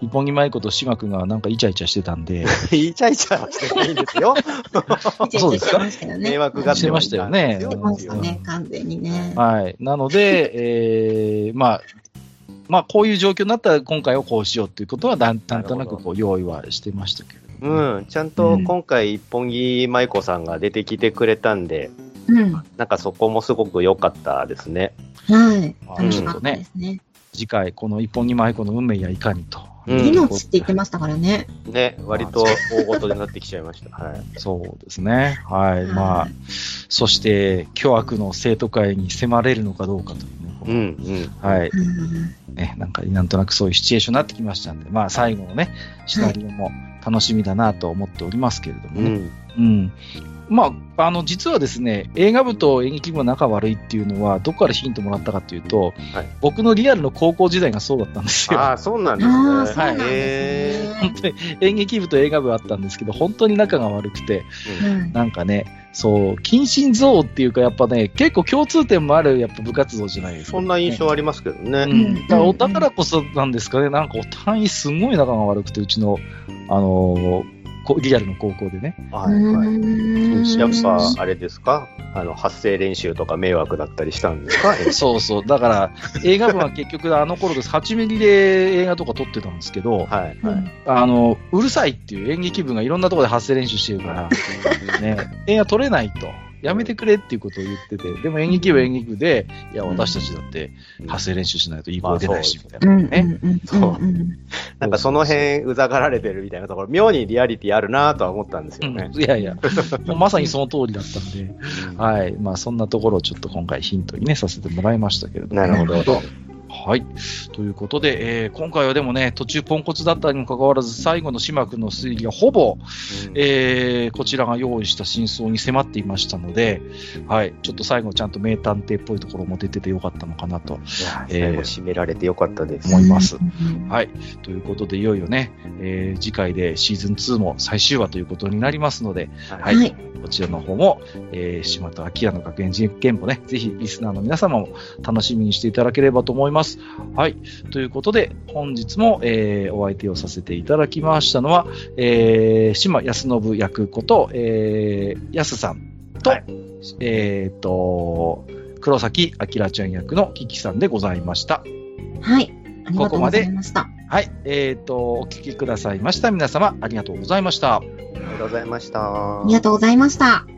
A: 一本木舞子と島くんがなんかイチャイチャしてたんで、
B: イチャイチャはしてないんですよ。
C: イチャイチャしてましたよね。
B: 迷惑が
A: してましたよね
C: してましたね、完全にね。
A: はい。なので、えー、まあ、まあ、こういう状況になったら今回はこうしようっていうことはなんなんとなくこう用意はしてましたけれども、
B: うん、ちゃんと今回一本木舞子さんが出てきてくれたんで、
C: うん。
B: なんかそこもすごく良かったですね。
C: はい。
A: あ
C: 楽しかったですね。
A: 次回、この一本木舞子の運命やいかにと。
B: うん
C: 命って言ってましたからね。
B: ね、割と大事になってきちゃいました。はい。
A: そうですね。はい。まあ
C: はい、
A: そして、巨悪の生徒会に迫れるのかどうかという
B: うん、う
A: ね。
B: ん。
A: はい。
C: うん
A: ね、なんか、なんとなくそういうシチュエーションになってきましたんで、まあ、最後のね、シナリオも楽しみだなと思っておりますけれどもね。
B: うん。
A: うん。まあ、あの、実はですね、映画部と演劇部が仲悪いっていうのは、どこからヒントもらったかっていうと、
B: はい
A: 僕のリアルの高校時代がそうだったんですよ。
B: ああ、そうなんですね。
C: そうなんです
B: へ
C: ね。
A: 本当に演劇部と映画部あったんですけど、本当に仲が悪くて、
C: はい
A: なんかね、そう、近親憎悪っていうか、やっぱね、結構共通点もある、やっぱ部活動じゃないですか、
B: そんな印象ありますけどね。
A: うん、だから
C: うん
A: だからこそなんですかね、なんかお単位すごい仲が悪くて、うちの、あのーこリアルの高校でね。
B: はいはい。
C: い
B: やっぱ、あれですか？あの、発声練習とか迷惑だったりしたんですか？
A: そうそう。だから、映画部は結局あの頃です。8ミリで映画とか撮ってたんですけど、
B: はい、はい。
A: あの、うるさいっていう演劇部がいろんなところで発声練習してるから、ね、映画撮れないと。やめてくれっていうことを言ってて、でも演劇部は演劇部で、いや、私たちだって発声練習しないといい声出ないし、みたいな。ね。
C: うん
B: そう なんかその辺うざがられてるみたいなところ、妙にリアリティあるなとは思ったんですよね。
A: うんいやいや、まさにその通りだったんで、はい。まあ、そんなところをちょっと今回ヒントにね、させてもらいましたけれども。
B: なるほど。
A: はい。ということで、えー今回はでもね、途中ポンコツだったにもかかわらず、最後の島君の推理がほぼ、えーこちらが用意した真相に迫っていましたので、はい。ちょっと最後ちゃんと名探偵っぽいところも出ててよかったのかなと
B: いや最後締められてよかったです。
A: 思います。
C: うん
A: はい。ということで、いよいよね、えー次回でシーズン2も最終話ということになりますので、はい
C: はい。
A: こちらの方も、えー、島と明の学園実験もね、ぜひリスナーの皆様も楽しみにしていただければと思います。はい。ということで、本日も、えー、お相手をさせていただきましたのは、えー、島康信役こと、えー、安さんと、
B: はい
A: えーと、黒崎明ちゃん役のキキさんでございました。
C: はい。ありがとうございました。
A: はい。えーと、お聞きくださいました皆様、ありがとうございました。
B: ありがとうございました。
C: ありがとうございました。